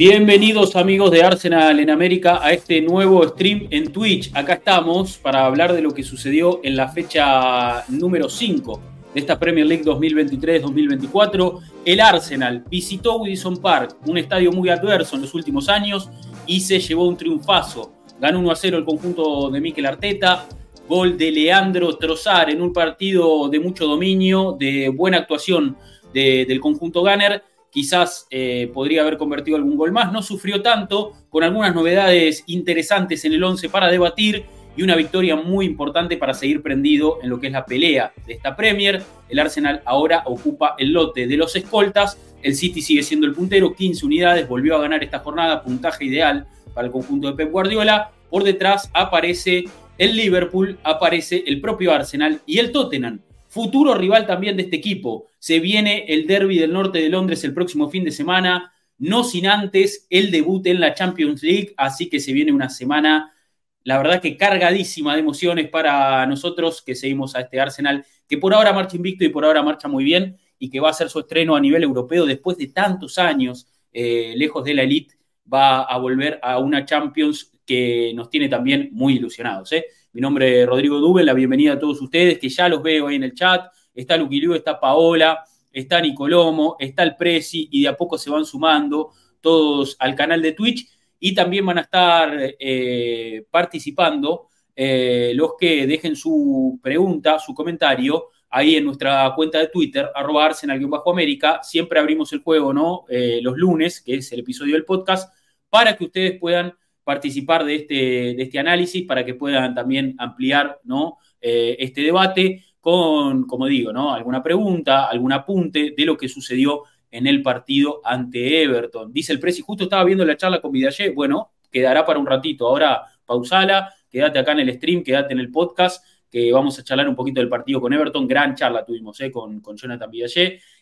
Bienvenidos amigos de Arsenal en América a este nuevo stream en Twitch. Acá estamos para hablar de lo que sucedió en la fecha número 5 de esta Premier League 2023-2024. El Arsenal visitó Wilson Park, un estadio muy adverso en los últimos años, y se llevó un triunfazo. Ganó 1 a 0 el conjunto de Mikel Arteta, gol de Leandro Trozar en un partido de mucho dominio, de buena actuación del conjunto Gunner quizás eh, podría haber convertido algún gol más. No sufrió tanto, con algunas novedades interesantes en el 11 para debatir y una victoria muy importante para seguir prendido en lo que es la pelea de esta Premier. El Arsenal ahora ocupa el lote de los escoltas. El City sigue siendo el puntero, 15 unidades, volvió a ganar esta jornada, puntaje ideal para el conjunto de Pep Guardiola. Por detrás aparece el Liverpool, aparece el propio Arsenal y el Tottenham futuro rival también de este equipo. Se viene el derby del norte de Londres el próximo fin de semana, no sin antes el debut en la Champions League, así que se viene una semana, la verdad que cargadísima de emociones para nosotros que seguimos a este Arsenal, que por ahora marcha invicto y por ahora marcha muy bien y que va a ser su estreno a nivel europeo después de tantos años eh, lejos de la elite, va a volver a una Champions que nos tiene también muy ilusionados. ¿eh? Mi nombre es Rodrigo Dubel, la bienvenida a todos ustedes, que ya los veo ahí en el chat. Está Luquiliu, está Paola, está Nicolomo, está el Prezi y de a poco se van sumando todos al canal de Twitch y también van a estar eh, participando eh, los que dejen su pregunta, su comentario ahí en nuestra cuenta de Twitter, arroba arsenal-américa. Siempre abrimos el juego, ¿no? Eh, los lunes, que es el episodio del podcast, para que ustedes puedan participar de este, de este análisis para que puedan también ampliar ¿no? Eh, este debate con, como digo, ¿no? alguna pregunta, algún apunte de lo que sucedió en el partido ante Everton. Dice el Presi, justo estaba viendo la charla con Vidal, bueno, quedará para un ratito, ahora pausala, quédate acá en el stream, quédate en el podcast, que vamos a charlar un poquito del partido con Everton, gran charla tuvimos ¿eh? con, con Jonathan Vidal.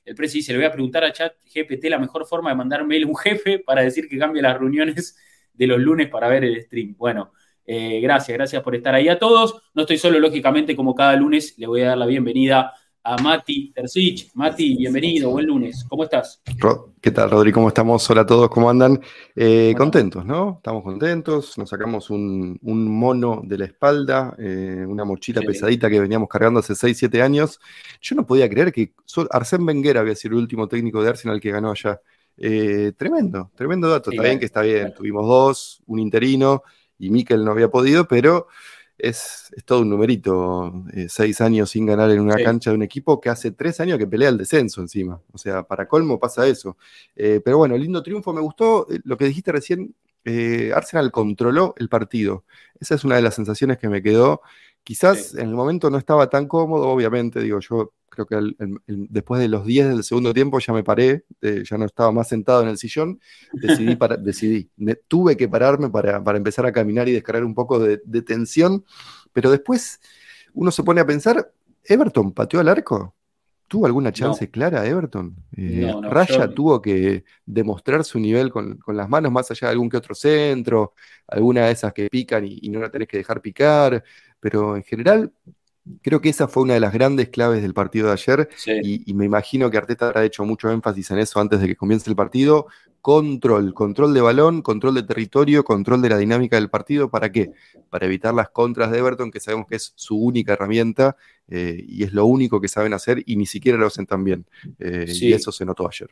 El Presi dice, le voy a preguntar a chat GPT la mejor forma de mandar mail a un jefe para decir que cambie las reuniones de los lunes para ver el stream. Bueno, eh, gracias, gracias por estar ahí a todos. No estoy solo, lógicamente, como cada lunes, le voy a dar la bienvenida a Mati Tercich. Mati, bienvenido, buen lunes. ¿Cómo estás? ¿Qué tal, Rodri? ¿Cómo estamos? Hola a todos, ¿cómo andan? Eh, contentos, ¿no? Estamos contentos, nos sacamos un, mono de la espalda, eh, una mochila pesadita que veníamos cargando hace 6, 7 años. Yo no podía creer que Arsène Wenger había sido el último técnico de Arsenal que ganó allá. Eh, tremendo, tremendo dato. está bien que está bien. Tuvimos dos, un interino y Mikel no había podido, pero es, todo un numerito. Eh, seis años sin ganar en una cancha de un equipo que hace tres años que pelea el descenso encima. O sea, para colmo pasa eso. Eh, pero bueno, lindo triunfo. Me gustó lo que dijiste recién. Arsenal controló el partido. Esa es una de las sensaciones que me quedó. Quizás en el momento no estaba tan cómodo, obviamente, digo, yo creo que después de los 10 del segundo tiempo ya me paré, eh, ya no estaba más sentado en el sillón, decidí, para, decidí tuve que pararme para, empezar a caminar y descargar un poco de, tensión, pero después uno se pone a pensar, ¿Everton pateó al arco? ¿Tuvo alguna chance clara Everton? Eh, Raya tuvo que demostrar su nivel con, las manos, más allá de algún que otro centro, alguna de esas que pican y, y no la tenés que dejar picar, pero en general Creo que esa fue una de las grandes claves del partido de ayer y, me imagino que Arteta ha hecho mucho énfasis en eso antes de que comience el partido. Control, control de balón, control de territorio, control de la dinámica del partido. ¿Para qué? Para evitar las contras de Everton, que sabemos que es su única herramienta eh, y es lo único que saben hacer y ni siquiera lo hacen tan bien. Eh, y eso se notó ayer.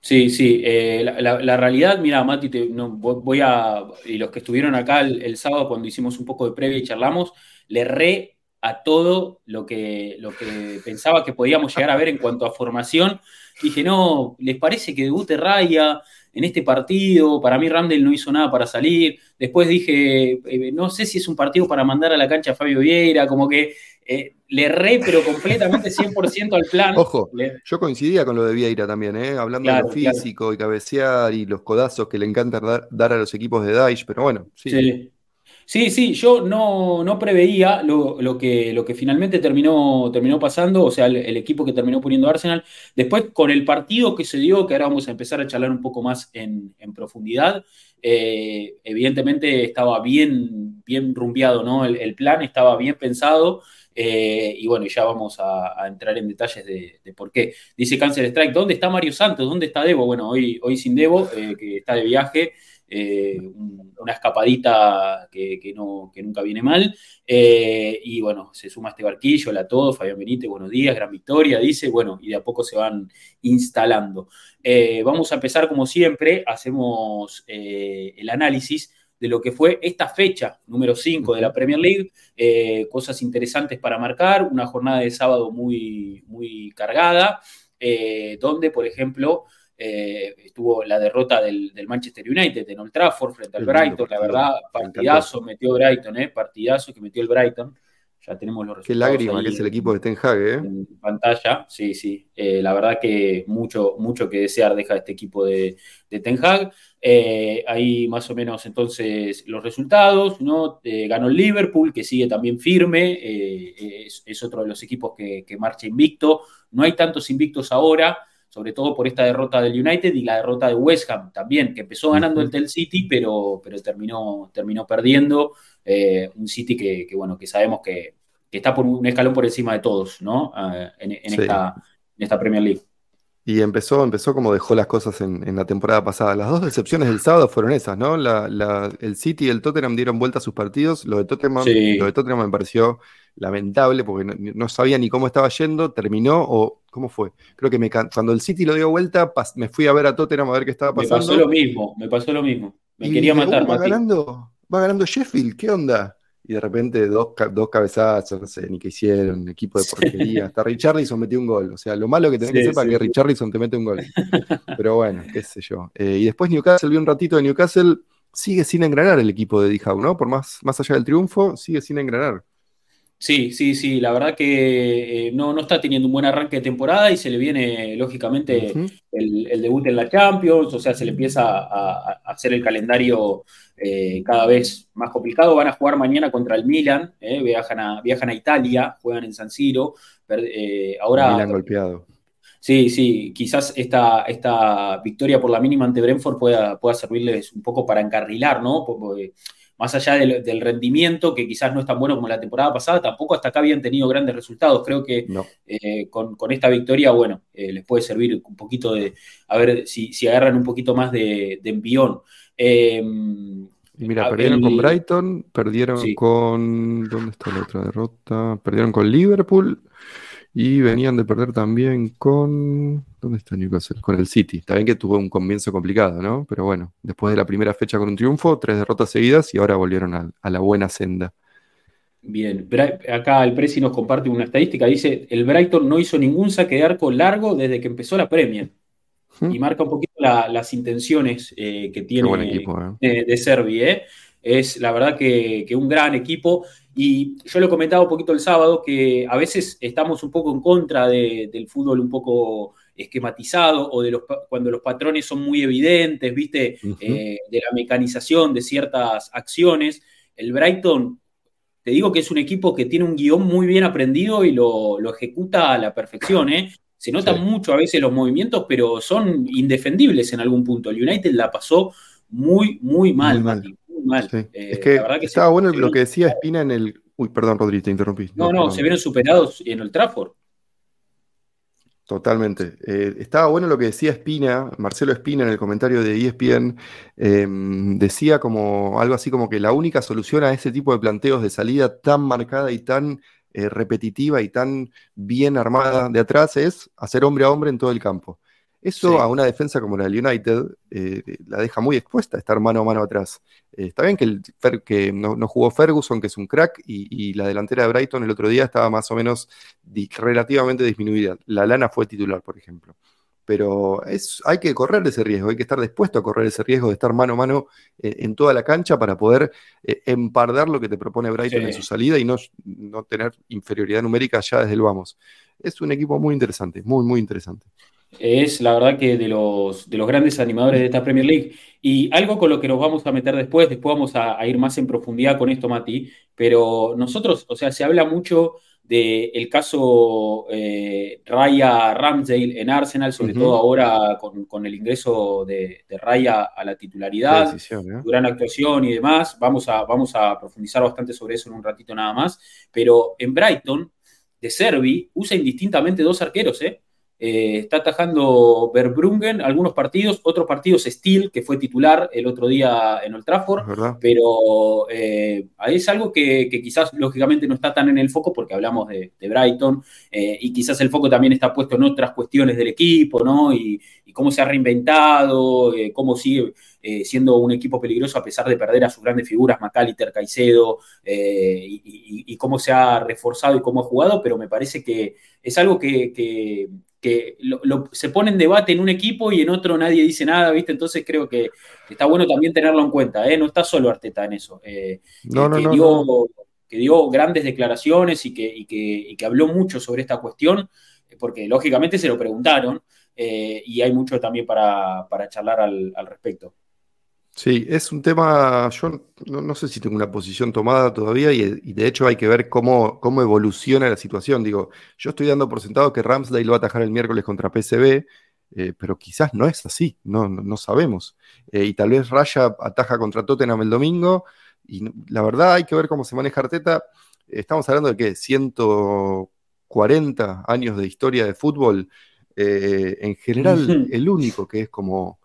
Sí, sí. Eh, la, realidad, mira, Mati, no, voy a. Y los que estuvieron acá el, el sábado cuando hicimos un poco de previa y charlamos, le re a todo lo que, lo que pensaba que podíamos llegar a ver en cuanto a formación. Dije, no, ¿les parece que debute Raya en este partido? Para mí Randall no hizo nada para salir. Después dije, eh, no sé si es un partido para mandar a la cancha a Fabio Vieira, como que eh, le erré, pero completamente 100% al plan. Ojo, yo coincidía con lo de Vieira también, ¿eh? hablando de lo físico y cabecear y los codazos que le encanta dar, a los equipos de Daesh, pero bueno, sí. sí. Sí, yo no, preveía lo, que, lo que finalmente terminó, terminó pasando, o sea, el, equipo que terminó poniendo Arsenal. Después, con el partido que se dio, que ahora vamos a empezar a charlar un poco más en, profundidad, eh, evidentemente estaba bien, bien rumbeado, ¿no? El, plan estaba bien pensado. Eh, y bueno, ya vamos a, entrar en detalles de, por qué. Dice Cancer Strike, ¿dónde está Mario Santos? ¿Dónde está Debo? Bueno, hoy, hoy sin Debo, eh, que está de viaje. Eh, una escapadita que, no, que nunca viene mal. y bueno, se suma este barquillo, la todo, Fabián Benítez, buenos días, gran victoria, dice, bueno, y de a poco se van instalando. vamos a empezar como siempre, hacemos el análisis de lo que fue esta fecha número 5 de la Premier League. Eh, cosas interesantes para marcar, una jornada de sábado muy, muy cargada, eh, donde, por ejemplo, eh, estuvo la derrota del, Manchester United en Old Trafford frente al Brighton, la verdad, partidazo metió Brighton, partidazo que metió el Brighton ya tenemos los resultados. Qué lágrima que es el equipo de Ten Hag, ¿eh? En pantalla, sí, sí. Eh, la verdad que mucho, mucho que desear deja este equipo de, de Ten Hag. Eh, ahí más o menos entonces los resultados, ¿no? ganó el Liverpool, que sigue también firme, es, otro de los equipos que, marcha invicto. No hay tantos invictos ahora, sobre todo por esta derrota del United y la derrota de West Ham también, que empezó ganando el Tel City, pero, pero terminó, terminó perdiendo. Eh, un City que, bueno, que sabemos que, está por un escalón por encima de todos, ¿no? Ah, en, esta, Premier League. Y empezó, empezó como dejó las cosas en, la temporada pasada. Las dos decepciones del sábado fueron esas, ¿no? el City y el Tottenham dieron vuelta a sus partidos. Lo de Tottenham, lo de Tottenham me pareció lamentable porque no, sabía ni cómo estaba yendo, terminó o cómo fue. Creo que me, cuando el City lo dio vuelta, me fui a ver a Tottenham a ver qué estaba pasando. Me pasó lo mismo, me pasó lo mismo. Me quería matar. Va ganando, va ganando Sheffield, ¿qué onda? Y de repente dos, dos cabezazos, no sé ni qué hicieron, equipo de porquería. Hasta Richarlison metió un gol. O sea, lo malo que tenés que sepa es que Richarlison te mete un gol. Pero bueno, qué sé yo. Eh, y después Newcastle, vi un ratito de Newcastle, sigue sin engranar el equipo de Dijau, ¿no? Por más, más allá del triunfo, sigue sin engranar. Sí, sí, sí, la verdad que eh, no, no está teniendo un buen arranque de temporada y se le viene, lógicamente, el, debut en la Champions, o sea, se le empieza a, hacer el calendario eh, cada vez más complicado. Van a jugar mañana contra el Milan, eh, viajan, a, viajan a Italia, juegan en San Siro. ahora, Milan golpeado. Sí, sí, quizás esta, esta victoria por la mínima ante Brentford pueda, pueda servirles un poco para encarrilar, ¿no? Porque, más allá del, rendimiento, que quizás no es tan bueno como la temporada pasada, tampoco hasta acá habían tenido grandes resultados. Creo que eh, con, esta victoria, bueno, eh, les puede servir un poquito de, a ver si, agarran un poquito más de, envión. Em, mira, perdieron con Brighton, perdieron con. ¿Dónde está la otra derrota? Perdieron con Liverpool y venían de perder también con. ¿Dónde está Newcastle? Con el City. Está bien que tuvo un comienzo complicado, ¿no? Pero bueno, después de la primera fecha con un triunfo, tres derrotas seguidas y ahora volvieron a, la buena senda. Bien, acá el Presi nos comparte una estadística. Dice: el Brighton no hizo ningún saque de arco largo desde que empezó la Premier. Y marca un poquito las intenciones eh, que tiene ¿eh? de, Servi. ¿eh? Es la verdad que, que un gran equipo. Y yo lo comentaba un poquito el sábado, que a veces estamos un poco en contra del fútbol un poco esquematizado o de los cuando los patrones son muy evidentes, viste, eh, de la mecanización de ciertas acciones. El Brighton, te digo que es un equipo que tiene un guion muy bien aprendido y lo, ejecuta a la perfección, ¿eh? Se notan mucho a veces los movimientos, pero son indefendibles en algún punto. El United la pasó muy, muy mal, muy mal. Eh, es que, estaba bueno lo que decía Espina en el. Uy, perdón, Rodri, te interrumpí. No, no, se vieron superados en el Trafford. Totalmente. Eh, estaba bueno lo que decía Espina, Marcelo Espina en el comentario de ESPN, em, decía como algo así como que la única solución a ese tipo de planteos de salida tan marcada y tan eh, repetitiva y tan bien armada de atrás es hacer hombre a hombre en todo el campo. Eso a una defensa como la del United eh, la deja muy expuesta a estar mano a mano atrás. Eh, está bien que, el, que no, jugó Ferguson, que es un crack, y, la delantera de Brighton el otro día estaba más o menos relativamente disminuida. La Lana fue titular, por ejemplo. Pero es, hay que correr ese riesgo, hay que estar dispuesto a correr ese riesgo de estar mano a mano eh, en toda la cancha para poder empardar lo que te propone Brighton en su salida y no, no tener inferioridad numérica ya desde el vamos. Es un equipo muy interesante, muy, muy interesante es la verdad que de los, de los grandes animadores de esta Premier League. Y algo con lo que nos vamos a meter después, después vamos a, ir más en profundidad con esto, Mati, pero nosotros, o sea, se habla mucho del caso eh, Raya Ramsdale en Arsenal, sobre todo ahora con, el ingreso de, Raya a la titularidad, ¿eh? gran actuación y demás. Vamos a, vamos a profundizar bastante sobre eso en un ratito nada más. Pero en Brighton, de Servi, usa indistintamente dos arqueros, ¿eh? Eh, está atajando Verbrungen algunos partidos, otros partidos Steel, que fue titular el otro día en Old Trafford, pero eh, es algo que, quizás lógicamente no está tan en el foco porque hablamos de, Brighton eh, y quizás el foco también está puesto en otras cuestiones del equipo, ¿no? Y, cómo se ha reinventado, cómo sigue siendo un equipo peligroso a pesar de perder a sus grandes figuras, McAllister, Caicedo, y, cómo se ha reforzado y cómo ha jugado, pero me parece que es algo que que se pone en debate en un equipo y en otro nadie dice nada, ¿viste? Entonces creo que está bueno también tenerlo en cuenta, ¿eh? No está solo Arteta en eso. Eh, no, no, que, dio, que dio grandes declaraciones y que, que, habló mucho sobre esta cuestión, porque lógicamente se lo preguntaron eh, y hay mucho también para, charlar al respecto. Sí, es un tema, yo no, sé si tengo una posición tomada todavía y, de hecho hay que ver cómo, cómo, evoluciona la situación. Digo, yo estoy dando por sentado que Ramsdale va a atajar el miércoles contra PSV, eh, pero quizás no es así, no, no, sabemos. Eh, y tal vez Raya ataja contra Tottenham el domingo y la verdad hay que ver cómo se maneja Arteta. Estamos hablando de que 140 años de historia de fútbol, eh, en general el único que es como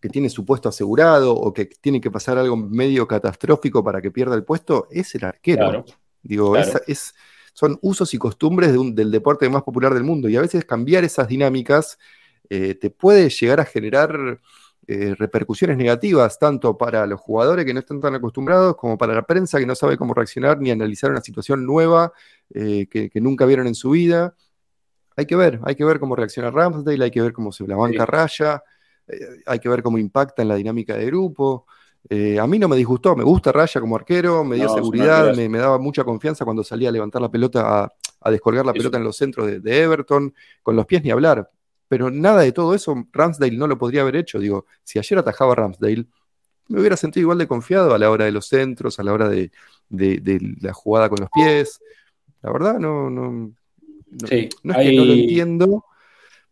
que tiene su puesto asegurado o que tiene que pasar algo medio catastrófico para que pierda el puesto, es el arquero. Digo, Es, son usos y costumbres del deporte más popular del mundo. Y a veces cambiar esas dinámicas eh, te puede llegar a generar eh, repercusiones negativas, tanto para los jugadores que no están tan acostumbrados, como para la prensa que no sabe cómo reaccionar ni analizar una situación nueva eh, que, nunca vieron en su vida. Hay que ver, hay que ver cómo reacciona Ramsdale, hay que ver cómo se la banca raya. Eh, hay que ver cómo impacta en la dinámica de grupo. Eh, a mí no me disgustó, me gusta Raya como arquero, me dio seguridad, me, daba mucha confianza cuando salía a levantar la pelota, a, descolgar la pelota en los centros de, Everton, con los pies ni hablar. Pero nada de todo eso Ramsdale no lo podría haber hecho. Digo, si ayer atajaba Ramsdale, me hubiera sentido igual de confiado a la hora de los centros, a la hora de, la jugada con los pies. La verdad, no, no, no, es que no lo entiendo,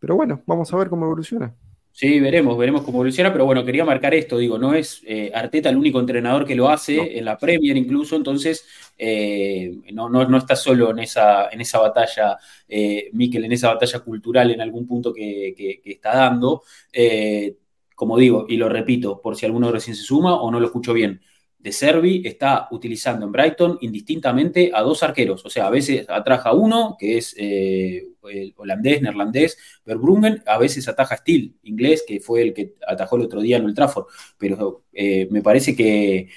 pero bueno, vamos a ver cómo evoluciona. Sí, veremos, veremos cómo evoluciona, pero bueno, quería marcar esto, digo, no es eh, Arteta el único entrenador que lo hace, en la Premier incluso, entonces eh, no, no, está solo en esa, en esa batalla, eh, Miquel, en esa batalla cultural en algún punto que, que está dando. como digo, y lo repito, por si alguno recién se suma o no lo escucho bien, de Servi está utilizando en Brighton indistintamente a dos arqueros. O sea, a veces atraja uno, que es eh, holandés, neerlandés, Verbrungen, a veces ataja Steel, inglés, que fue el que atajó el otro día en el Trafford. Pero eh, me parece que,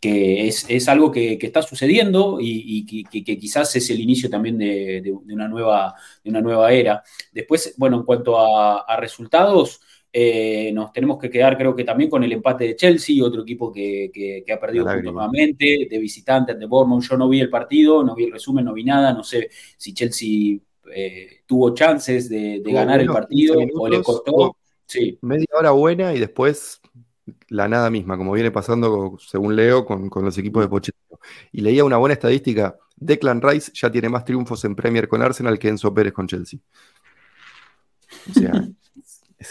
es, algo que, está sucediendo y, que, quizás es el inicio también de una nueva era. Después, bueno, en cuanto a resultados, eh, nos tenemos que quedar, creo que también con el empate de Chelsea, otro equipo que, ha perdido nuevamente, de visitante de Bournemouth. Yo no vi el partido, no vi el resumen, no vi nada. No sé si Chelsea eh, tuvo chances de, ganar el partido o le costó. Sí. Media hora buena y después la nada misma, como viene pasando, según leo, con, los equipos de Pochettino. Y leía una buena estadística. Declan Rice ya tiene más triunfos en Premier con Arsenal que Enzo Pérez con Chelsea. O sea,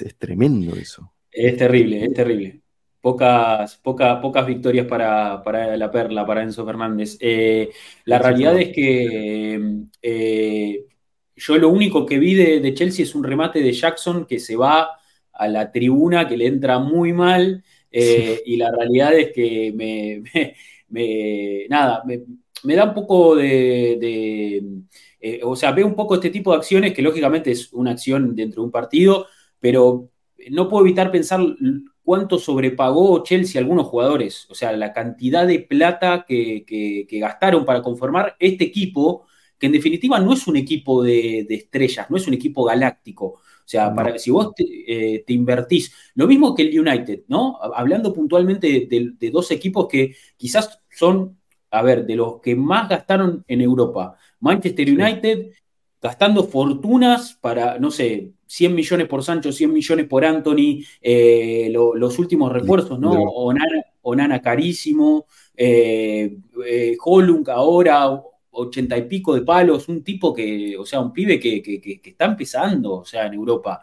Es, tremendo eso. Es terrible, es terrible. Pocas, pocas victorias para, la Perla, para Enzo Fernández. Eh, la realidad es que eh, yo lo único que vi de, Chelsea es un remate de Jackson que se va a la tribuna, que le entra muy mal. Eh, y la realidad es que me, nada, me, da un poco de, o sea, veo un poco este tipo de acciones que lógicamente es una acción dentro de un partido, pero no puedo evitar pensar cuánto sobrepagó Chelsea algunos jugadores, o sea, la cantidad de plata que, gastaron para conformar este equipo, que en definitiva no es un equipo de, estrellas, no es un equipo galáctico. O sea, para, si vos eh, te, invertís, lo mismo que el United, ¿no? Hablando puntualmente de, dos equipos que quizás son, a ver, de los que más gastaron en Europa. Manchester United gastando fortunas para, no sé, 100 millones por Sancho, 100 millones por Anthony, eh, los últimos refuerzos, ¿no? Onana, carísimo, eh, eh, Holung ahora, 80 y pico de palos, un tipo que, o sea, un pibe que, que, está empezando, o sea, en Europa.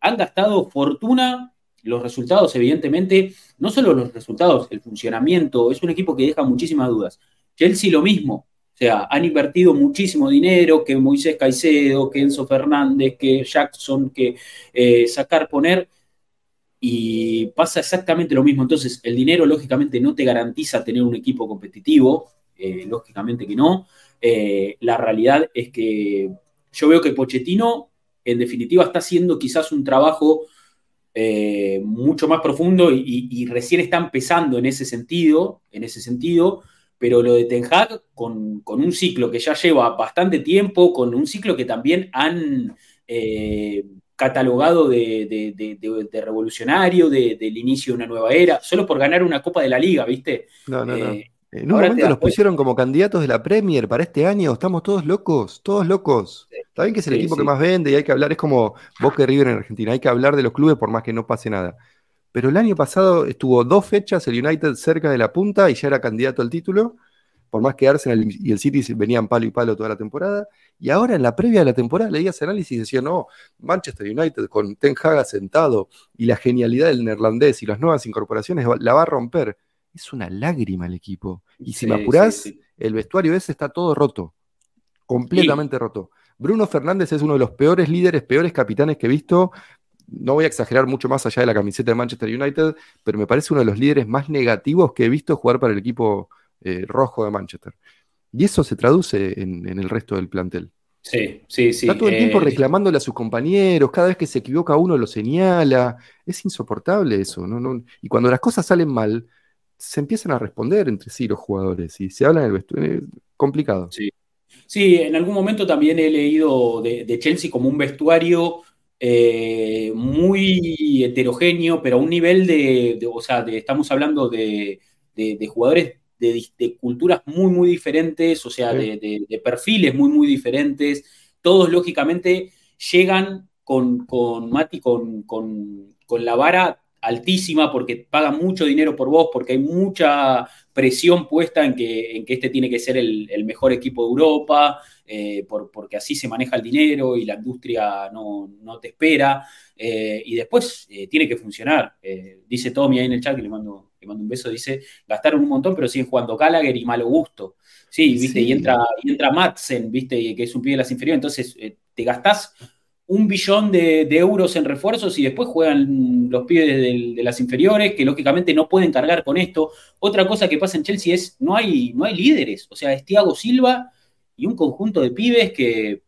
Han gastado fortuna, los resultados, evidentemente, no solo los resultados, el funcionamiento, es un equipo que deja muchísimas dudas. Chelsea lo mismo, o sea, han invertido muchísimo dinero, que Moisés Caicedo, que Enzo Fernández, que Jackson, que eh, sacar, poner, y pasa exactamente lo mismo. Entonces, el dinero lógicamente no te garantiza tener un equipo competitivo, eh, lógicamente que no. Eh, la realidad es que yo veo que Pochettino, en definitiva, está haciendo quizás un trabajo mucho más profundo y, y, recién está empezando en ese sentido, en ese sentido, pero lo de Ten Hag con, un ciclo que ya lleva bastante tiempo, con un ciclo que también han eh, catalogado de, revolucionario, del inicio de una nueva era, solo por ganar una Copa de la Liga, ¿viste? No, no, no. Eh, en un momento los pusieron como candidatos de la Premier para este año, estamos todos locos, todos locos. Está bien que es el equipo que más vende y hay que hablar, es como Boca River en Argentina, hay que hablar de los clubes por más que no pase nada. Pero el año pasado estuvo dos fechas el United cerca de la punta y ya era candidato al título, por más que Arsenal y el City venían palo y palo toda la temporada. Y ahora en la previa de la temporada leía ese análisis y decía, no, Manchester United con Ten Hag sentado y la genialidad del neerlandés y las nuevas incorporaciones la va a romper. Es una lágrima el equipo. Y si me apurás, el vestuario ese está todo roto, completamente roto. Bruno Fernández es uno de los peores líderes, peores capitanes que he visto no voy a exagerar mucho más allá de la camiseta de Manchester United, pero me parece uno de los líderes más negativos que he visto jugar para el equipo eh, rojo de Manchester. Y eso se traduce en, el resto del plantel. Sí, sí, sí. Está todo el tiempo eh, reclamándole a sus compañeros, cada vez que se equivoca uno lo señala. Es insoportable eso. ¿no? y cuando las cosas salen mal, se empiezan a responder entre sí los jugadores y se hablan en el vestuario. Es complicado. Sí. sí, en algún momento también he leído de Chelsea como un vestuario eh, muy heterogéneo, pero a un nivel de, o sea, estamos hablando de, jugadores de, culturas muy, muy diferentes, o sea, de, perfiles muy, muy diferentes. Todos, lógicamente, llegan con, con Mati, con, con, con la vara altísima porque pagan mucho dinero por vos, porque hay mucha presión puesta en que, en que este tiene que ser el, mejor equipo de Europa, eh, porque así se maneja el dinero y la industria no, te espera. Eh, y después eh, tiene que funcionar. dice Tommy ahí en el chat, que le mando, le mando un beso, dice, gastaron un montón, pero siguen jugando Gallagher y malo gusto. Sí, viste, Y, entra, y entra Madsen, viste, que es un pie de las inferiores, entonces te gastás un billón de, euros en refuerzos y después juegan los pibes de, las inferiores, que lógicamente no pueden cargar con esto. Otra cosa que pasa en Chelsea es no hay, no hay líderes, o sea, es Thiago Silva y un conjunto de pibes que,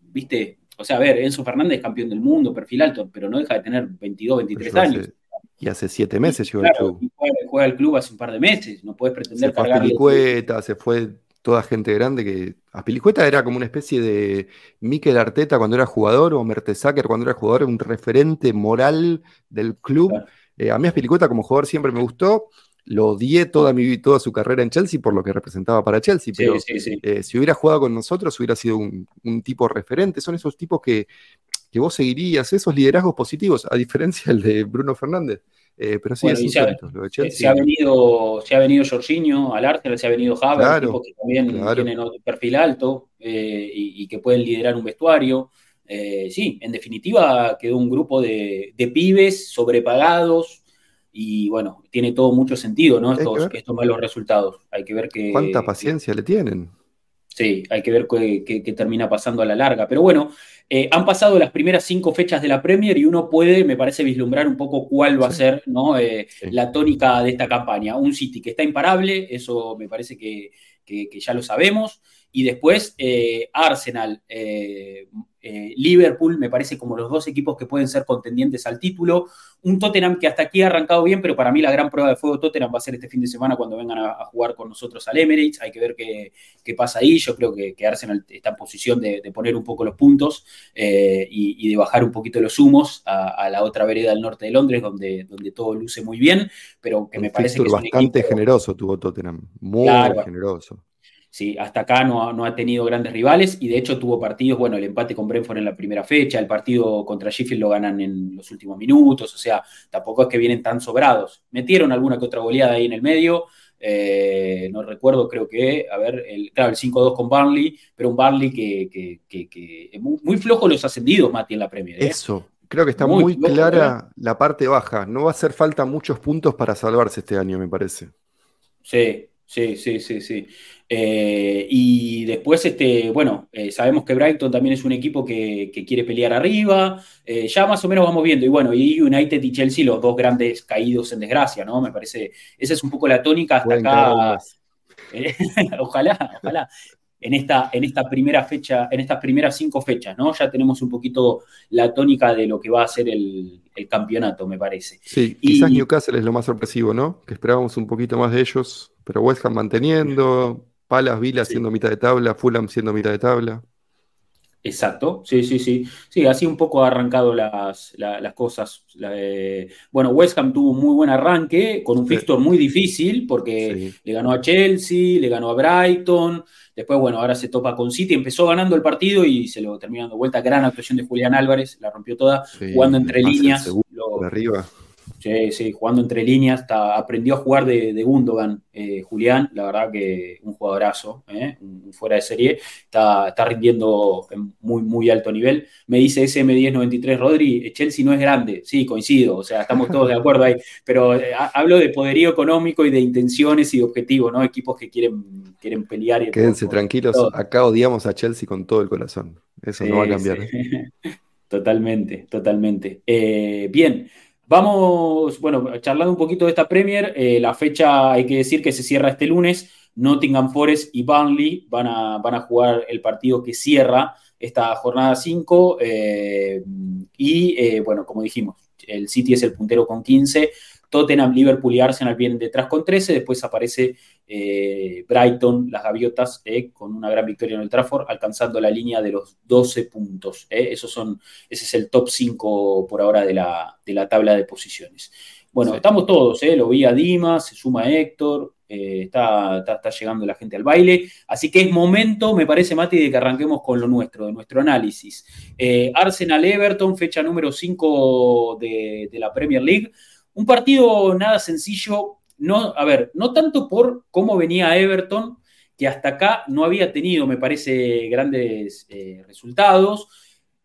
viste, o sea, a ver, Enzo Fernández campeón del mundo, perfil alto, pero no deja de tener 22, 23 años. y hace siete meses llegó el club. Juega, el club hace un par de meses, no puedes pretender se cargar. se fue toda gente grande que. Aspilicueta era como una especie de Mikel Arteta cuando era jugador, o Mertesacker cuando era jugador, un referente moral del club. Eh, a mí Aspilicueta como jugador siempre me gustó. Lo odié toda, mi, toda su carrera en Chelsea por lo que representaba para Chelsea, pero eh, si hubiera jugado con nosotros hubiera sido un, tipo referente. Son esos tipos que, que vos seguirías, esos liderazgos positivos, a diferencia del de Bruno Fernández. Eh, pero sí, es se, ha, se, ha, venido, se ha venido Jorginho al Arsenal, se ha venido Javier, que también tienen otro perfil alto eh, y, que pueden liderar un vestuario. Eh, sí, en definitiva quedó un grupo de, pibes sobrepagados y bueno, tiene todo mucho sentido, ¿no? Estos, estos malos resultados. Hay que ver que... ¿Cuánta paciencia le tienen? Sí, hay que ver qué, termina pasando a la larga. Pero bueno, eh, han pasado las primeras cinco fechas de la Premier y uno puede, me parece, vislumbrar un poco cuál va a ser ¿no? Eh, la tónica de esta campaña. Un City que está imparable, eso me parece que, ya lo sabemos, Y después Arsenal, eh, Liverpool me parece como los dos equipos que pueden ser contendientes al título. Un Tottenham que hasta aquí ha arrancado bien, pero para mí la gran prueba de fuego de Tottenham va a ser este fin de semana cuando vengan a, jugar con nosotros al Emirates. Hay que ver qué, pasa ahí. Yo creo que, Arsenal está en posición de, poner un poco los puntos eh, y, de bajar un poquito los humos a, la otra vereda del norte de Londres, donde, donde todo luce muy bien, pero que me parece que es bastante generoso tuvo Tottenham, muy generoso. Sí, hasta acá no, no, ha tenido grandes rivales y de hecho tuvo partidos, bueno, el empate con Brentford en la primera fecha, el partido contra Sheffield lo ganan en los últimos minutos, o sea, tampoco es que vienen tan sobrados. Metieron alguna que otra goleada ahí en el medio, eh, no recuerdo, creo que, a ver, el, claro, el 5-2 con Barnley, pero un Barnley que, que, muy, flojo los ascendidos, Mati, en la Premier. ¿eh? Eso, creo que está muy, clara ¿eh? la parte baja. No va a hacer falta muchos puntos para salvarse este año, me parece. Sí, sí, sí, sí, sí. Eh, y después, este, bueno, eh, sabemos que Brighton también es un equipo que, quiere pelear arriba. Eh, ya más o menos vamos viendo. Y bueno, y United y Chelsea, los dos grandes caídos en desgracia, ¿no? Me parece, esa es un poco la tónica hasta acá. ojalá, ojalá. En esta, en esta primera fecha, en estas primeras cinco fechas, ¿no? Ya tenemos un poquito la tónica de lo que va a ser el, campeonato, me parece. Sí, quizás Newcastle es lo más sorpresivo, ¿no? Que esperábamos un poquito más de ellos, pero West Ham manteniendo, Palas, Vila siendo mitad de tabla, Fulham siendo mitad de tabla. Exacto, sí, sí, sí. Sí, así un poco ha arrancado las, cosas. bueno, West Ham tuvo un muy buen arranque, con un fixture muy difícil, porque le ganó a Chelsea, le ganó a Brighton, después, bueno, ahora se topa con City, empezó ganando el partido y se lo terminó dando vuelta. Gran actuación de Julián Álvarez, la rompió toda, jugando entre líneas. Lo, arriba. Sí, sí, jugando entre líneas, aprendió a jugar de, de Gundogan, eh, Julián, la verdad que un jugadorazo, eh, fuera de serie, está, está, rindiendo en muy, muy alto nivel. Me dice SM1093 Rodri, eh, Chelsea no es grande, sí, coincido, o sea, estamos todos de acuerdo ahí, pero hablo de poderío económico y de intenciones y de objetivos, ¿no? Equipos que quieren, quieren pelear. Y Quédense tranquilos, acá odiamos a Chelsea con todo el corazón, eso no va a cambiar. Totalmente, totalmente. bien. Vamos, bueno, charlando un poquito de esta Premier, eh, la fecha hay que decir que se cierra este lunes. Nottingham Forest y Burnley van a, van a jugar el partido que cierra esta jornada 5. Eh, y eh, bueno, como dijimos, el City es el puntero con 15. Tottenham, Liverpool y Arsenal vienen detrás con 13. Después aparece eh, Brighton, las gaviotas, eh, con una gran victoria en el Trafford, alcanzando la línea de los 12 puntos. Eh. Esos son, ese es el top 5 por ahora de la, tabla de posiciones. Bueno, estamos todos, lo vi a Dimas, se suma Héctor, está, está, llegando la gente al baile. Así que es momento, me parece, Mati, de que arranquemos con lo nuestro, de nuestro análisis. Arsenal Everton, fecha número 5 de, de, la Premier League. Un partido nada sencillo, no, a ver, no tanto por cómo venía Everton, que hasta acá no había tenido, me parece, grandes eh, resultados.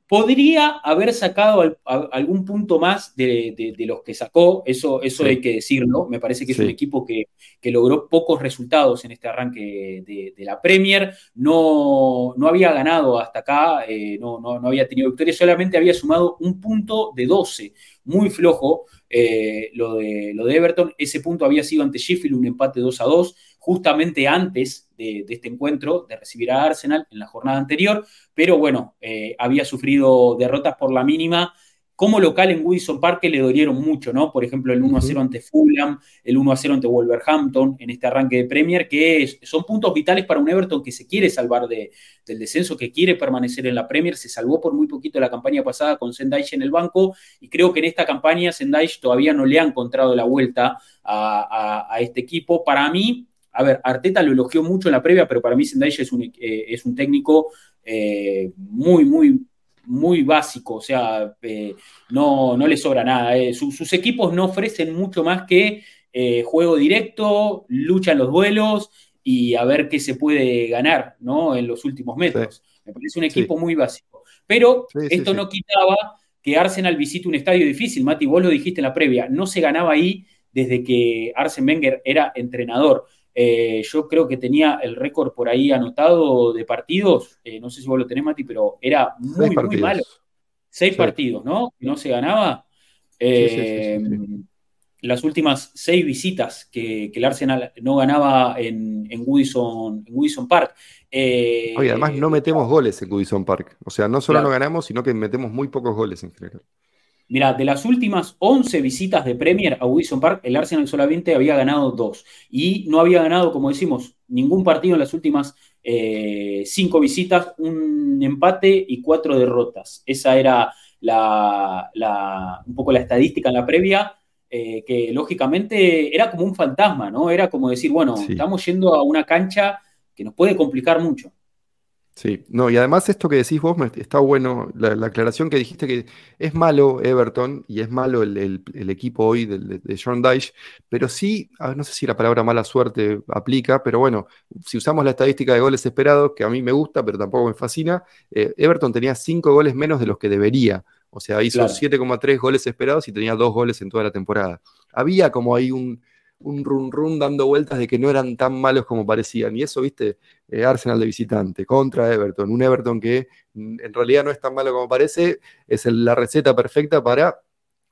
Podría haber sacado algún punto más de, los que sacó, eso, eso hay que decirlo. Me parece que es un equipo que, logró pocos resultados en este arranque de, la Premier. No, no, había ganado hasta acá, eh, no, no, no, había tenido victoria, solamente había sumado un punto de 12, muy flojo. Eh, lo, de, lo de Everton. Ese punto había sido ante Sheffield, un empate 2 a 2, justamente antes de, este encuentro, de recibir a Arsenal en la jornada anterior, pero bueno, eh, había sufrido derrotas por la mínima como local en Wilson Park le dolieron mucho, ¿no? Por ejemplo, el 1 a 0 ante Fulham, el 1 a 0 ante Wolverhampton en este arranque de Premier, que son puntos vitales para un Everton que se quiere salvar del descenso, que quiere permanecer en la Premier. Se salvó por muy poquito la campaña pasada con Sendai en el banco y creo que en esta campaña Sendai todavía no le ha encontrado la vuelta a, este equipo. Para mí, a ver, Arteta lo elogió mucho en la previa, pero para mí Sendai es un, eh, es un técnico eh, muy, muy muy básico, o sea, eh, no, no le sobra nada. Eh. sus equipos no ofrecen mucho más que eh, juego directo, lucha en los duelos y a ver qué se puede ganar ¿no? en los últimos metros. Me parece un equipo muy básico. Pero esto no quitaba que Arsenal visite un estadio difícil. Mati, vos lo dijiste en la previa, no se ganaba ahí desde que Arsen Wenger era entrenador. Eh, yo creo que tenía el récord por ahí anotado de partidos, eh, no sé si vos lo tenés, Mati, pero era muy, muy malo. Seis partidos, ¿no? no se ganaba. Eh, las últimas seis visitas que, el Arsenal no ganaba en, en, Woodison, Park. Eh, Oye, además no metemos goles en Woodison Park. O sea, no solo no ganamos, sino que metemos muy pocos goles en general. Mira, de las últimas 11 visitas de Premier a Wilson Park, el Arsenal solamente había ganado dos. Y no había ganado, como decimos, ningún partido en las últimas eh, cinco visitas, un empate y cuatro derrotas. Esa era la, un poco la estadística en la previa, eh, que lógicamente era como un fantasma, ¿no? Era como decir, bueno, estamos yendo a una cancha que nos puede complicar mucho. Sí, no, y además esto que decís vos está bueno, la, aclaración que dijiste que es malo Everton y es malo el, equipo hoy de, de, John Dyche, pero sí, no sé si la palabra mala suerte aplica, pero bueno, si usamos la estadística de goles esperados, que a mí me gusta, pero tampoco me fascina, eh, Everton tenía cinco goles menos de los que debería, o sea, hizo 7,3 goles esperados y tenía dos goles en toda la temporada. Había como ahí un un run run dando vueltas de que no eran tan malos como parecían. Y eso, viste, eh, Arsenal de visitante contra Everton. Un Everton que mm, en realidad no es tan malo como parece, es la receta perfecta para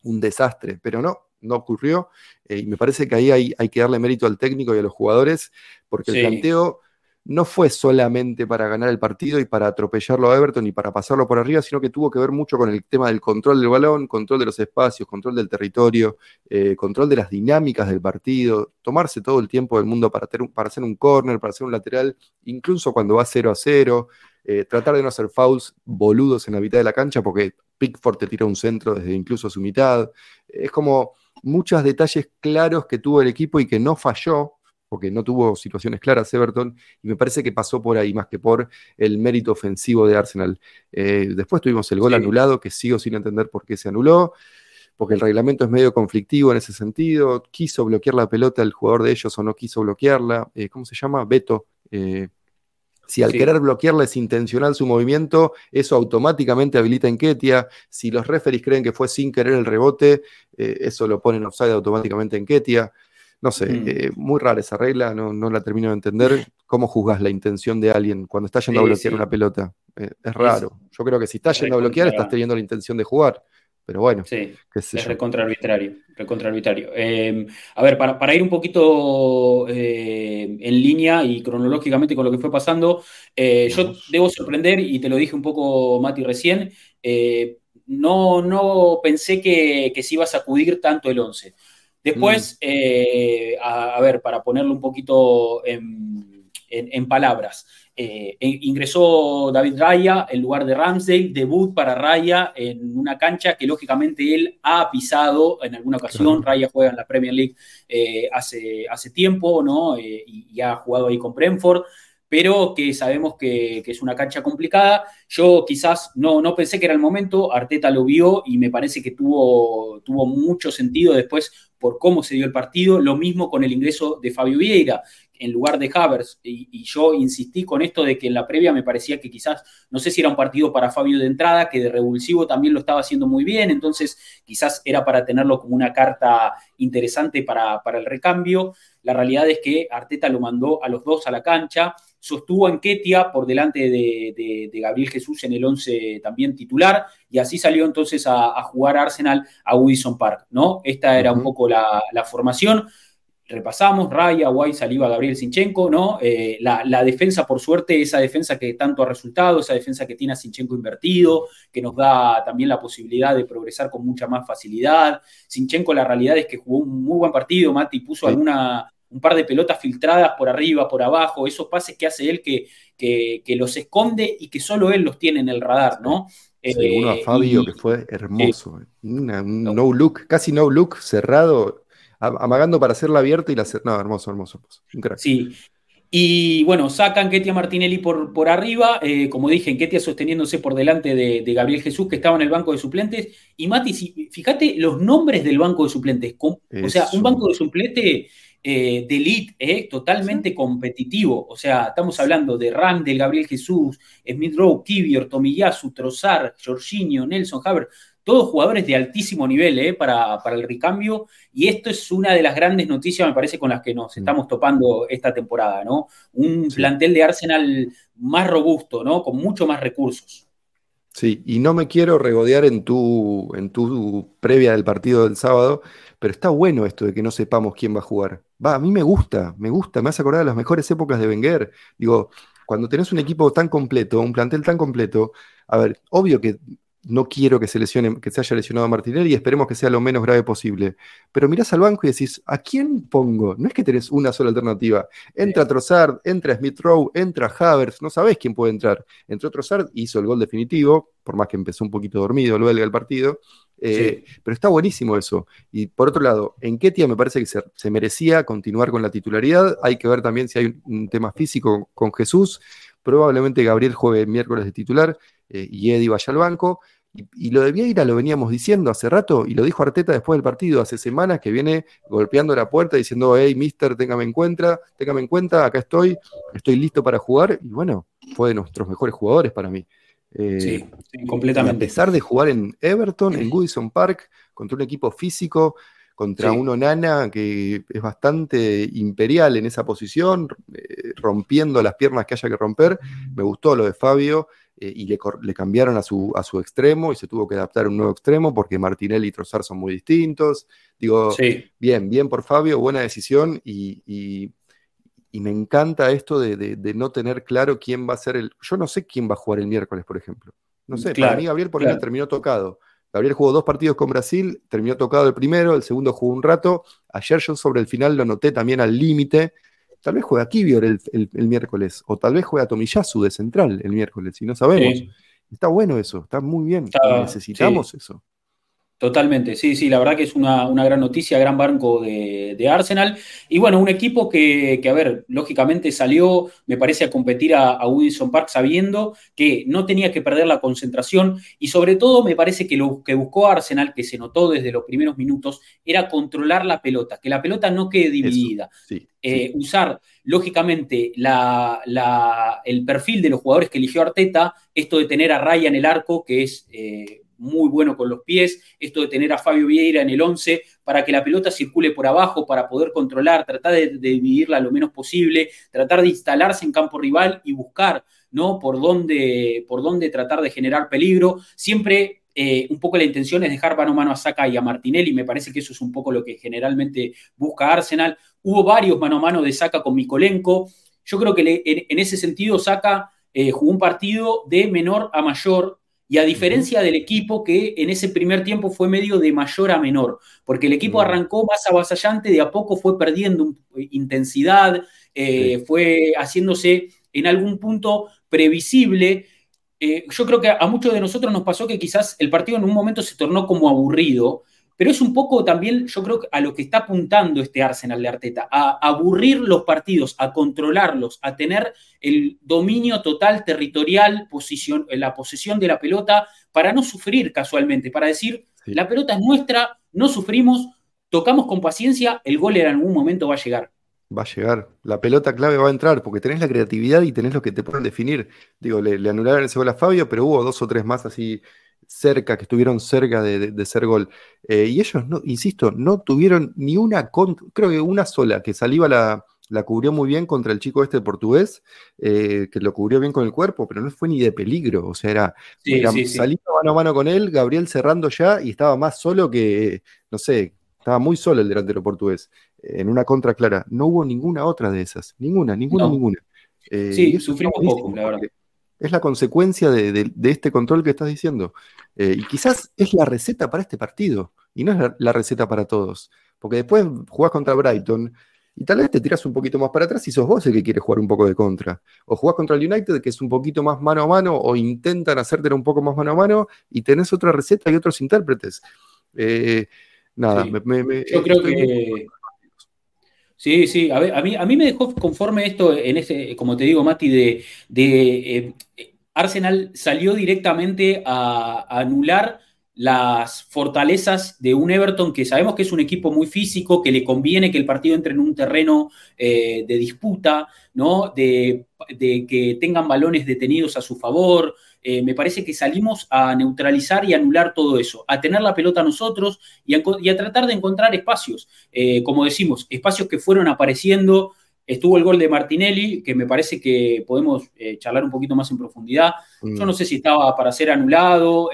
un desastre. Pero no, no ocurrió. Eh, y me parece que ahí hay, hay, que darle mérito al técnico y a los jugadores, porque el planteo no fue solamente para ganar el partido y para atropellarlo a Everton y para pasarlo por arriba, sino que tuvo que ver mucho con el tema del control del balón, control de los espacios, control del territorio, eh, control de las dinámicas del partido, tomarse todo el tiempo del mundo para, para hacer un corner, para hacer un lateral, incluso cuando va 0 a 0, eh, tratar de no hacer fouls boludos en la mitad de la cancha porque Pickford te tira un centro desde incluso su mitad. Es como muchos detalles claros que tuvo el equipo y que no falló, porque no tuvo situaciones claras Everton, y me parece que pasó por ahí más que por el mérito ofensivo de Arsenal. Eh, después tuvimos el gol anulado, que sigo sin entender por qué se anuló, porque el reglamento es medio conflictivo en ese sentido. Quiso bloquear la pelota el jugador de ellos o no quiso bloquearla. Eh, ¿Cómo se llama? Beto. Eh, si al querer bloquearla es intencional su movimiento, eso automáticamente habilita en Ketia. Si los referees creen que fue sin querer el rebote, eso lo ponen offside automáticamente en Ketia. No sé, mm. eh, muy rara esa regla, no, la termino de entender. ¿Cómo juzgas la intención de alguien cuando está yendo a bloquear una pelota? Eh, es raro. yo creo que si está yendo a bloquear, estás teniendo la intención de jugar. Pero bueno, sí, es recontra arbitrario. Em, a ver, para, ir un poquito eh, en línea y cronológicamente con lo que fue pasando, yo debo sorprender, y te lo dije un poco, Mati, recién, no, no pensé que, que se iba a sacudir tanto el 11. Después, mm. eh, a, ver, para ponerlo un poquito en, palabras, eh, ingresó David Raya en lugar de Ramsdale, debut para Raya en una cancha que lógicamente él ha pisado en alguna ocasión. Raya juega en la Premier League eh, hace, hace tiempo, ¿no? y, y, ha jugado ahí con Brentford pero que sabemos que, es una cancha complicada. Yo quizás no, no pensé que era el momento, Arteta lo vio y me parece que tuvo, tuvo mucho sentido después por cómo se dio el partido. Lo mismo con el ingreso de Fabio Vieira en lugar de Havers. Y, yo insistí con esto de que en la previa me parecía que quizás, no sé si era un partido para Fabio de entrada, que de revulsivo también lo estaba haciendo muy bien, entonces quizás era para tenerlo como una carta interesante para, para el recambio. La realidad es que Arteta lo mandó a los dos a la cancha sostuvo a Ketia por delante de, Gabriel Jesús en el 11 también titular, y así salió entonces a, jugar Arsenal a Wilson Park, ¿no? Esta era un poco la, formación. Repasamos, Raya, White, Saliva, Gabriel Sinchenko, ¿no? Eh, la, defensa, por suerte, esa defensa que tanto ha resultado, esa defensa que tiene a Sinchenko invertido, que nos da también la posibilidad de progresar con mucha más facilidad. Sinchenko, la realidad es que jugó un muy buen partido, Mati puso alguna, un par de pelotas filtradas por arriba, por abajo, esos pases que hace él que, que, los esconde y que solo él los tiene en el radar, ¿no? Sí, uno a eh, Fabio que fue hermoso, un no. look, casi no look, cerrado, amagando para hacerla abierta y la. No, hermoso, hermoso, hermoso. Sí, y bueno, sacan Ketia Martinelli por, por arriba, eh, como dije, Ketia sosteniéndose por delante de, Gabriel Jesús, que estaba en el banco de suplentes. Y Mati, fíjate los nombres del banco de suplentes. o sea, un banco de suplentes eh, de elite, eh, totalmente competitivo. O sea, estamos hablando de Randall, Gabriel Jesús, Smith Rowe, Kivior, Tomiyasu, Trozar, Jorginho, Nelson Haber, todos jugadores de altísimo nivel eh, para, el recambio. Y esto es una de las grandes noticias, me parece, con las que nos mm. estamos topando esta temporada, ¿no? Un plantel de Arsenal más robusto, ¿no? Con mucho más recursos. Sí, y no me quiero regodear en tu, en tu previa del partido del sábado, pero está bueno esto de que no sepamos quién va a jugar. Va, a mí me gusta, me gusta, me hace acordar de las mejores épocas de Wenger. Digo, cuando tenés un equipo tan completo, un plantel tan completo, a ver, obvio que no quiero que se lesione, que se haya lesionado a Martinelli y esperemos que sea lo menos grave posible. Pero mirás al banco y decís, ¿a quién pongo? No es que tenés una sola alternativa. Entra Trossard, entra Smith Rowe, entra Havertz, no sabés quién puede entrar. Entró Trossard, hizo el gol definitivo, por más que empezó un poquito dormido el belga el partido. Eh, pero está buenísimo eso. Y por otro lado, en Ketia me parece que se, merecía continuar con la titularidad. Hay que ver también si hay un, tema físico con Jesús. Probablemente Gabriel juegue miércoles de titular eh, y Eddie vaya al banco. Y, lo de Vieira lo veníamos diciendo hace rato, y lo dijo Arteta después del partido, hace semanas que viene golpeando la puerta diciendo, hey, mister, téngame en cuenta, téngame en cuenta, acá estoy, estoy listo para jugar. Y bueno, fue de nuestros mejores jugadores para mí. Eh, sí, completamente. A pesar de jugar en Everton, en Goodison Park, contra un equipo físico, contra un Onana que es bastante imperial en esa posición, eh, rompiendo las piernas que haya que romper. Me gustó lo de Fabio. Eh, y le, cambiaron a su, a su extremo y se tuvo que adaptar a un nuevo extremo porque Martinelli y Trossard son muy distintos. Digo, bien, bien por Fabio, buena decisión y, me encanta esto de, no tener claro quién va a ser el... Yo no sé quién va a jugar el miércoles, por ejemplo. No sé, para mí Gabriel por ejemplo terminó tocado. Gabriel jugó dos partidos con Brasil, terminó tocado el primero, el segundo jugó un rato. Ayer yo sobre el final lo noté también al límite. Tal vez juega Kivior el, el, miércoles, o tal vez juega Tomiyasu de central el miércoles, si no sabemos. Está bueno eso, está muy bien. Necesitamos eso. Totalmente, sí, sí, la verdad que es una, gran noticia, gran banco de, Arsenal. Y bueno, un equipo que, a ver, lógicamente salió, me parece, a competir a, a Woodison Park sabiendo que no tenía que perder la concentración y sobre todo me parece que lo que buscó Arsenal, que se notó desde los primeros minutos, era controlar la pelota, que la pelota no quede dividida. Eh, usar, lógicamente, el perfil de los jugadores que eligió Arteta, esto de tener a Raya en el arco, que es... Eh, muy bueno con los pies, esto de tener a Fabio Vieira en el 11 para que la pelota circule por abajo, para poder controlar, tratar de, dividirla lo menos posible, tratar de instalarse en campo rival y buscar, ¿no? Por dónde, por dónde tratar de generar peligro. Siempre eh, un poco la intención es dejar mano a mano a Saka y a Martinelli, me parece que eso es un poco lo que generalmente busca Arsenal. Hubo varios mano a mano de Saka con Mikolenko. Yo creo que en, ese sentido Saka eh, jugó un partido de menor a mayor, y a diferencia del equipo que en ese primer tiempo fue medio de mayor a menor, porque el equipo arrancó más avasallante, de a poco fue perdiendo intensidad, eh, fue haciéndose en algún punto previsible. Eh, yo creo que a muchos de nosotros nos pasó que quizás el partido en un momento se tornó como aburrido pero es un poco también, yo creo, a lo que está apuntando este Arsenal de Arteta, a aburrir los partidos, a controlarlos, a tener el dominio total territorial, posición, la posesión de la pelota, para no sufrir casualmente, para decir, la pelota es nuestra, no sufrimos, tocamos con paciencia, el gol en algún momento va a llegar. Va a llegar. La pelota clave va a entrar porque tenés la creatividad y tenés lo que te pueden definir. Digo, le, le anularon ese gol a Fabio, pero hubo dos o tres más así cerca, que estuvieron cerca de, ser gol. Eh, y ellos, no, insisto, no tuvieron ni una, creo que una sola, que Saliva la, la cubrió muy bien contra el chico este portugués, eh, que lo cubrió bien con el cuerpo, pero no fue ni de peligro. O sea, era, mano a mano con él, Gabriel cerrando ya y estaba más solo que, no sé, estaba muy solo el delantero portugués. En una contra clara. No hubo ninguna otra de esas. Ninguna, ninguna, ninguna. Eh, sí, sufrimos poco, la verdad es la consecuencia de, este control que estás diciendo. Eh, y quizás es la receta para este partido, y no es la, receta para todos. Porque después jugás contra Brighton y tal vez te tiras un poquito más para atrás y sos vos el que quiere jugar un poco de contra. O jugás contra el United, que es un poquito más mano a mano, o intentan hacértelo un poco más mano a mano, y tenés otra receta y otros intérpretes. Eh, nada, me, yo creo que Sí, sí, a, a, mí, a mí me dejó conforme esto en ese, como te digo, Mati, de, de eh, Arsenal salió directamente a, anular las fortalezas de un Everton que sabemos que es un equipo muy físico, que le conviene que el partido entre en un terreno eh, de disputa, ¿no? De, que tengan balones detenidos a su favor, eh, me parece que salimos a neutralizar y anular todo eso, a tener la pelota nosotros y a, tratar de encontrar espacios, eh, como decimos, espacios que fueron apareciendo Estuvo el gol de Martinelli, que me parece que podemos eh, charlar un poquito más en profundidad. Yo mm. no sé si estaba para ser anulado.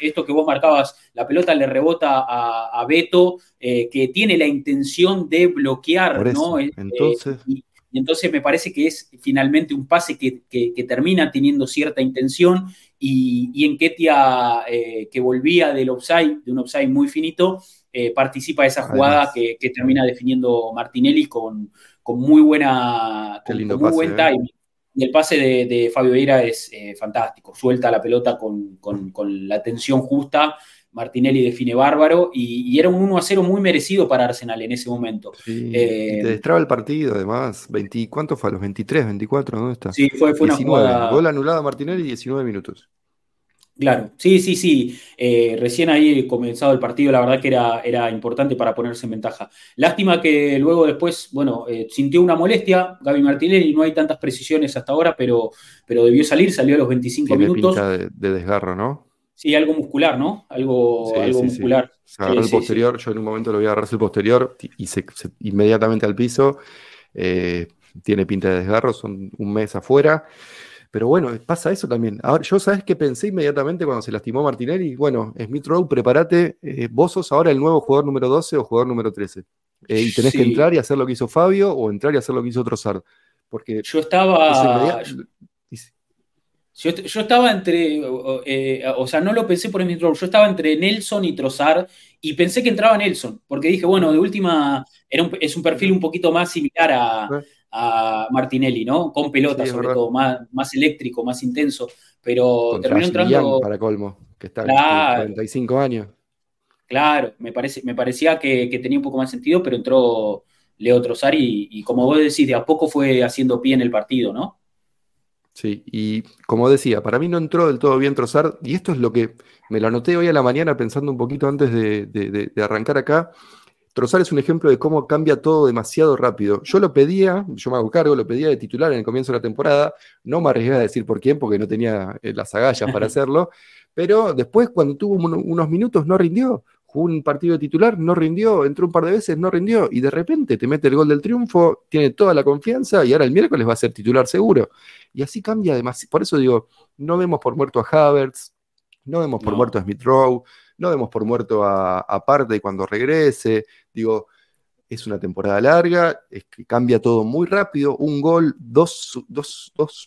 Esto que vos marcabas, la pelota le rebota a, Beto, que tiene la intención de bloquear, ¿no? Entonces. Y, entonces me parece que es finalmente un pase que, termina teniendo cierta intención. Y, y en Ketia, que volvía del offside, de un offside muy finito, participa de esa jugada que, que termina definiendo Martinelli con con muy buena, con, muy buen ¿eh? timing. Y el pase de, Fabio Vieira es eh, fantástico, suelta la pelota con, la tensión justa. Martinelli define bárbaro y, era un 1 a 0 muy merecido para Arsenal en ese momento. Sí, eh, te destraba el partido, además. 20, ¿Cuánto fue? ¿A los 23, 24? ¿Dónde está? Sí, fue, fue una jugada. Gol anulado a Martinelli, 19 minutos. Claro, sí, sí, sí. Eh, recién ahí comenzado el partido, la verdad que era, era importante para ponerse en ventaja. Lástima que luego después, bueno, eh, sintió una molestia Gaby Martinelli, no hay tantas precisiones hasta ahora, pero, pero debió salir, salió a los 25 minutos. Pinta de, desgarro, ¿no? Sí, algo muscular, ¿no? Algo, algo muscular. Se agarró el posterior, yo en un momento lo voy a agarrarse el posterior y se, inmediatamente al piso. Eh, tiene pinta de desgarro, son un mes afuera. Pero bueno, pasa eso también. Ahora, yo sabes que pensé inmediatamente cuando se lastimó Martinelli, bueno, Smith Rowe, prepárate, eh, vos sos ahora el nuevo jugador número 12 o jugador número 13. Eh, y tenés que entrar y hacer lo que hizo Fabio o entrar y hacer lo que hizo Trossard. Porque yo estaba. Yo, yo, estaba entre, eh, o sea, no lo pensé por Smith Rowe, yo estaba entre Nelson y Trossard y pensé que entraba Nelson, porque dije, bueno, de última, era es un perfil un poquito más similar a, a Martinelli, ¿no? Con pelota, sobre todo, más, más eléctrico, más intenso. Pero terminó entrando. para colmo, que está claro, 45 años. Claro, me, parece, me parecía que, tenía un poco más sentido, pero entró Leo Trossari y, como vos decís, de a poco fue haciendo pie en el partido, ¿no? Sí, y como decía, para mí no entró del todo bien Trossard, y esto es lo que me lo anoté hoy a la mañana pensando un poquito antes de, de arrancar acá. Trozar es un ejemplo de cómo cambia todo demasiado rápido. Yo lo pedía, yo me hago cargo, lo pedía de titular en el comienzo de la temporada. No me arriesgué a decir por quién, porque no tenía eh, las agallas para hacerlo. Pero después, cuando tuvo unos minutos, no rindió. Jugó un partido de titular, no rindió. Entró un par de veces, no rindió. Y de repente te mete el gol del triunfo, tiene toda la confianza y ahora el miércoles va a ser titular seguro. Y así cambia demasiado. Por eso digo, no vemos por muerto a Havertz, no vemos por muerto a Smith Rowe, no demos por muerto a, a cuando regrese. Digo, es una temporada larga, es que cambia todo muy rápido, un gol, dos,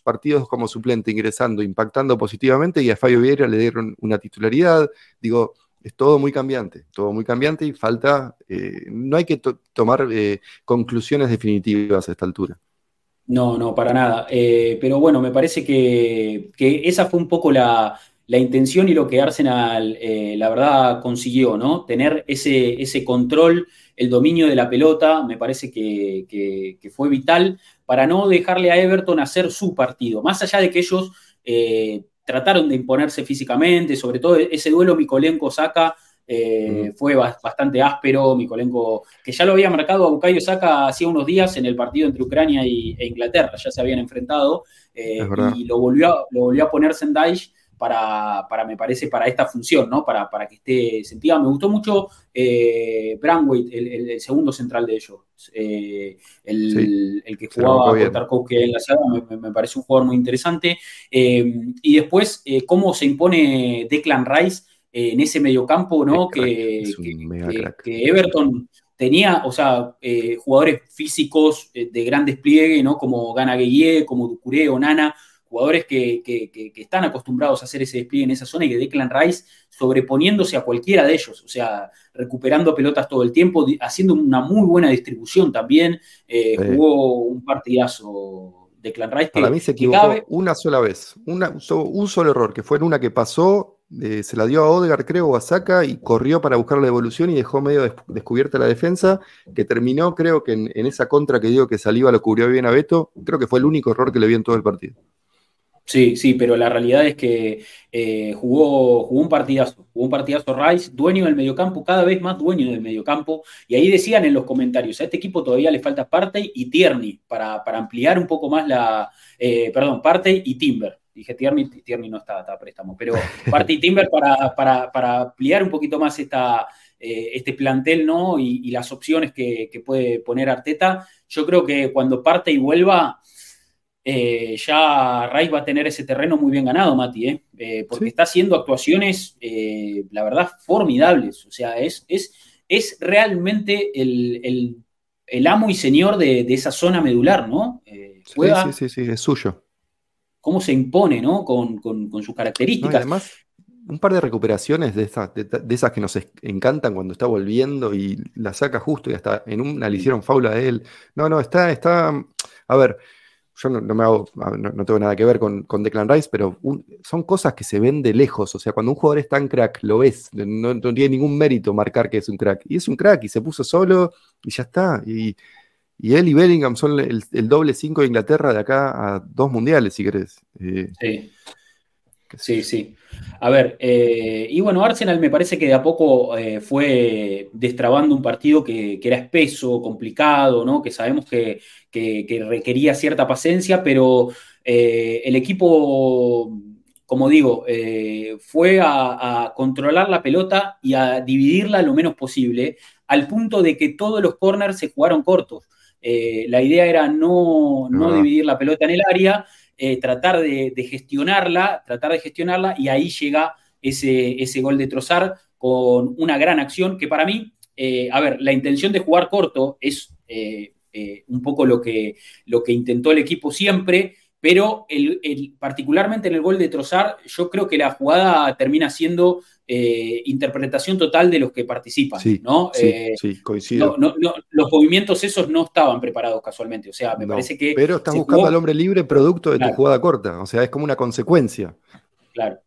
partidos como suplente ingresando, impactando positivamente y a Fabio Vieira le dieron una titularidad. Digo, es todo muy cambiante, todo muy cambiante y falta, eh, no hay que tomar eh, conclusiones definitivas a esta altura. No, no, para nada. Eh, pero bueno, me parece que, que esa fue un poco la, la intención y lo que Arsenal, la verdad, consiguió, ¿no? Tener ese, ese control, el dominio de la pelota, me parece que, fue vital para no dejarle a Everton hacer su partido. Más allá de que ellos trataron de imponerse físicamente, sobre todo ese duelo Mikolenko-Saka. Eh, fue bastante áspero, Mikolenko, que ya lo había marcado a Bukayo Saka hacía unos días en el partido entre Ucrania e Inglaterra, ya se habían enfrentado, y lo volvió, lo volvió a poner Sendai para, para, me parece, para esta función, ¿no? Para, para que esté sentida. Me gustó mucho eh, el, segundo central de ellos, eh, el, que jugaba con Tarkovsky en la saga, me, me, parece un jugador muy interesante. Eh, y después, eh, cómo se impone Declan Rice en ese mediocampo, ¿no? Que, que, Everton tenía, o sea, jugadores físicos de gran despliegue, ¿no? Como Gana Gueye, como Ducuré o Nana, jugadores que, están acostumbrados a hacer ese despliegue en esa zona y que Declan Rice sobreponiéndose a cualquiera de ellos, o sea, recuperando pelotas todo el tiempo, haciendo una muy buena distribución también. Eh, jugó un partidazo Declan Rice. Para mí se equivocó una sola vez, un solo error, que fue en una que pasó, eh, se la dio a Odegar, creo, o a Saka, y corrió para buscar la evolución y dejó medio descubierta la defensa, que terminó, creo que en, en, esa contra que digo que Saliva lo cubrió bien a Beto, creo que fue el único error que le vi en todo el partido. Sí, sí, pero la realidad es que eh, jugó, jugó un partidazo, jugó un partidazo Rice, dueño del mediocampo, cada vez más dueño del mediocampo, y ahí decían en los comentarios, a este equipo todavía le falta Partey y Tierney para, ampliar un poco más la, eh, perdón, Partey y Timber, dije Tierney, Tierney no está, está a préstamo, pero Partey y Timber para, para, ampliar un poquito más esta, este plantel ¿no? Y, las opciones que, puede poner Arteta, yo creo que cuando parte y vuelva, ya Rice va a tener ese terreno muy bien ganado, Mati, porque está haciendo actuaciones, la verdad, formidables. O sea, es, es, es realmente el, amo y señor de, esa zona medular, ¿no? sí, sí, sí, es suyo cómo se impone, ¿no? Con, sus características. además, un par de recuperaciones de esas, de, esas que nos encantan cuando está volviendo y la saca justo y hasta en una le hicieron faula a él. No, no, está, está. A ver, yo no, me hago, no, tengo nada que ver con, con Declan Rice, pero son cosas que se ven de lejos. O sea, cuando un jugador es tan crack, lo ves, no, tiene ningún mérito marcar que es un crack. Y es un crack y se puso solo y ya está. Y y él y Bellingham son el, doble 5 de Inglaterra de acá a dos mundiales, si querés. Eh, sí. Sí, sí. A ver, eh, y bueno, Arsenal me parece que de a poco eh, fue destrabando un partido que, era espeso, complicado, ¿no? Que sabemos que, requería cierta paciencia, pero el equipo, como digo, fue a, a, controlar la pelota y a dividirla lo menos posible, al punto de que todos los corners se jugaron cortos. Eh, la idea era no, dividir la pelota en el área, eh, tratar de, gestionarla, tratar de gestionarla, y ahí llega ese, ese gol de Trozar con una gran acción que para mí, eh, a ver, la intención de jugar corto es un poco lo que, lo que intentó el equipo siempre, pero particularmente en el gol de Trozar, yo creo que la jugada termina siendo eh, interpretación total de los que participan. Sí, ¿no? sí, eh, coincido. los movimientos esos no estaban preparados casualmente. O sea, me parece que. Pero estás buscando al hombre libre producto de tu jugada corta. O sea, es como una consecuencia. Claro.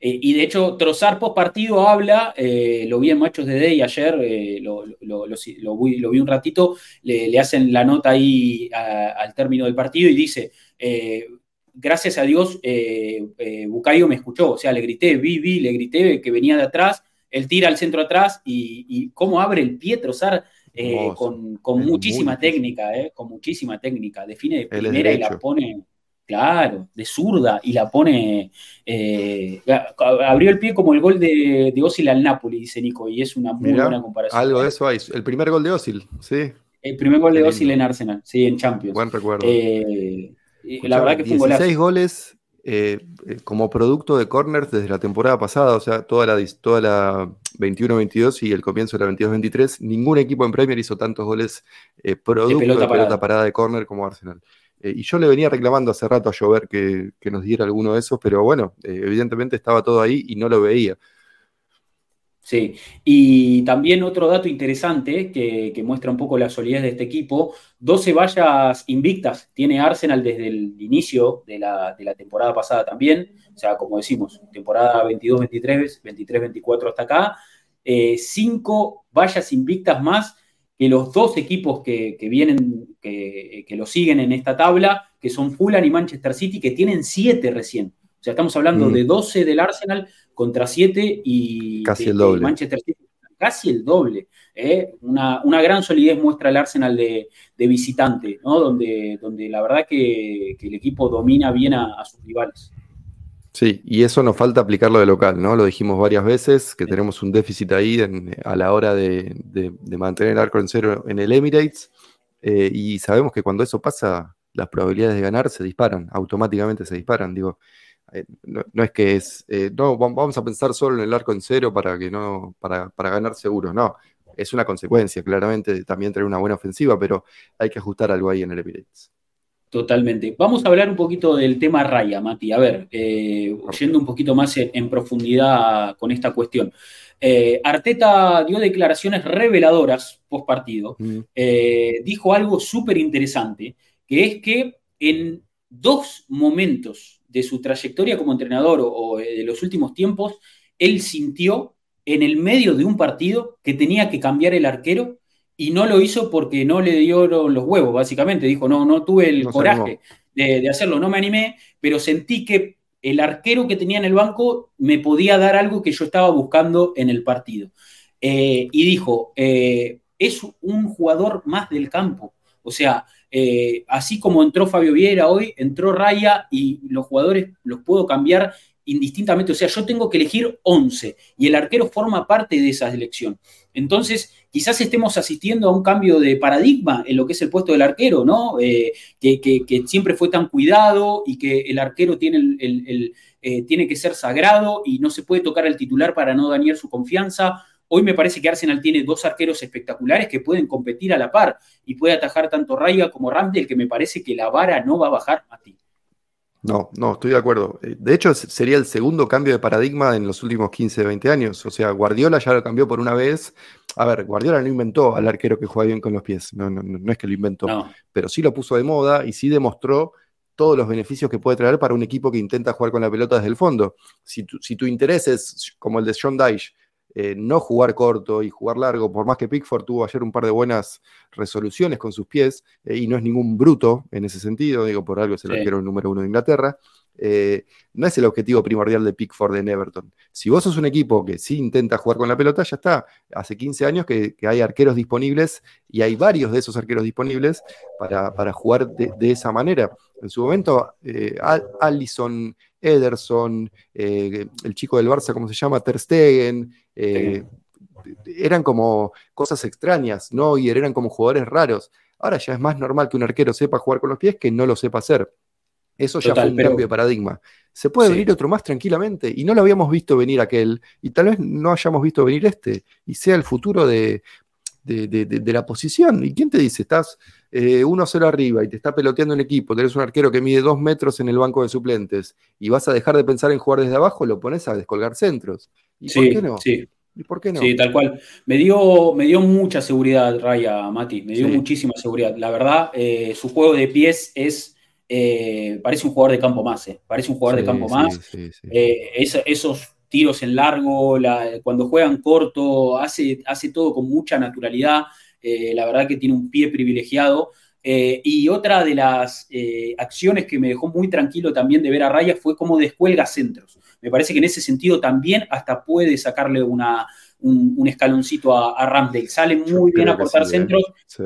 Eh, y de hecho, Trozar post partido habla, lo vi en Machos de Day ayer, lo, vi, un ratito, le, hacen la nota ahí al término del partido y dice, gracias a Dios, eh, eh, Bucayo me escuchó, o sea, le grité, vi, vi, le grité que venía de atrás, él tira al centro atrás y, cómo abre el pie Trozar eh, con, muchísima técnica, con muchísima técnica, define de primera y la pone, claro, de zurda y la pone, abrió el pie como el gol de, de Osil al Napoli, dice Nico, y es una muy buena comparación. Algo de eso hay, el primer gol de Osil, sí. El primer gol de Osil en Arsenal, sí, en Champions. Buen recuerdo la verdad que fue 16 goles eh, eh, como producto de corners desde la temporada pasada, o sea, toda la, toda la 21-22 y el comienzo de la 22-23. Ningún equipo en Premier hizo tantos goles eh, producto de pelota, parada. de corner como Arsenal. y yo le venía reclamando hace rato a Llover que, que nos diera alguno de esos, pero bueno, evidentemente estaba todo ahí y no lo veía. Sí, y también otro dato interesante que, muestra un poco la solidez de este equipo, 12 vallas invictas tiene Arsenal desde el inicio de la, temporada pasada también, o sea, como decimos, temporada 22-23, 23-24 hasta acá, eh, cinco vallas invictas más que los dos equipos que, vienen, que, que, lo siguen en esta tabla, que son Fulham y Manchester City, que tienen siete recién. O sea, estamos hablando mm. de 12 del Arsenal contra 7 y casi el doble. Manchester City casi el doble. ¿eh? Una, gran solidez muestra el Arsenal de, visitante, ¿no? donde, donde la verdad que, el equipo domina bien a, sus rivales. Sí, y eso nos falta aplicarlo de local, ¿no? Lo dijimos varias veces, que tenemos un déficit ahí a la hora de, mantener el arco en cero en el Emirates, eh, y sabemos que cuando eso pasa, las probabilidades de ganar se disparan, automáticamente se disparan. Digo, eh, no, es que es, eh, no, vamos a pensar solo en el arco en cero para que no, para, ganar seguros, no. Es una consecuencia, claramente, de también tener una buena ofensiva, pero hay que ajustar algo ahí en el Emirates. Totalmente. Vamos a hablar un poquito del tema Raya, Mati. A ver, eh, yendo un poquito más en, profundidad con esta cuestión. Arteta dio declaraciones reveladoras post partido. Mm. dijo algo súper interesante, que es que en dos momentos de su trayectoria como entrenador o, de los últimos tiempos, él sintió en el medio de un partido que tenía que cambiar el arquero y no lo hizo porque no le dio los huevos, básicamente. Dijo, no, no tuve el coraje de, hacerlo, no me animé, pero sentí que el arquero que tenía en el banco me podía dar algo que yo estaba buscando en el partido. Eh, y dijo, eh, es un jugador más del campo. O sea, eh, así como entró Fabio Vieira hoy, entró Raya y los jugadores los puedo cambiar indistintamente, o sea, yo tengo que elegir 11 y el arquero forma parte de esa elección. Entonces, quizás estemos asistiendo a un cambio de paradigma en lo que es el puesto del arquero, ¿no? Eh, que, siempre fue tan cuidado y que el arquero tiene, el, eh, tiene que ser sagrado y no se puede tocar al titular para no dañar su confianza. Hoy me parece que Arsenal tiene dos arqueros espectaculares que pueden competir a la par y puede atajar tanto Raya como Ramsdale, que me parece que la vara no va a bajar a ti. No, no, estoy de acuerdo. Eh, de hecho, sería el segundo cambio de paradigma en los últimos 15, 20 años. O sea, Guardiola ya lo cambió por una vez. A ver, Guardiola no inventó al arquero que juega bien con los pies. No, no, no es que lo inventó. Pero sí lo puso de moda y sí demostró todos los beneficios que puede traer para un equipo que intenta jugar con la pelota desde el fondo. Si tu, si tu interés es como el de Sean Dyche, eh, no jugar corto y jugar largo, por más que Pickford tuvo ayer un par de buenas resoluciones con sus pies, eh, y no es ningún bruto en ese sentido, digo, por algo es el arquero número uno de Inglaterra, eh, no es el objetivo primordial de Pickford en Everton. Si vos sos un equipo que sí intenta jugar con la pelota, ya está. Hace 15 años que, hay arqueros disponibles y hay varios de esos arqueros disponibles para, jugar de, esa manera. En su momento, Allison, Ederson, el chico del Barça, ¿cómo se llama? Ter Stegen, eh, eran como cosas extrañas, ¿no? Y eran como jugadores raros. Ahora ya es más normal que un arquero sepa jugar con los pies que no lo sepa hacer. Eso ya fue un cambio de paradigma. Se puede venir otro más tranquilamente y no lo habíamos visto venir aquel y tal vez no hayamos visto venir este y sea el futuro de, de, la posición. ¿Y quién te dice? Estás eh, 1-0 arriba y te está peloteando un equipo, tenés un arquero que mide dos metros en el banco de suplentes y vas a dejar de pensar en jugar desde abajo, lo pones a descolgar centros. ¿Y por qué no? Sí. ¿Y por qué no? Sí, tal cual. Me dio, me dio mucha seguridad, Raya, Mati. Me dio muchísima seguridad. La verdad, eh, su juego de pies es. Eh, parece un jugador de campo más, eh. Parece un jugador de campo más. esos tiros en largo, cuando juegan corto, hace, hace todo con mucha naturalidad. la verdad que tiene un pie privilegiado. y otra de las acciones que me dejó muy tranquilo también de ver a Raya fue cómo descuelga centros. Me parece que en ese sentido también hasta puede sacarle una, un, escaloncito a, a. Sale muy bien a cortar ¿eh? centros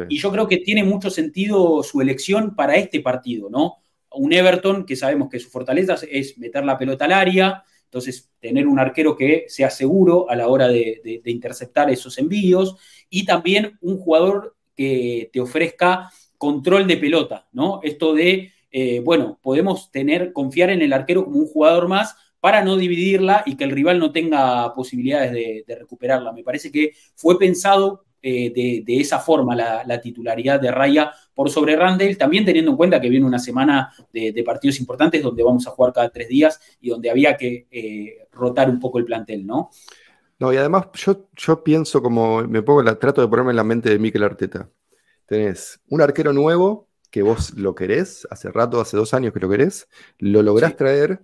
y yo creo que tiene mucho sentido su elección para este partido, ¿no? Un Everton que sabemos que su fortaleza es meter la pelota al área, entonces tener un arquero que sea seguro a la hora de, interceptar esos envíos y también un jugador que te ofrezca control de pelota, ¿no? Esto de, eh, bueno, podemos tener, confiar en el arquero como un jugador más, para no dividirla y que el rival no tenga posibilidades de, recuperarla. Me parece que fue pensado eh, de, esa forma la, titularidad de Raya por sobre Randall, también teniendo en cuenta que viene una semana de, partidos importantes donde vamos a jugar cada tres días y donde había que eh, rotar un poco el plantel, ¿no? No, y además yo, yo pienso como, me pongo, la, trato de ponerme en la mente de Mikel Arteta. Tenés un arquero nuevo que vos lo querés, hace rato, hace dos años que lo querés, lo lográs traer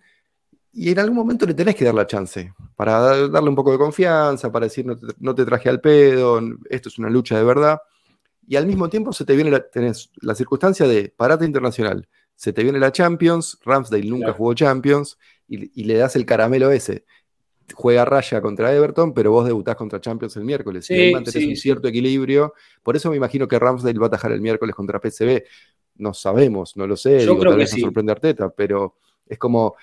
y en algún momento le tenés que dar la chance para darle un poco de confianza, para decir no te, traje al pedo, esto es una lucha de verdad. Y al mismo tiempo se te viene la, tenés la circunstancia de parate internacional, se te viene la Champions, Ramsdale nunca jugó Champions y, le das el caramelo ese. Juega raya contra Everton, pero vos debutás contra Champions el miércoles. y mantenés un cierto equilibrio. Por eso me imagino que Ramsdale va a atajar el miércoles contra PSV. No sabemos, no lo sé. Yo tal vez sorprende Arteta, pero es como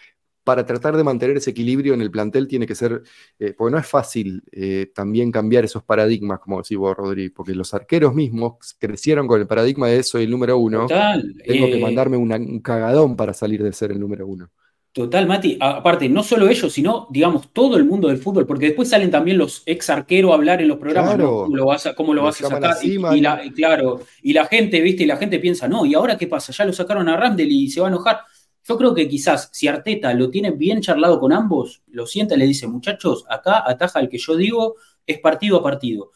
para tratar de mantener ese equilibrio en el plantel tiene que ser, eh, porque no es fácil eh, también cambiar esos paradigmas, como decís vos, Rodrigo, porque los arqueros mismos crecieron con el paradigma de eso y el número uno. Total, Tengo que eh, mandarme un cagadón para salir de ser el número uno. Total, Mati. Aparte, no solo ellos, sino, digamos, todo el mundo del fútbol, porque después salen también los ex arqueros a hablar en los programas, ¿Cómo lo vas a, cómo lo vas a sacar? Y, la, claro, y la gente, viste, y la gente piensa, no, ¿y ahora qué pasa? Ya lo sacaron a Randall y se va a enojar. Yo creo que quizás si Arteta lo tiene bien charlado con ambos, lo sienta y le dice, muchachos, acá ataja el que yo digo, es partido a partido.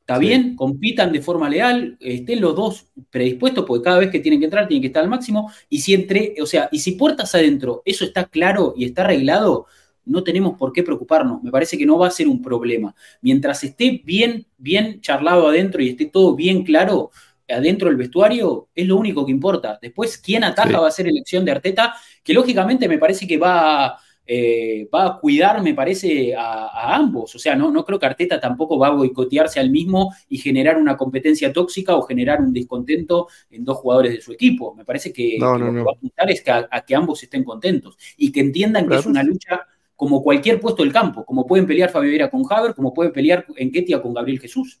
Está bien, compitan de forma leal, estén los dos predispuestos, porque cada vez que tienen que entrar tienen que estar al máximo. Y si entre, o sea, y si puertas adentro, eso está claro y está arreglado, no tenemos por qué preocuparnos. Me parece que no va a ser un problema. Mientras esté bien, bien charlado adentro y esté todo bien claro, adentro del vestuario es lo único que importa. Después, quién ataja va a ser elección de Arteta, que lógicamente me parece que va, eh, va a cuidar, me parece, a, ambos. O sea, no, no creo que Arteta tampoco va a boicotearse al mismo y generar una competencia tóxica o generar un descontento en dos jugadores de su equipo. Me parece que, lo que va a apuntar es que a, que ambos estén contentos y que entiendan que es una lucha como cualquier puesto del campo, como pueden pelear Fabio Vera con Haber, como pueden pelear en Ketia con Gabriel Jesús.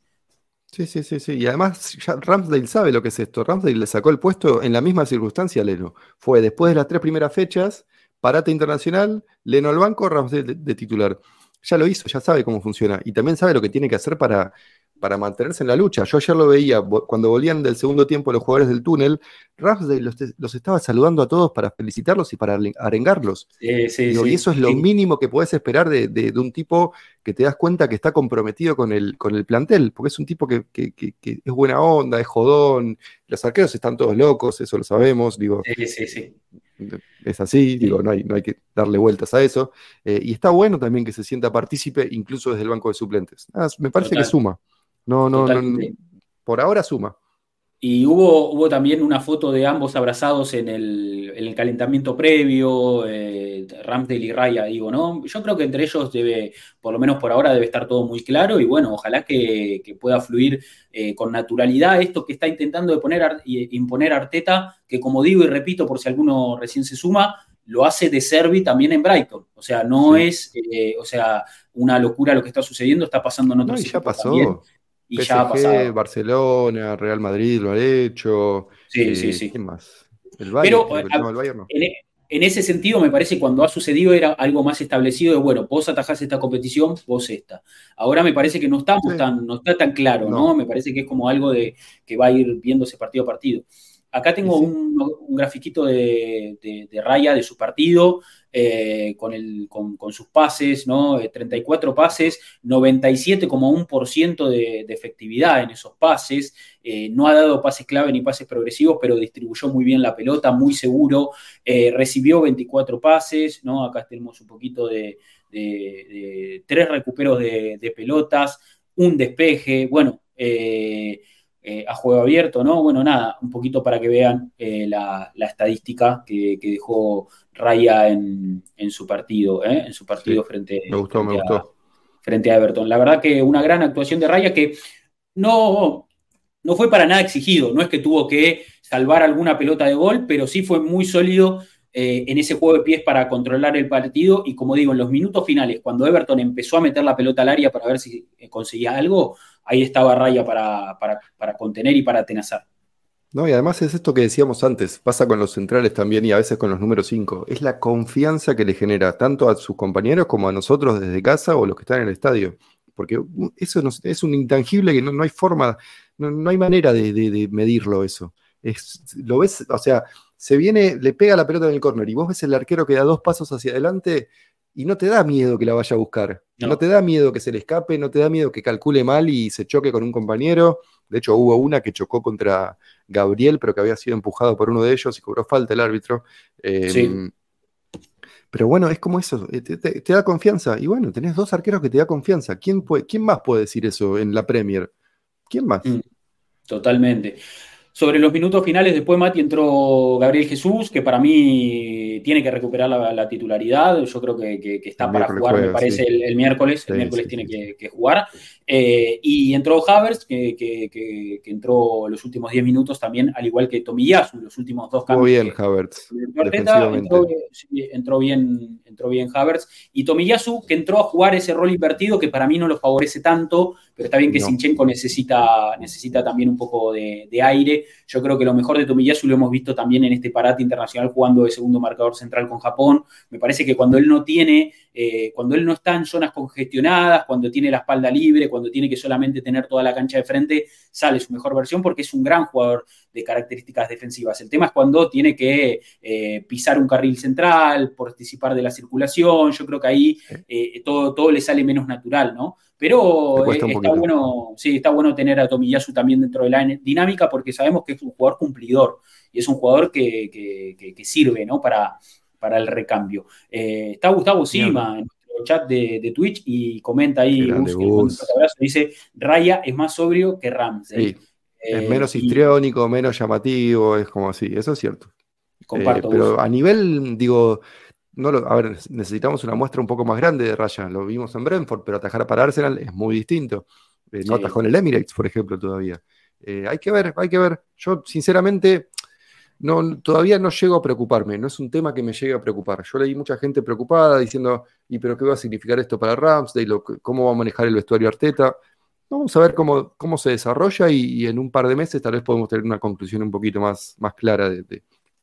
Sí, sí, sí, sí. Y además ya Ramsdale sabe lo que es esto. Ramsdale le sacó el puesto en la misma circunstancia a Leno. Fue después de las tres primeras fechas, parate internacional, Leno al banco, Ramsdale de titular. Ya lo hizo, ya sabe cómo funciona. Y también sabe lo que tiene que hacer para para mantenerse en la lucha. Yo ayer lo veía, cuando volvían del segundo tiempo los jugadores del túnel, Ramsdale los, estaba saludando a todos para felicitarlos y para arengarlos. Sí, sí, y eso es lo mínimo que puedes esperar de, un tipo que te das cuenta que está comprometido con el, con el plantel, porque es un tipo que, es buena onda, es jodón, los arqueros están todos locos, eso lo sabemos, digo. Sí, sí, sí. Es así, digo, no hay, no hay que darle vueltas a eso. Eh, y está bueno también que se sienta partícipe, incluso desde el banco de suplentes. Ah, me parece que suma. No, no, no, por ahora suma. Y hubo, hubo también una foto de ambos abrazados en el, calentamiento previo, eh, Ramsdale y Raya, digo, ¿no? Yo creo que entre ellos debe, por lo menos por ahora, debe estar todo muy claro y bueno, ojalá que, pueda fluir eh, con naturalidad esto que está intentando de poner, imponer Arteta, que como digo y repito, por si alguno recién se suma, lo hace de Servi también en Brighton. O sea, no es, eh, o sea, una locura lo que está sucediendo, está pasando en otros no, ya pasó. Y ya ha pasado. Barcelona, Real Madrid lo ha hecho. Sí, sí, eh, sí. ¿Quién más? El Bayern, Pero, el Bayern no. en, en, ese sentido, me parece cuando ha sucedido era algo más establecido de, bueno, vos atajás esta competición, vos esta. Ahora me parece que no estamos tan, no está tan claro, no. Me parece que es como algo de que va a ir viéndose partido a partido. Acá tengo un, un, grafiquito de, Raya de su partido eh, con, sus pases, ¿no? 34 eh, pases, 97,1% de, efectividad en esos pases. Eh, no ha dado pases clave ni pases progresivos, pero distribuyó muy bien la pelota, muy seguro. recibió 24 pases, ¿no? Acá tenemos un poquito de, tres recuperos de, pelotas, un despeje. Bueno, a juego abierto, ¿no? Bueno, nada, un poquito para que vean la, estadística que, dejó Raya en, su partido, ¿eh? en su partido frente, me gustó, me gustó. A, frente a Everton. La verdad que una gran actuación de Raya que no, no fue para nada exigido, no es que tuvo que salvar alguna pelota de gol, pero sí fue muy sólido en ese juego de pies para controlar el partido y como digo, en los minutos finales, cuando Everton empezó a meter la pelota al área para ver si conseguía algo, ahí estaba Raya para, para, contener y para atenazar. No, y además es esto que decíamos antes, pasa con los centrales también y a veces con los números 5. Es la confianza que le genera tanto a sus compañeros como a nosotros desde casa o los que están en el estadio. Porque eso es un intangible que no, hay forma, no, hay manera de, medirlo eso. Es, lo ves, o sea, se viene, le pega la pelota en el córner y vos ves el arquero que da dos pasos hacia adelante y no te da miedo que la vaya a buscar. No. te da miedo que se le escape, no te da miedo que calcule mal y se choque con un compañero. De hecho, hubo una que chocó contra Gabriel, pero que había sido empujado por uno de ellos y cobró falta el árbitro. Em, pero bueno, es como eso, eh, te, da confianza. Y bueno, tenés dos arqueros que te da confianza. ¿Quién, puede, quién más puede decir eso en la Premier? ¿Quién más? Mm, totalmente. Sobre los minutos finales, después Mati entró Gabriel Jesús, que para mí tiene que recuperar la, titularidad. Yo creo que, está para jugar, me parece, el, miércoles. el miércoles tiene que, jugar. Eh, y entró Havers, que, entró los últimos 10 minutos también, al igual que Tomiyasu, los últimos dos cambios. Muy bien, Havertz. Entró, entró, bien, entró bien Havertz. Y Tomiyasu, que entró a jugar ese rol invertido, que para mí no lo favorece tanto, pero está bien que Sinchenko necesita, necesita también un poco de, aire. Yo creo que lo mejor de Tomiyasu lo hemos visto también en este parate internacional jugando de segundo marcador central con Japón. Me parece que cuando él no tiene, eh, cuando él no está en zonas congestionadas, cuando tiene la espalda libre, cuando tiene que solamente tener toda la cancha de frente, sale su mejor versión porque es un gran jugador de características defensivas. El tema es cuando tiene que eh, pisar un carril central, participar de la circulación. Yo creo que ahí eh, todo, todo le sale menos natural, ¿no? Pero está bueno, sí, está bueno tener a Tomiyasu también dentro de la dinámica porque sabemos que es un jugador cumplidor y es un jugador que, sirve ¿no? para, para el recambio. Eh, está Gustavo Sima en nuestro chat de, Twitch y comenta ahí, dice, Raya es más sobrio que Ramsey. es eh, menos histriónico, menos llamativo, es como así, eso es cierto. Comparto. Eh, pero a nivel, digo, no a ver, necesitamos una muestra un poco más grande de Raya. Lo vimos en Brentford, pero atajar para Arsenal es muy distinto. Eh, no atajó en el Emirates, por ejemplo, todavía. Eh, hay que ver, hay que ver. Yo, sinceramente, no, todavía no llego a preocuparme, no es un tema que me llegue a preocupar. Yo leí mucha gente preocupada diciendo, ¿y pero qué va a significar esto para Ramsdale? ¿Cómo va a manejar el vestuario Arteta? Vamos a ver cómo, cómo se desarrolla y, en un par de meses tal vez podemos tener una conclusión un poquito más, más clara de,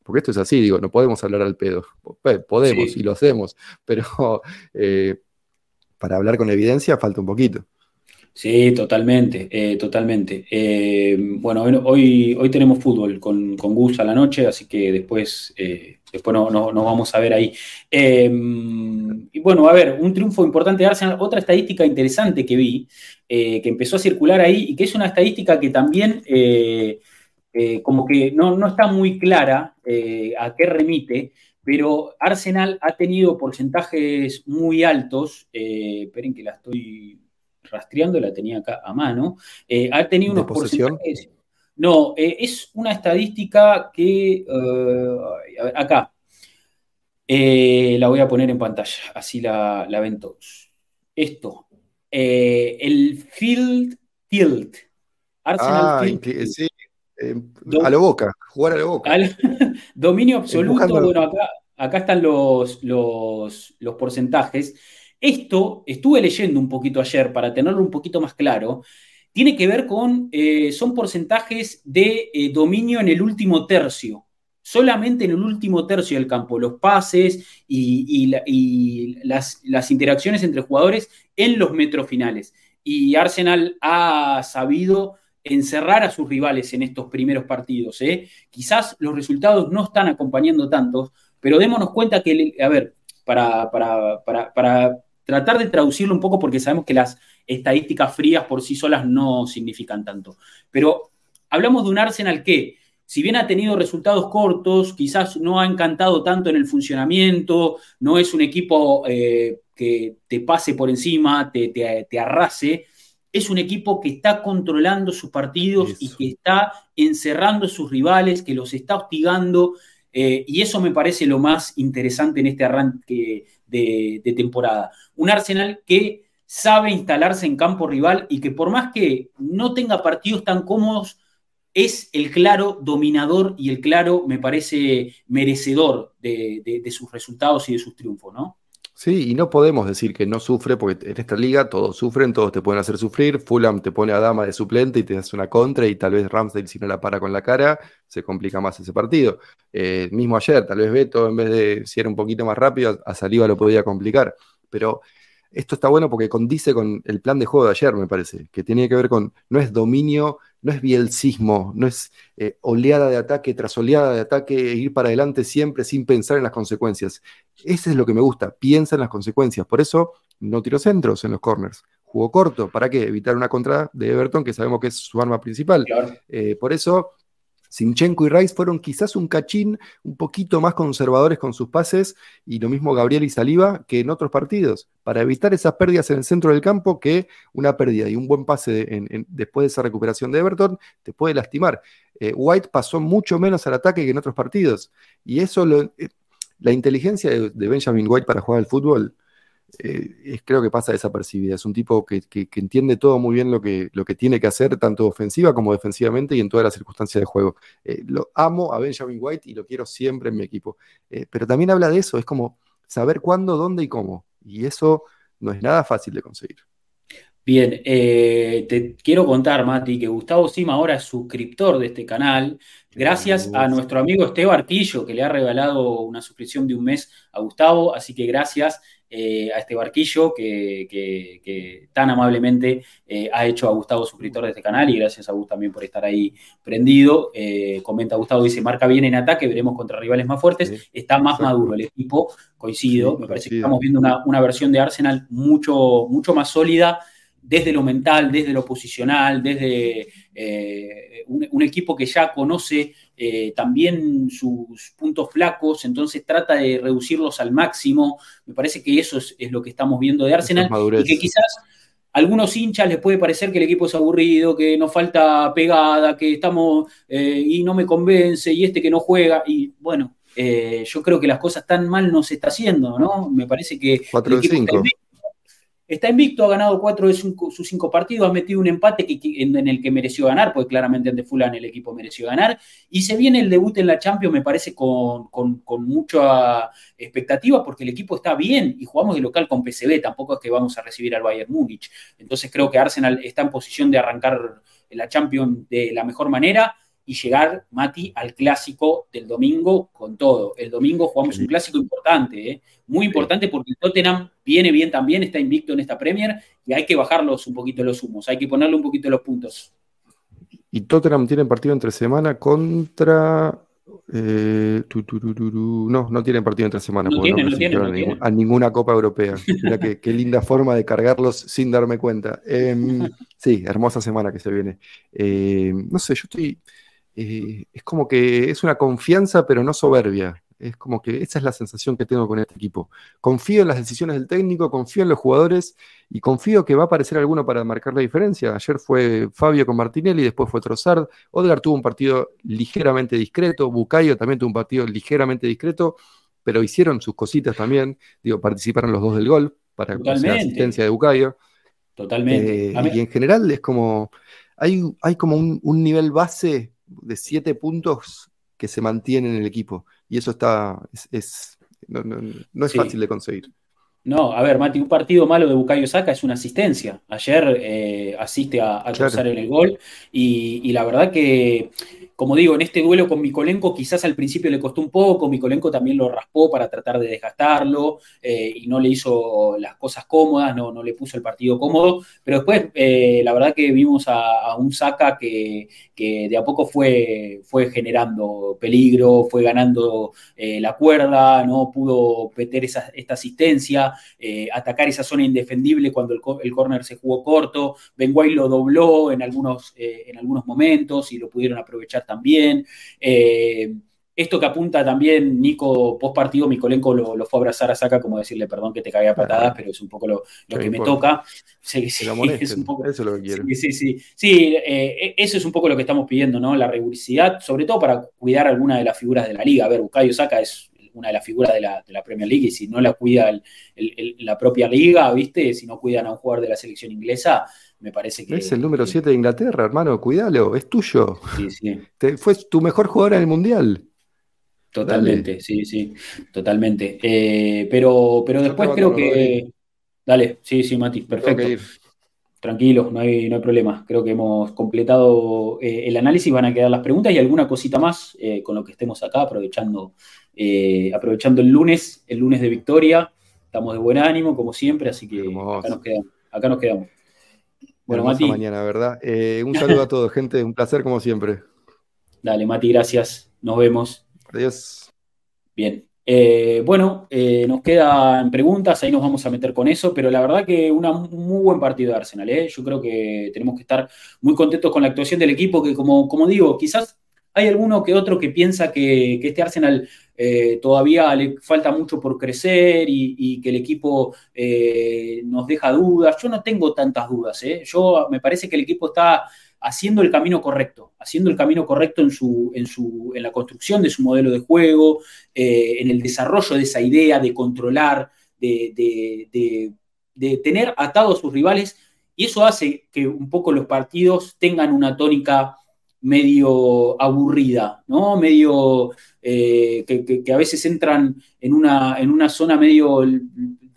porque esto es así, digo, no podemos hablar al pedo. Podemos y lo hacemos, pero eh, para hablar con evidencia falta un poquito. Sí, totalmente, eh, totalmente. Eh, bueno, hoy, hoy tenemos fútbol con, con, Gus a la noche, así que después, eh, después nos no, vamos a ver ahí. y bueno, a ver, un triunfo importante de Arsenal. Otra estadística interesante que vi, que empezó a circular ahí y que es una estadística que también como que no, no, está muy clara a qué remite, pero Arsenal ha tenido porcentajes muy altos. esperen que la estoy rastreando, la tenía acá a mano, eh, ha tenido unos porcentajes. No, eh, es una estadística que. Eh, acá. la voy a poner en pantalla, así la, ven todos. Esto. el Field Tilt. Arsenal ah, Sí, a la boca, jugar a la boca. dominio absoluto. Bueno, acá, acá están los, los, los porcentajes. Esto, estuve leyendo un poquito ayer para tenerlo un poquito más claro, tiene que ver con, eh, son porcentajes de eh, dominio en el último tercio, solamente en el último tercio del campo, los pases y, las, interacciones entre jugadores en los metros finales. Y Arsenal ha sabido encerrar a sus rivales en estos primeros partidos. ¿eh? Quizás los resultados no están acompañando tantos, pero démonos cuenta que, a ver, para, para, para tratar de traducirlo un poco porque sabemos que las estadísticas frías por sí solas no significan tanto. Pero hablamos de un Arsenal que, si bien ha tenido resultados cortos, quizás no ha encantado tanto en el funcionamiento, no es un equipo eh, que te pase por encima, te, te, arrase, es un equipo que está controlando sus partidos y que está encerrando a sus rivales, que los está hostigando. Eh, y eso me parece lo más interesante en este arranque de, temporada. Un Arsenal que sabe instalarse en campo rival y que por más que no tenga partidos tan cómodos, es el claro dominador y el claro, me parece, merecedor de, sus resultados y de sus triunfos, ¿no? Sí, y no podemos decir que no sufre, porque en esta liga todos sufren, todos te pueden hacer sufrir. Fulham te pone a dama de suplente y te hace una contra, y tal vez Ramsdale, si no la para con la cara, se complica más ese partido. Eh, mismo ayer, tal vez Beto, en vez de si era un poquito más rápido, a Saliva lo podía complicar. Pero esto está bueno porque condice con el plan de juego de ayer, me parece, que tiene que ver con, no es dominio no es bielcismo, no es eh, oleada de ataque tras oleada de ataque, ir para adelante siempre sin pensar en las consecuencias. Eso es lo que me gusta, piensa en las consecuencias. Por eso no tiró centros en los corners. Jugó corto, ¿para qué? Evitar una contra de Everton, que sabemos que es su arma principal. Eh, por eso Sinchenko y Rice fueron quizás un cachín un poquito más conservadores con sus pases y lo mismo Gabriel y Saliba que en otros partidos, para evitar esas pérdidas en el centro del campo que una pérdida y un buen pase después de esa recuperación de Everton te puede lastimar. Eh, White pasó mucho menos al ataque que en otros partidos y eso, eh, la inteligencia de, de Benjamin White para jugar al fútbol eh, creo que pasa desapercibida. Es un tipo que, entiende todo muy bien lo que, lo que tiene que hacer, tanto ofensiva como defensivamente y en todas las circunstancias de juego. Eh, lo amo a Benjamin White y lo quiero siempre en mi equipo. Eh, pero también habla de eso, es como saber cuándo, dónde y cómo. Y eso no es nada fácil de conseguir. Bien, te quiero contar, Mati, que Gustavo Sima ahora es suscriptor de este canal, gracias a nuestro amigo Esteban Artillo, que le ha regalado una suscripción de un mes a Gustavo, así que gracias. Eh, a este barquillo que, tan amablemente eh, ha hecho a Gustavo suscriptor de este canal y gracias a Gustavo también por estar ahí prendido. Eh, comenta Gustavo, dice, marca bien en ataque, veremos contra rivales más fuertes, está más maduro el equipo, coincido, me parece que estamos viendo una, una, versión de Arsenal mucho, mucho más sólida desde lo mental, desde lo posicional, desde eh, un, equipo que ya conoce eh, también sus puntos flacos, entonces trata de reducirlos al máximo. Me parece que eso es, lo que estamos viendo de Arsenal y que quizás a algunos hinchas les puede parecer que el equipo es aburrido, que nos falta pegada, que estamos eh, y no me convence y este que no juega y bueno. yo creo que las cosas tan mal no se está haciendo, ¿no? Me parece que 4 5 está invicto, ha ganado cuatro de sus cinco partidos, ha metido un empate en, el que mereció ganar, porque claramente ante Fulham el equipo mereció ganar, y se viene el debut en la Champions, me parece, con, mucha expectativa, porque el equipo está bien y jugamos de local con PCB, tampoco es que vamos a recibir al Bayern Múnich. Entonces creo que Arsenal está en posición de arrancar la Champions de la mejor manera y llegar, Mati, al clásico del domingo con todo. El domingo jugamos un clásico importante, ¿eh? muy importante porque Tottenham viene bien también, está invicto en esta Premier y hay que bajarlos un poquito los humos, hay que ponerle un poquito los puntos. Y Tottenham tiene partido entre semana contra. Eh, no, no tienen partido entre semana. No tiene, no, a, ninguna Copa Europea. Mira qué, linda forma de cargarlos sin darme cuenta. Em, sí, hermosa semana que se viene. Eh, no sé, yo estoy eh, es como que es una confianza, pero no soberbia. Es como que esa es la sensación que tengo con este equipo. Confío en las decisiones del técnico, confío en los jugadores y confío que va a aparecer alguno para marcar la diferencia. Ayer fue Fabio con Martinelli, después fue Trossard. Odgar tuvo un partido ligeramente discreto. Bucayo también tuvo un partido ligeramente discreto, pero hicieron sus cositas también. Digo, participaron los dos del gol para la asistencia de Bucayo. Totalmente. Eh, y en general es como. Hay, hay como un nivel base de siete puntos que se mantienen en el equipo. Y eso está, es, no, es fácil de conseguir. No, a ver, Mati, un partido malo de Bukayo Saka es una asistencia. Ayer eh, asiste a, a cruzar el gol y, la verdad que como digo, en este duelo con Mikolenko quizás al principio le costó un poco, Mikolenko también lo raspó para tratar de desgastarlo eh, y no le hizo las cosas cómodas, no, no le puso el partido cómodo, pero después eh, la verdad que vimos a, un Saka que, de a poco fue, fue generando peligro, fue ganando la cuerda, no pudo meter esa, esta asistencia, atacar esa zona indefendible cuando el, el córner se jugó corto, Benguay lo dobló en algunos, en algunos momentos y lo pudieron aprovechar también. Eh, esto que apunta también Nico post partido, Mikolenko lo, lo, fue a abrazar a Saca como decirle perdón que te caiga a patadas, pero es un poco lo, que me toca. Sí, eso es lo que quiero. Sí, sí, sí. Eh, eso es un poco lo que estamos pidiendo, ¿no? La rigurosidad, sobre todo para cuidar alguna de las figuras de la liga. A ver, Bukayo Saca es una de las figuras de la, Premier League y si no la cuida la propia liga, ¿viste? Si no cuidan a un jugador de la selección inglesa, me parece que. Es el número 7 de Inglaterra, hermano, cuídalo, es tuyo. Sí, sí. fue tu mejor jugador en el Mundial. Totalmente, sí, sí, totalmente. Eh, pero, pero después creo que. Dale, sí, sí, Mati, perfecto. Tranquilo, no hay, no hay problema. Creo que hemos completado eh, el análisis. Van a quedar las preguntas y alguna cosita más eh, con lo que estemos acá, aprovechando, aprovechando el lunes, el lunes de victoria. Estamos de buen ánimo, como siempre, así que acá nos quedamos. Acá nos quedamos. Bueno, Mati. mañana, ¿verdad? Eh, un saludo a todos, gente. Un placer como siempre. Dale, Mati, gracias. Nos vemos. Adiós. Bien. Eh, bueno, eh, nos quedan preguntas, ahí nos vamos a meter con eso, pero la verdad que un muy buen partido de Arsenal. Yo creo que tenemos que estar muy contentos con la actuación del equipo, que como, como digo, quizás hay alguno que otro que piensa que, este Arsenal eh, todavía le falta mucho por crecer y, que el equipo eh, nos deja dudas. Yo no tengo tantas dudas. ¿eh? Yo me parece que el equipo está haciendo el camino correcto, haciendo el camino correcto en, su, en, su, en la construcción de su modelo de juego, en el desarrollo de esa idea de controlar, de, de, de tener atados a sus rivales. Y eso hace que un poco los partidos tengan una tónica medio aburrida, ¿no? Medio eh, que, a veces entran en una, en una zona medio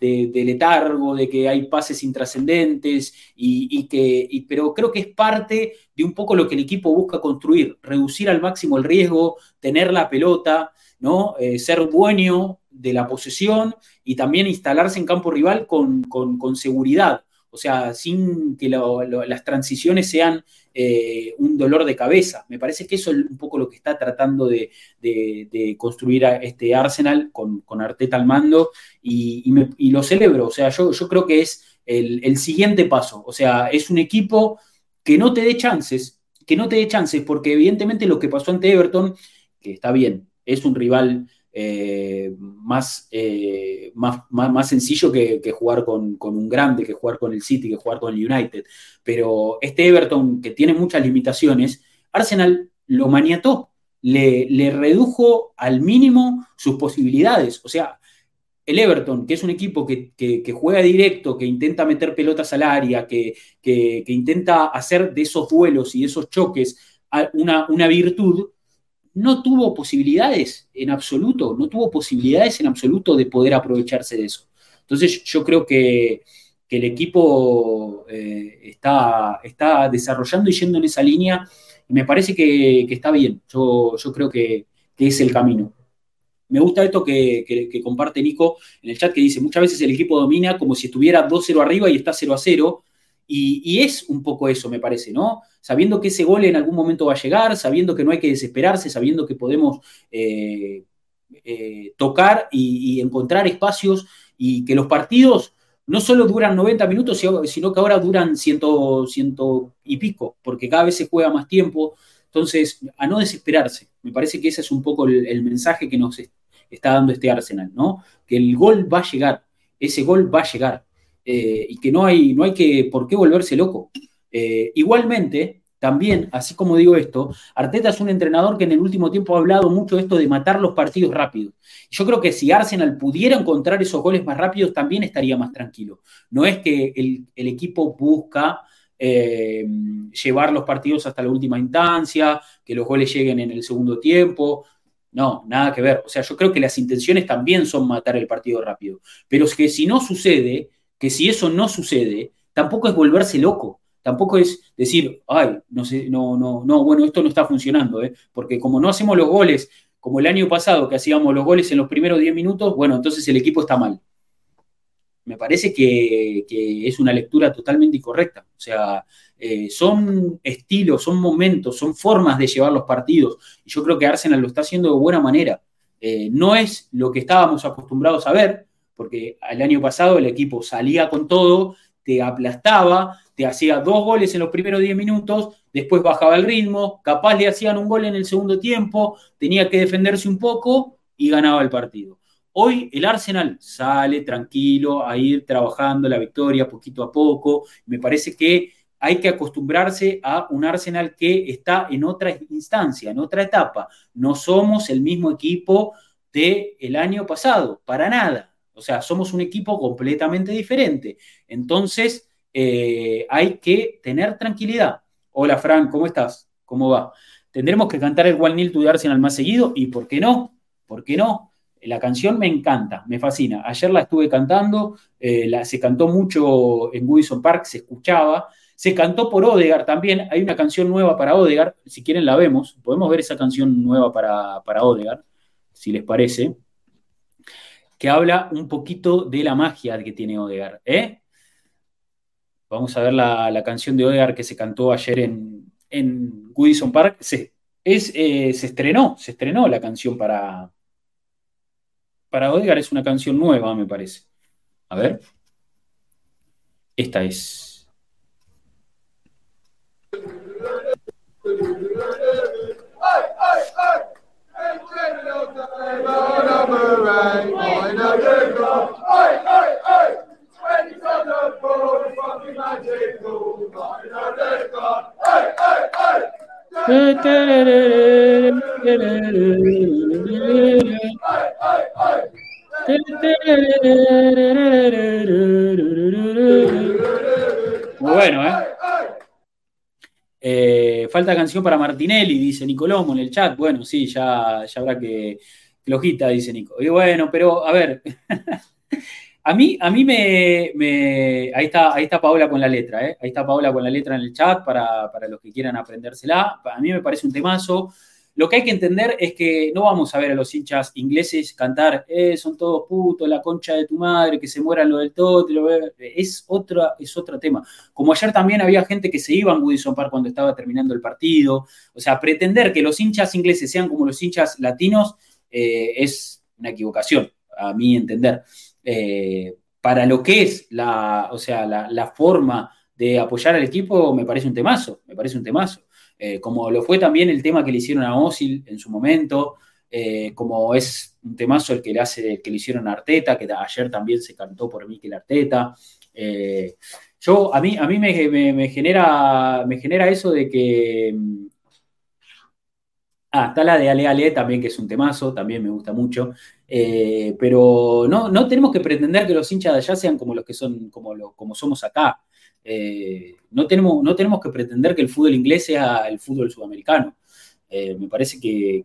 de, letargo, de que hay pases intrascendentes, y, que, pero creo que es parte de un poco lo que el equipo busca construir, reducir al máximo el riesgo, tener la pelota, ¿no? Eh, ser dueño de la posesión y también instalarse en campo rival con, con seguridad o sea, sin que las transiciones sean eh, un dolor de cabeza. Me parece que eso es un poco lo que está tratando de, construir este Arsenal con, Arteta al mando y, lo celebro. O sea, yo, creo que es el, siguiente paso. O sea, es un equipo que no te dé chances, que no te dé chances, porque evidentemente lo que pasó ante Everton, que está bien, es un rival eh, más, eh, más, más, sencillo que, jugar con, un grande, que jugar con el City, que jugar con el United. Pero este Everton, que tiene muchas limitaciones, Arsenal lo maniató, le, le redujo al mínimo sus posibilidades. O sea, el Everton, que es un equipo que, juega directo, que intenta meter pelotas al área, que, intenta hacer de esos duelos y esos choques una, una, virtud, no tuvo posibilidades en absoluto, no tuvo posibilidades en absoluto de poder aprovecharse de eso. Entonces yo creo que, el equipo eh, está, está desarrollando y yendo en esa línea y me parece que, está bien. Yo, yo creo que, es el camino. Me gusta esto que, comparte Nico en el chat que dice, muchas veces el equipo domina como si estuviera 2-0 arriba y está 0 a 0. Y, es un poco eso, me parece, ¿no? Sabiendo que ese gol en algún momento va a llegar, sabiendo que no hay que desesperarse, sabiendo que podemos eh, eh, tocar y, encontrar espacios y que los partidos no solo duran 90 minutos, sino que ahora duran ciento, ciento y pico, porque cada vez se juega más tiempo. Entonces, a no desesperarse. Me parece que ese es un poco el, mensaje que nos está dando este Arsenal, ¿no? Que el gol va a llegar, ese gol va a llegar. Eh, y que no hay, no hay que por qué volverse loco. Eh, igualmente, también, así como digo esto, Arteta es un entrenador que en el último tiempo ha hablado mucho de esto de matar los partidos rápidos. Yo creo que si Arsenal pudiera encontrar esos goles más rápidos, también estaría más tranquilo. No es que el, equipo busca eh, llevar los partidos hasta la última instancia, que los goles lleguen en el segundo tiempo. No, nada que ver. O sea, yo creo que las intenciones también son matar el partido rápido. Pero es que si no sucede, que si eso no sucede, tampoco es volverse loco. Tampoco es decir, ay, no sé, no, no, no, bueno, esto no está funcionando, ¿eh? porque como no hacemos los goles como el año pasado, que hacíamos los goles en los primeros 10 minutos, bueno, entonces el equipo está mal. Me parece que, es una lectura totalmente incorrecta. O sea, eh, son estilos, son momentos, son formas de llevar los partidos. Y yo creo que Arsenal lo está haciendo de buena manera. Eh, no es lo que estábamos acostumbrados a ver, porque el año pasado el equipo salía con todo, te aplastaba, te hacía dos goles en los primeros 10 minutos, después bajaba el ritmo, capaz le hacían un gol en el segundo tiempo, tenía que defenderse un poco y ganaba el partido. Hoy el Arsenal sale tranquilo a ir trabajando la victoria poquito a poco. Me parece que hay que acostumbrarse a un Arsenal que está en otra instancia, en otra etapa. No somos el mismo equipo del el año pasado, para nada. O sea, somos un equipo completamente diferente. Entonces, eh, hay que tener tranquilidad. Hola, Fran, ¿cómo estás? ¿Cómo va? Tendremos que cantar el One Nil to Arsenal más seguido y ¿por qué no? ¿Por qué no? La canción me encanta, me fascina. Ayer la estuve cantando, eh, la, se cantó mucho en Woodison Park, se escuchaba. Se cantó por Odegar también. Hay una canción nueva para Odegar, si quieren la vemos. Podemos ver esa canción nueva para, para Odegar, si les parece. Que habla un poquito de la magia que tiene Odegar. ¿eh? Vamos a ver la, canción de Odegaard que se cantó ayer en, en Park. Se, es, eh, se estrenó, se estrenó la canción para, para Odegaard. Es una canción nueva, me parece. A ver. Esta es. Muy bueno, ¿eh? ¿eh? Falta canción para Martinelli, dice Nicolomo en el chat. Bueno, sí, ya, ya habrá que. Flojita, dice Nico. Y bueno, pero a ver. A mí, a mí me, ahí, está, ahí está Paola con la letra, ¿eh? ahí está Paola con la letra en el chat para, los que quieran aprendérsela. A mí me parece un temazo. Lo que hay que entender es que no vamos a ver a los hinchas ingleses cantar, eh, son todos putos, la concha de tu madre, que se mueran lo del todo. Es, otra, es otro tema. Como ayer también había gente que se iba a Woodison Park cuando estaba terminando el partido. O sea, pretender que los hinchas ingleses sean como los hinchas latinos eh, es una equivocación, a mi entender. Eh, para lo que es la, o sea, la, forma de apoyar al equipo, me parece un temazo, me parece un temazo. Eh, como lo fue también el tema que le hicieron a Osil en su momento, eh, como es un temazo el que le, hace, que le hicieron a Arteta, que ayer también se cantó por Mikel Arteta. yo, a mí, a mí me, genera, me genera eso de que Ah, está la de Ale Ale también, que es un temazo, también me gusta mucho. Eh, pero no, no tenemos que pretender que los hinchas de allá sean como los que son, como, como somos acá. Eh, no, tenemos, no tenemos que pretender que el fútbol inglés sea el fútbol sudamericano. Eh, me parece que,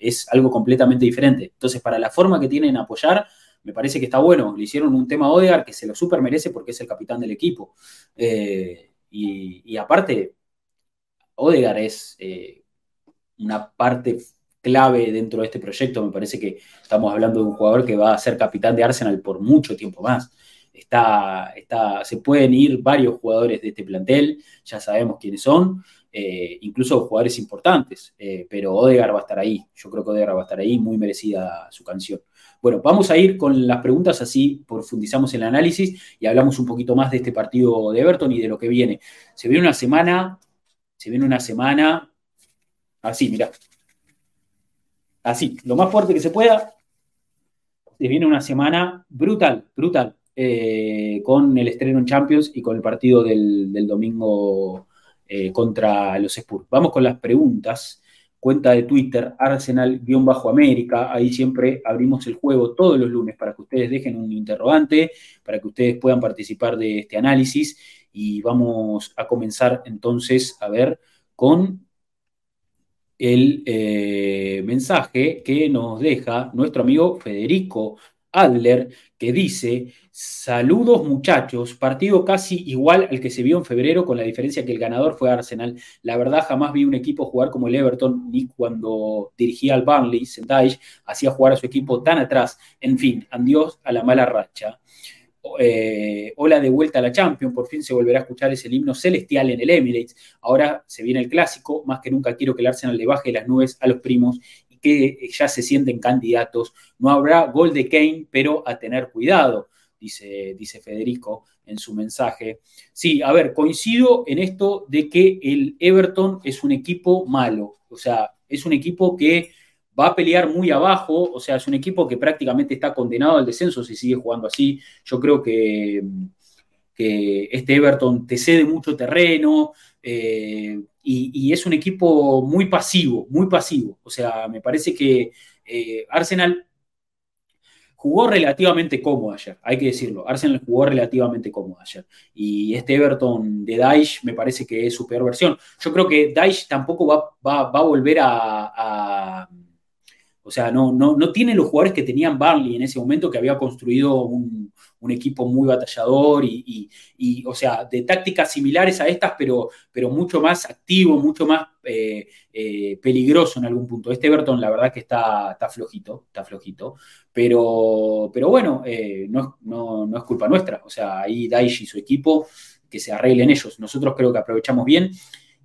es algo completamente diferente. Entonces, para la forma que tienen apoyar, me parece que está bueno. Le hicieron un tema a Odegaard que se lo super merece porque es el capitán del equipo. Y, y, aparte, Odegaard es una parte clave dentro de este proyecto. Me parece que estamos hablando de un jugador que va a ser capitán de Arsenal por mucho tiempo más. Está, está, se pueden ir varios jugadores de este plantel, ya sabemos quiénes son, eh, incluso jugadores importantes, eh, pero Odegar va a estar ahí. Yo creo que Odegar va a estar ahí, muy merecida su canción. Bueno, vamos a ir con las preguntas, así profundizamos en el análisis y hablamos un poquito más de este partido de Everton y de lo que viene. Se viene una semana, se viene una semana Así, mira. Así, lo más fuerte que se pueda. Se viene una semana brutal, brutal, eh, con el estreno en Champions y con el partido del, domingo eh, contra los Spurs. Vamos con las preguntas. Cuenta de Twitter, Arsenal-América. Ahí siempre abrimos el juego todos los lunes para que ustedes dejen un interrogante, para que ustedes puedan participar de este análisis. Y vamos a comenzar entonces a ver con el eh, mensaje que nos deja nuestro amigo Federico Adler, que dice, saludos muchachos, partido casi igual al que se vio en febrero, con la diferencia que el ganador fue Arsenal. La verdad, jamás vi un equipo jugar como el Everton, ni cuando dirigía al Burnley, Sendai, hacía jugar a su equipo tan atrás. En fin, adiós a la mala racha. Eh, hola de vuelta a la Champions, por fin se volverá a escuchar ese himno celestial en el Emirates. Ahora se viene el clásico, más que nunca quiero que el Arsenal le baje las nubes a los primos y que ya se sienten candidatos. No habrá gol de Kane, pero a tener cuidado, dice, dice Federico en su mensaje. Sí, a ver, coincido en esto de que el Everton es un equipo malo, o sea, es un equipo que va a pelear muy abajo, o sea, es un equipo que prácticamente está condenado al descenso si sigue jugando así. Yo creo que, este Everton te cede mucho terreno eh, y, es un equipo muy pasivo, muy pasivo. O sea, me parece que eh, Arsenal jugó relativamente cómodo ayer, hay que decirlo. Arsenal jugó relativamente cómodo ayer. Y este Everton de Daesh me parece que es su peor versión. Yo creo que Daesh tampoco va, a volver a o sea, no, no, no tiene los jugadores que tenían Barley en ese momento, que había construido un, equipo muy batallador y, o sea, de tácticas similares a estas, pero, pero mucho más activo, mucho más eh, eh, peligroso en algún punto. Este Everton, la verdad que está, está flojito, está flojito, pero, pero bueno, eh, no, no, es culpa nuestra. O sea, ahí Daichi y su equipo, que se arreglen ellos. Nosotros creo que aprovechamos bien.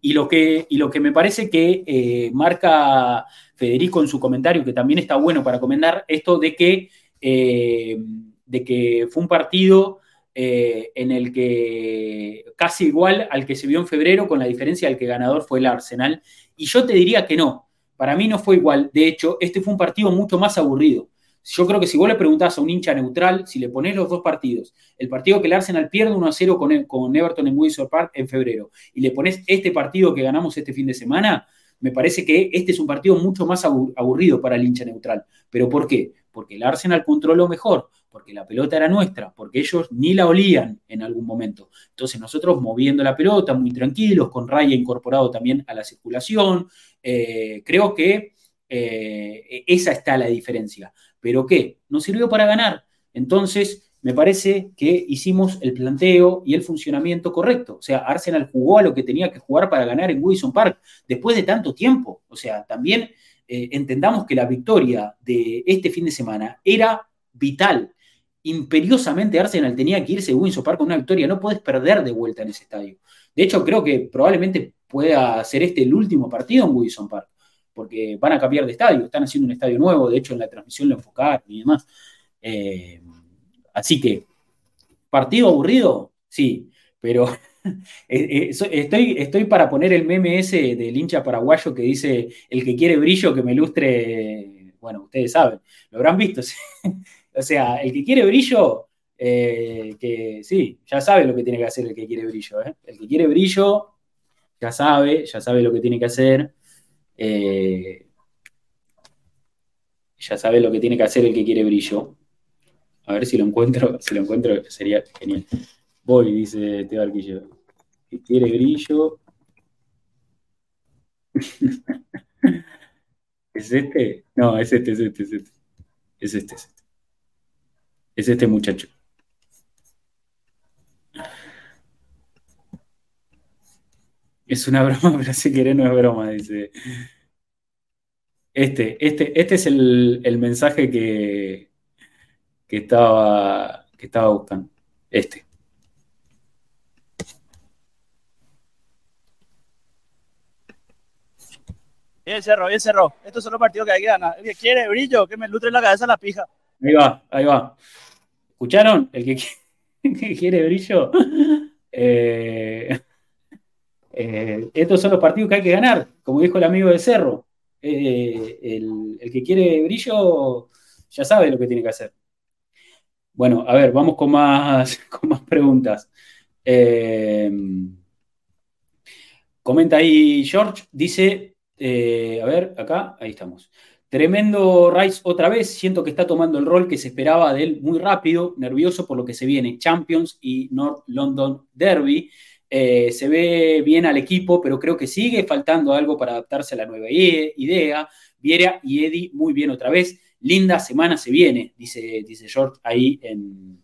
Y lo que, y lo que me parece que marca Federico en su comentario, que también está bueno para comentar, esto de que, eh, de que fue un partido eh, en el que casi igual al que se vio en febrero, con la diferencia del que ganador fue el Arsenal. Y yo te diría que no, para mí no fue igual. De hecho, este fue un partido mucho más aburrido. Yo creo que si vos le preguntás a un hincha neutral, si le ponés los dos partidos, el partido que el Arsenal pierde 1 a 0 con, con Everton en Windsor Park en febrero, y le pones este partido que ganamos este fin de semana, me parece que este es un partido mucho más aburrido para el hincha neutral. ¿Pero por qué? Porque el Arsenal controló mejor, porque la pelota era nuestra, porque ellos ni la olían en algún momento. Entonces nosotros moviendo la pelota muy tranquilos, con Raya incorporado también a la circulación, eh, creo que eh, esa está la diferencia. ¿Pero qué? Nos sirvió para ganar. Entonces, me parece que hicimos el planteo y el funcionamiento correcto. O sea, Arsenal jugó a lo que tenía que jugar para ganar en Wilson Park después de tanto tiempo. O sea, también eh, entendamos que la victoria de este fin de semana era vital. Imperiosamente Arsenal tenía que irse a Wilson Park con una victoria. No puedes perder de vuelta en ese estadio. De hecho, creo que probablemente pueda ser este el último partido en Wilson Park, porque van a cambiar de estadio. Están haciendo un estadio nuevo. De hecho, en la transmisión lo enfocaron y demás. Eh, Así que, ¿partido aburrido? Sí, pero eh, eh, estoy, estoy para poner el meme ese del hincha paraguayo que dice, el que quiere brillo, que me lustre, bueno, ustedes saben, lo habrán visto. o sea, el que quiere brillo, eh, que sí, ya sabe lo que tiene que hacer el que quiere brillo. El que quiere brillo, ya sabe, ya sabe lo que tiene que hacer. Ya sabe lo que tiene que hacer el que quiere brillo. A ver si lo encuentro, si lo encuentro sería genial. Voy, dice Teo Arquillo. Que quiere brillo. ¿Es este? No, es este, es este, es este. Es este, es este. Es este muchacho. Es una broma, pero si quiere no es broma, dice. Este, este, este es el, mensaje que, que, estaba, que estaba buscando. Este. Bien, Cerro, bien, Cerro. Estos son los partidos que hay que ganar. El que quiere brillo, que me lutre en la cabeza la pija. Ahí va, ahí va. ¿Escucharon? El que, quiere brillo. Eh, eh, estos son los partidos que hay que ganar, como dijo el amigo de Cerro. Eh, el, que quiere brillo ya sabe lo que tiene que hacer. Bueno, a ver, vamos con más, con más preguntas. comenta ahí George, dice, a ver, acá, ahí estamos. Tremendo Rice otra vez, siento que está tomando el rol que se esperaba de él muy rápido, nervioso por lo que se viene, Champions y North London Derby. Eh, se ve bien al equipo, pero creo que sigue faltando algo para adaptarse a la nueva idea. Viera y Eddie muy bien otra vez. Linda semana se viene, dice, dice George ahí en,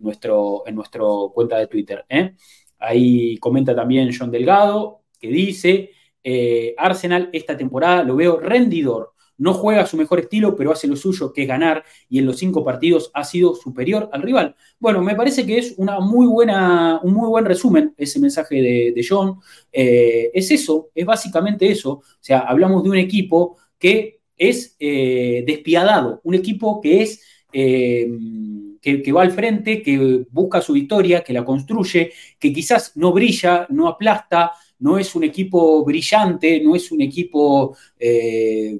nuestro, en nuestro cuenta de Twitter. ¿eh? Ahí comenta también John Delgado, que dice, eh, Arsenal esta temporada lo veo rendidor. No juega a su mejor estilo, pero hace lo suyo, que es ganar, y en los cinco partidos ha sido superior al rival. Bueno, me parece que es una muy buena, un muy buen resumen ese mensaje de, John. Eh, es eso, es básicamente eso. O sea, hablamos de un equipo que es eh, despiadado, un equipo que es que, va al frente, que busca su victoria, que la construye, que quizás no brilla, no aplasta, no es un equipo brillante, no es un equipo, eh,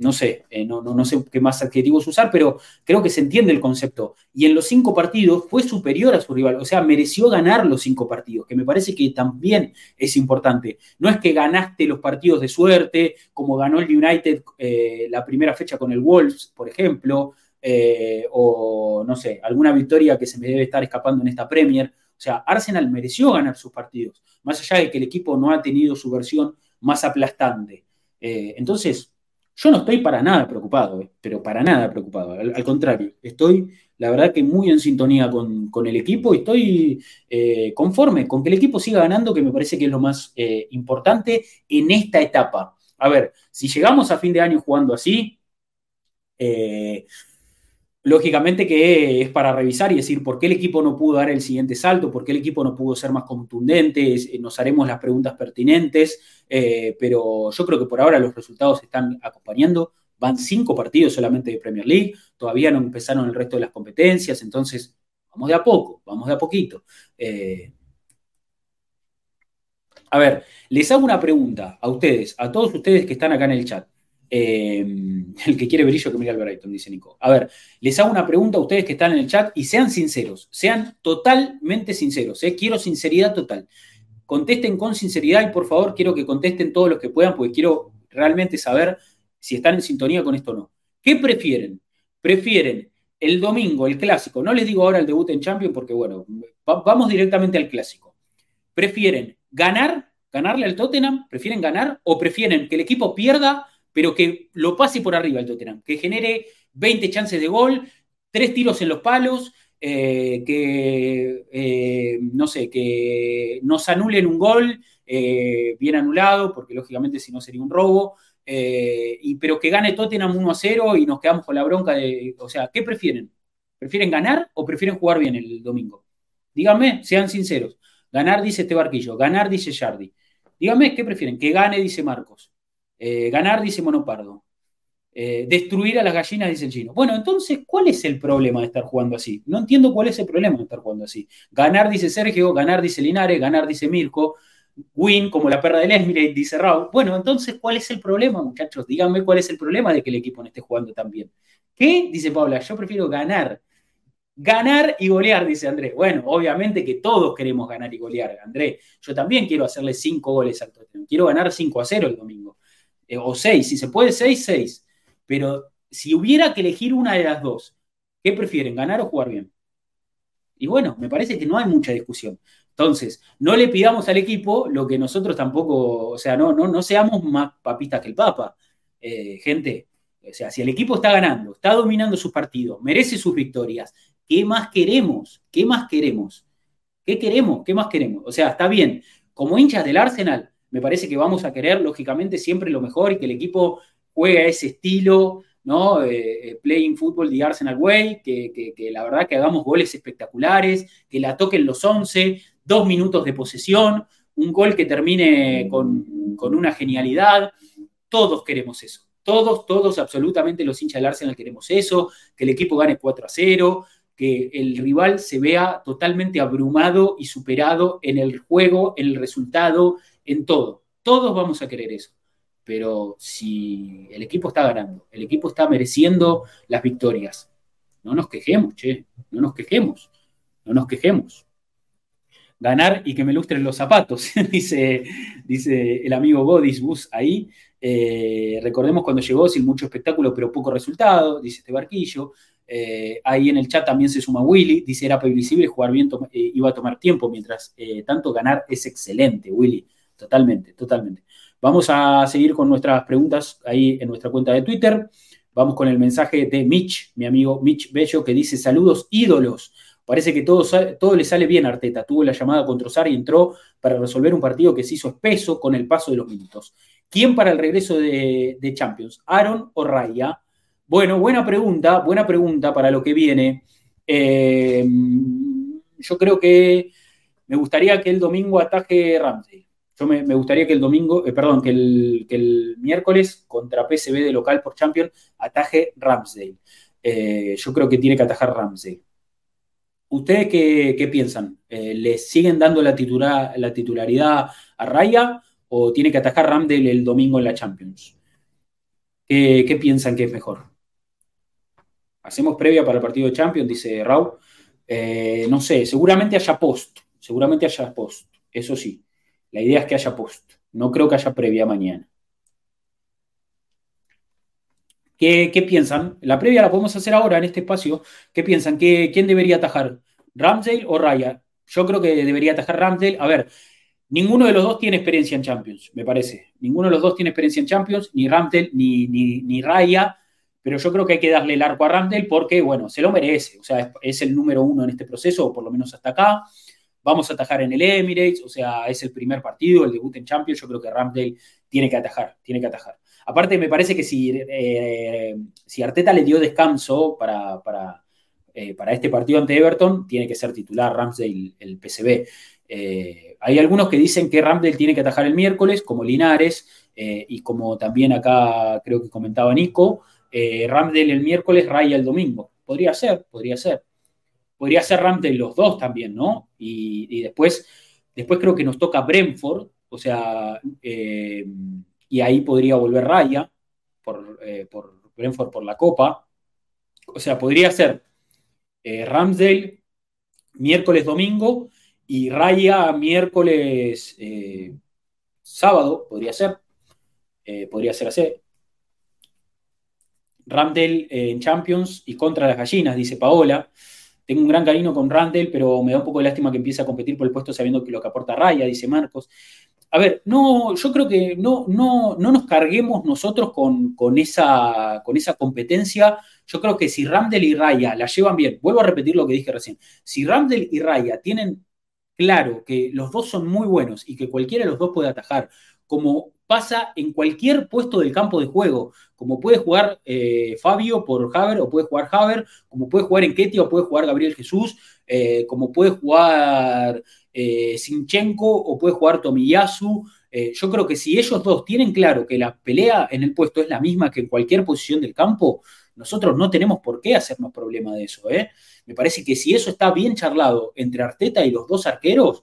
no sé, eh, no, no, sé qué más adjetivos usar, pero creo que se entiende el concepto. Y en los cinco partidos fue superior a su rival, o sea, mereció ganar los cinco partidos, que me parece que también es importante. No es que ganaste los partidos de suerte, como ganó el United eh, la primera fecha con el Wolves, por ejemplo, o no sé, alguna victoria que se me debe estar escapando en esta Premier. O sea, Arsenal mereció ganar sus partidos, más allá de que el equipo no ha tenido su versión más aplastante. Eh, entonces, yo no estoy para nada preocupado, eh, pero para nada preocupado. Al, contrario, estoy, la verdad, que muy en sintonía con, el equipo y estoy eh, conforme con que el equipo siga ganando, que me parece que es lo más importante en esta etapa. A ver, si llegamos a fin de año jugando así, lógicamente que es para revisar y decir por qué el equipo no pudo dar el siguiente salto, por qué el equipo no pudo ser más contundente, eh, nos haremos las preguntas pertinentes, eh, pero yo creo que por ahora los resultados están acompañando. Van cinco partidos solamente de Premier League, todavía no empezaron el resto de las competencias, entonces vamos de a poco, vamos de a poquito. Eh, a ver, les hago una pregunta a ustedes, a todos ustedes que están acá en el chat. Eh, el que quiere brillo que mire al Brighton, dice Nico. A ver, les hago una pregunta a ustedes que están en el chat y sean sinceros, sean totalmente sinceros. ¿eh? Quiero sinceridad total. Contesten con sinceridad y por favor quiero que contesten todos los que puedan porque quiero realmente saber si están en sintonía con esto o no. ¿Qué prefieren? ¿Prefieren el domingo, el clásico? No les digo ahora el debut en Champions porque, bueno, vamos directamente al clásico. ¿Prefieren ganar, ganarle al Tottenham? ¿Prefieren ganar o prefieren que el equipo pierda? Pero que lo pase por arriba el Tottenham, que genere 20 chances de gol, tres tiros en los palos, eh, que, eh, no sé, que nos anulen un gol eh, bien anulado, porque lógicamente si no sería un robo, y, pero que gane Tottenham 1 a 0 y nos quedamos con la bronca de, o sea, ¿qué prefieren? ¿Prefieren ganar o prefieren jugar bien el domingo? Díganme, sean sinceros. Ganar, dice este barquillo, ganar, dice Jardi. Díganme, ¿qué prefieren? Que gane, dice Marcos. Eh, ganar, dice Monopardo. Eh, destruir a las gallinas, dice el chino. Bueno, entonces, ¿cuál es el problema de estar jugando así? No entiendo cuál es el problema de estar jugando así. Ganar, dice Sergio, ganar, dice Linares, ganar, dice Mirko, win, como la perra del Esmire, dice Raúl. Bueno, entonces, ¿cuál es el problema, muchachos? Díganme cuál es el problema de que el equipo no esté jugando tan bien. ¿Qué? Dice Paula, yo prefiero ganar. Ganar y golear, dice Andrés. Bueno, obviamente que todos queremos ganar y golear, Andrés. Yo también quiero hacerle cinco goles al Tottenham. Quiero ganar 5 a 0 el domingo. Eh, o seis, si se puede seis, seis. Pero si hubiera que elegir una de las dos, ¿qué prefieren, ganar o jugar bien? Y bueno, me parece que no hay mucha discusión. Entonces, no le pidamos al equipo lo que nosotros tampoco, o sea, no, no, no seamos más papistas que el Papa. Eh, gente, o sea, si el equipo está ganando, está dominando sus partidos, merece sus victorias, ¿qué más queremos? ¿Qué más queremos? ¿Qué queremos? ¿Qué más queremos? O sea, está bien, como hinchas del Arsenal, me parece que vamos a querer, lógicamente, siempre lo mejor y que el equipo juegue a ese estilo, ¿no? Eh, eh, playing football the Arsenal way, que, la verdad que hagamos goles espectaculares, que la toquen los 11, dos minutos de posesión, un gol que termine con, con una genialidad. Todos queremos eso. Todos, todos, absolutamente los hinchas del Arsenal queremos eso, que el equipo gane 4 a 0, que el rival se vea totalmente abrumado y superado en el juego, en el resultado, en todo. Todos vamos a querer eso. Pero si el equipo está ganando, el equipo está mereciendo las victorias, no nos quejemos, che, no nos quejemos, no nos quejemos. Ganar y que me lustren los zapatos, dice, dice el amigo Godis Bus ahí. Eh, recordemos cuando llegó sin mucho espectáculo, pero poco resultado, dice este barquillo. Eh, ahí en el chat también se suma Willy, dice era previsible, jugar bien eh, iba a tomar tiempo, mientras tanto ganar es excelente, Willy, totalmente, totalmente. Vamos a seguir con nuestras preguntas ahí en nuestra cuenta de Twitter. Vamos con el mensaje de Mitch, mi amigo Mitch Bello, que dice saludos ídolos. Parece que todo, todo le sale bien a Arteta. Tuvo la llamada contra Trozar y entró para resolver un partido que se hizo espeso con el paso de los minutos. ¿Quién para el regreso de, Champions? ¿Aaron o Raya? Bueno, buena pregunta, buena pregunta para lo que viene. Eh, yo creo que me gustaría que el domingo ataje Ramsey. Yo me, gustaría que el domingo, eh, perdón, que el, miércoles contra PSV de local por Champions ataje Ramsey. Eh, yo creo que tiene que atajar Ramsey. ¿Ustedes qué, piensan? ¿Le siguen dando la, la titularidad a Raya o tiene que atacar Ramdale el domingo en la Champions? ¿Qué, piensan que es mejor? Hacemos previa para el partido de Champions, dice Raúl. Eh, no sé, seguramente haya post, seguramente haya post, eso sí. La idea es que haya post. No creo que haya previa mañana. ¿Qué, piensan? La previa la podemos hacer ahora en este espacio. ¿Qué piensan? ¿Quién debería atajar? ¿Ramsdale o Raya? Yo creo que debería atajar Ramsdale. A ver, Ninguno de los dos tiene experiencia en Champions, me parece. Ninguno de los dos tiene experiencia en Champions, ni Ramtel ni, ni, Raya, pero yo creo que hay que darle el arco a Ramtel porque, bueno, se lo merece. O sea, es, el número uno en este proceso, o por lo menos hasta acá. Vamos a atajar en el Emirates, o sea, es el primer partido, el debut en Champions. Yo creo que Ramtel tiene que atajar, tiene que atajar. Aparte, me parece que si, eh, si Arteta le dio descanso para, para, eh, para, este partido ante Everton, tiene que ser titular Ramsdale, el PCB. Eh, hay algunos que dicen que Ramsdale tiene que atajar el miércoles, como Linares, y como también acá creo que comentaba Nico, Ramsdale el miércoles, Raya el domingo. Podría ser, podría ser. Podría ser Ramsdale los dos también, ¿no? Y, después, después creo que nos toca Brentford, o sea, y ahí podría volver Raya por, por Brentford por la Copa. O sea, podría ser Ramsdale miércoles, domingo, y Raya miércoles, eh, sábado, podría ser. Eh, podría ser así. Randall en Champions y contra las gallinas, dice Paola. Tengo un gran cariño con Randall, pero me da un poco de lástima que empiece a competir por el puesto sabiendo que lo que aporta Raya, dice Marcos. A ver, no, yo creo que no, no, no nos carguemos nosotros con, con, esa, con esa competencia. Yo creo que si Randall y Raya la llevan bien, vuelvo a repetir lo que dije recién, si Randall y Raya tienen claro que los dos son muy buenos y que cualquiera de los dos puede atajar, como pasa en cualquier puesto del campo de juego, como puede jugar eh, Fabio por Haver o puede jugar Haver, como puede jugar Enketia o puede jugar Gabriel Jesús, eh, como puede jugar eh, Sinchenko o puede jugar Tomiyasu. yo creo que si ellos dos tienen claro que la pelea en el puesto es la misma que en cualquier posición del campo, nosotros no tenemos por qué hacernos problema de eso. ¿eh? Me parece que si eso está bien charlado entre Arteta y los dos arqueros,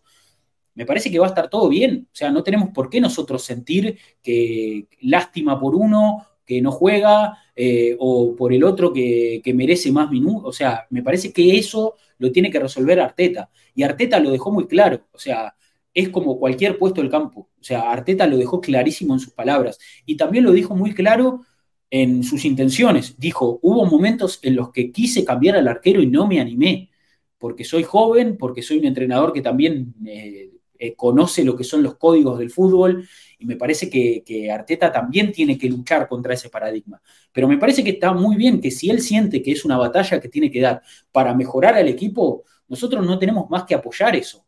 me parece que va a estar todo bien. O sea, no tenemos por qué nosotros sentir que lástima por uno que no juega eh, o por el otro que, merece más minutos. O sea, me parece que eso lo tiene que resolver Arteta. Y Arteta lo dejó muy claro. O sea, es como cualquier puesto del campo. O sea, Arteta lo dejó clarísimo en sus palabras y también lo dijo muy claro en sus intenciones. Dijo, hubo momentos en los que quise cambiar al arquero y no me animé, porque soy joven, porque soy un entrenador que también eh, eh, conoce lo que son los códigos del fútbol y me parece que, que, Arteta también tiene que luchar contra ese paradigma. Pero me parece que está muy bien que si él siente que es una batalla que tiene que dar para mejorar al equipo, nosotros no tenemos más que apoyar eso.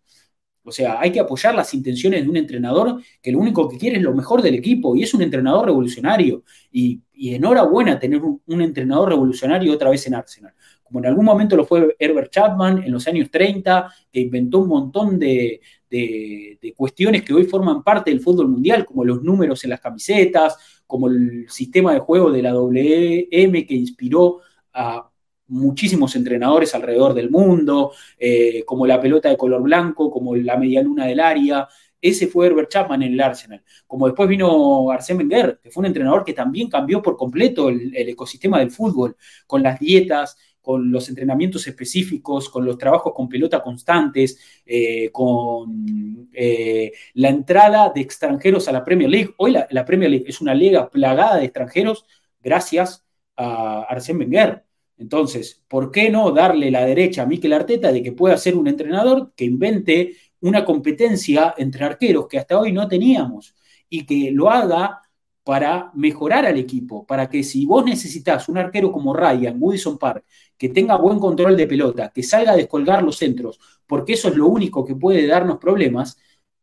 O sea, hay que apoyar las intenciones de un entrenador que lo único que quiere es lo mejor del equipo y es un entrenador revolucionario. Y, enhorabuena tener un, entrenador revolucionario otra vez en Arsenal. Como en algún momento lo fue Herbert Chapman en los años 30, que inventó un montón de, de cuestiones que hoy forman parte del fútbol mundial, como los números en las camisetas, como el sistema de juego de la WM que inspiró a muchísimos entrenadores alrededor del mundo, eh, como la pelota de color blanco, como la media luna del área. Ese fue Herbert Chapman en el Arsenal. Como después vino Arsène Wenger, que fue un entrenador que también cambió por completo el, ecosistema del fútbol, con las dietas, con los entrenamientos específicos, con los trabajos con pelota constantes, eh, con eh, la entrada de extranjeros a la Premier League. Hoy la, la, Premier League es una liga plagada de extranjeros gracias a Arsène Wenger. Entonces, ¿por qué no darle la derecha a Mikel Arteta de que pueda ser un entrenador que invente una competencia entre arqueros que hasta hoy no teníamos y que lo haga para mejorar al equipo, para que si vos necesitas un arquero como Ryan, Woodison Park, que tenga buen control de pelota, que salga a descolgar los centros, porque eso es lo único que puede darnos problemas,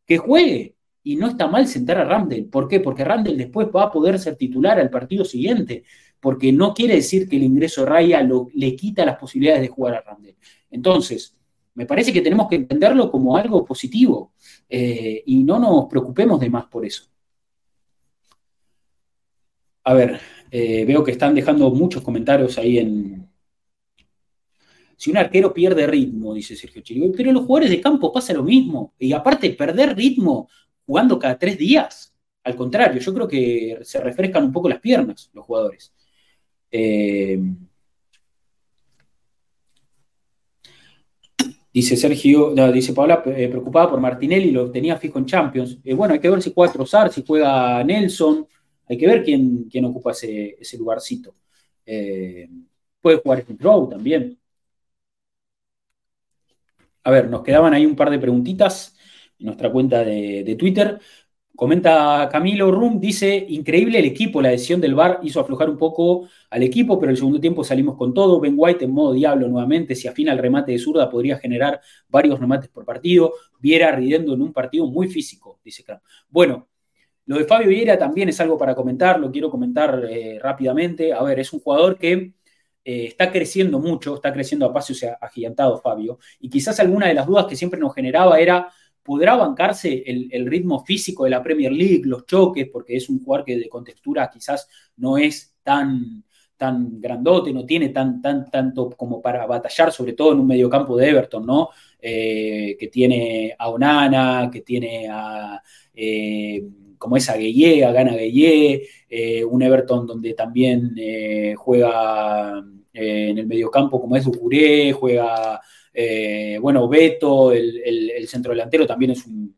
que juegue. Y no está mal sentar a Randall. ¿Por qué? Porque Randall después va a poder ser titular al partido siguiente porque no quiere decir que el ingreso de Raya lo, le quita las posibilidades de jugar a Randall. Entonces, me parece que tenemos que entenderlo como algo positivo eh, y no nos preocupemos de más por eso. A ver, eh, veo que están dejando muchos comentarios ahí en... Si un arquero pierde ritmo, dice Sergio Chirigoy, pero los jugadores de campo pasa lo mismo. Y aparte, perder ritmo jugando cada tres días, al contrario, yo creo que se refrescan un poco las piernas los jugadores. Eh, dice Sergio, dice Paola, eh, preocupada por Martinelli, lo tenía fijo en Champions. Bueno, hay que ver si juega Trozar, si juega Nelson, hay que ver quién, quién ocupa ese, lugarcito. puede jugar Smith también. A ver, nos quedaban ahí un par de preguntitas en nuestra cuenta de, de Twitter. Comenta Camilo Rum, dice, increíble el equipo, la decisión del VAR hizo aflojar un poco al equipo, pero el segundo tiempo salimos con todo. Ben White en modo diablo nuevamente, si afina el remate de zurda podría generar varios remates por partido. Viera riendo en un partido muy físico, dice Cram. Bueno, lo de Fabio Viera también es algo para comentar, lo quiero comentar eh, rápidamente. A ver, es un jugador que eh, está creciendo mucho, está creciendo a pasos agigantados Fabio, y quizás alguna de las dudas que siempre nos generaba era podrá bancarse el, ritmo físico de la Premier League, los choques, porque es un jugador que de contextura quizás no es tan, tan grandote, no tiene tan, tan, tanto como para batallar, sobre todo en un mediocampo de Everton, ¿no? Eh, que tiene a Onana, que tiene a, como es a Gana eh, un Everton donde también juega en el mediocampo como es Ducuré, juega eh, bueno, Beto, el, centro delantero, también es un,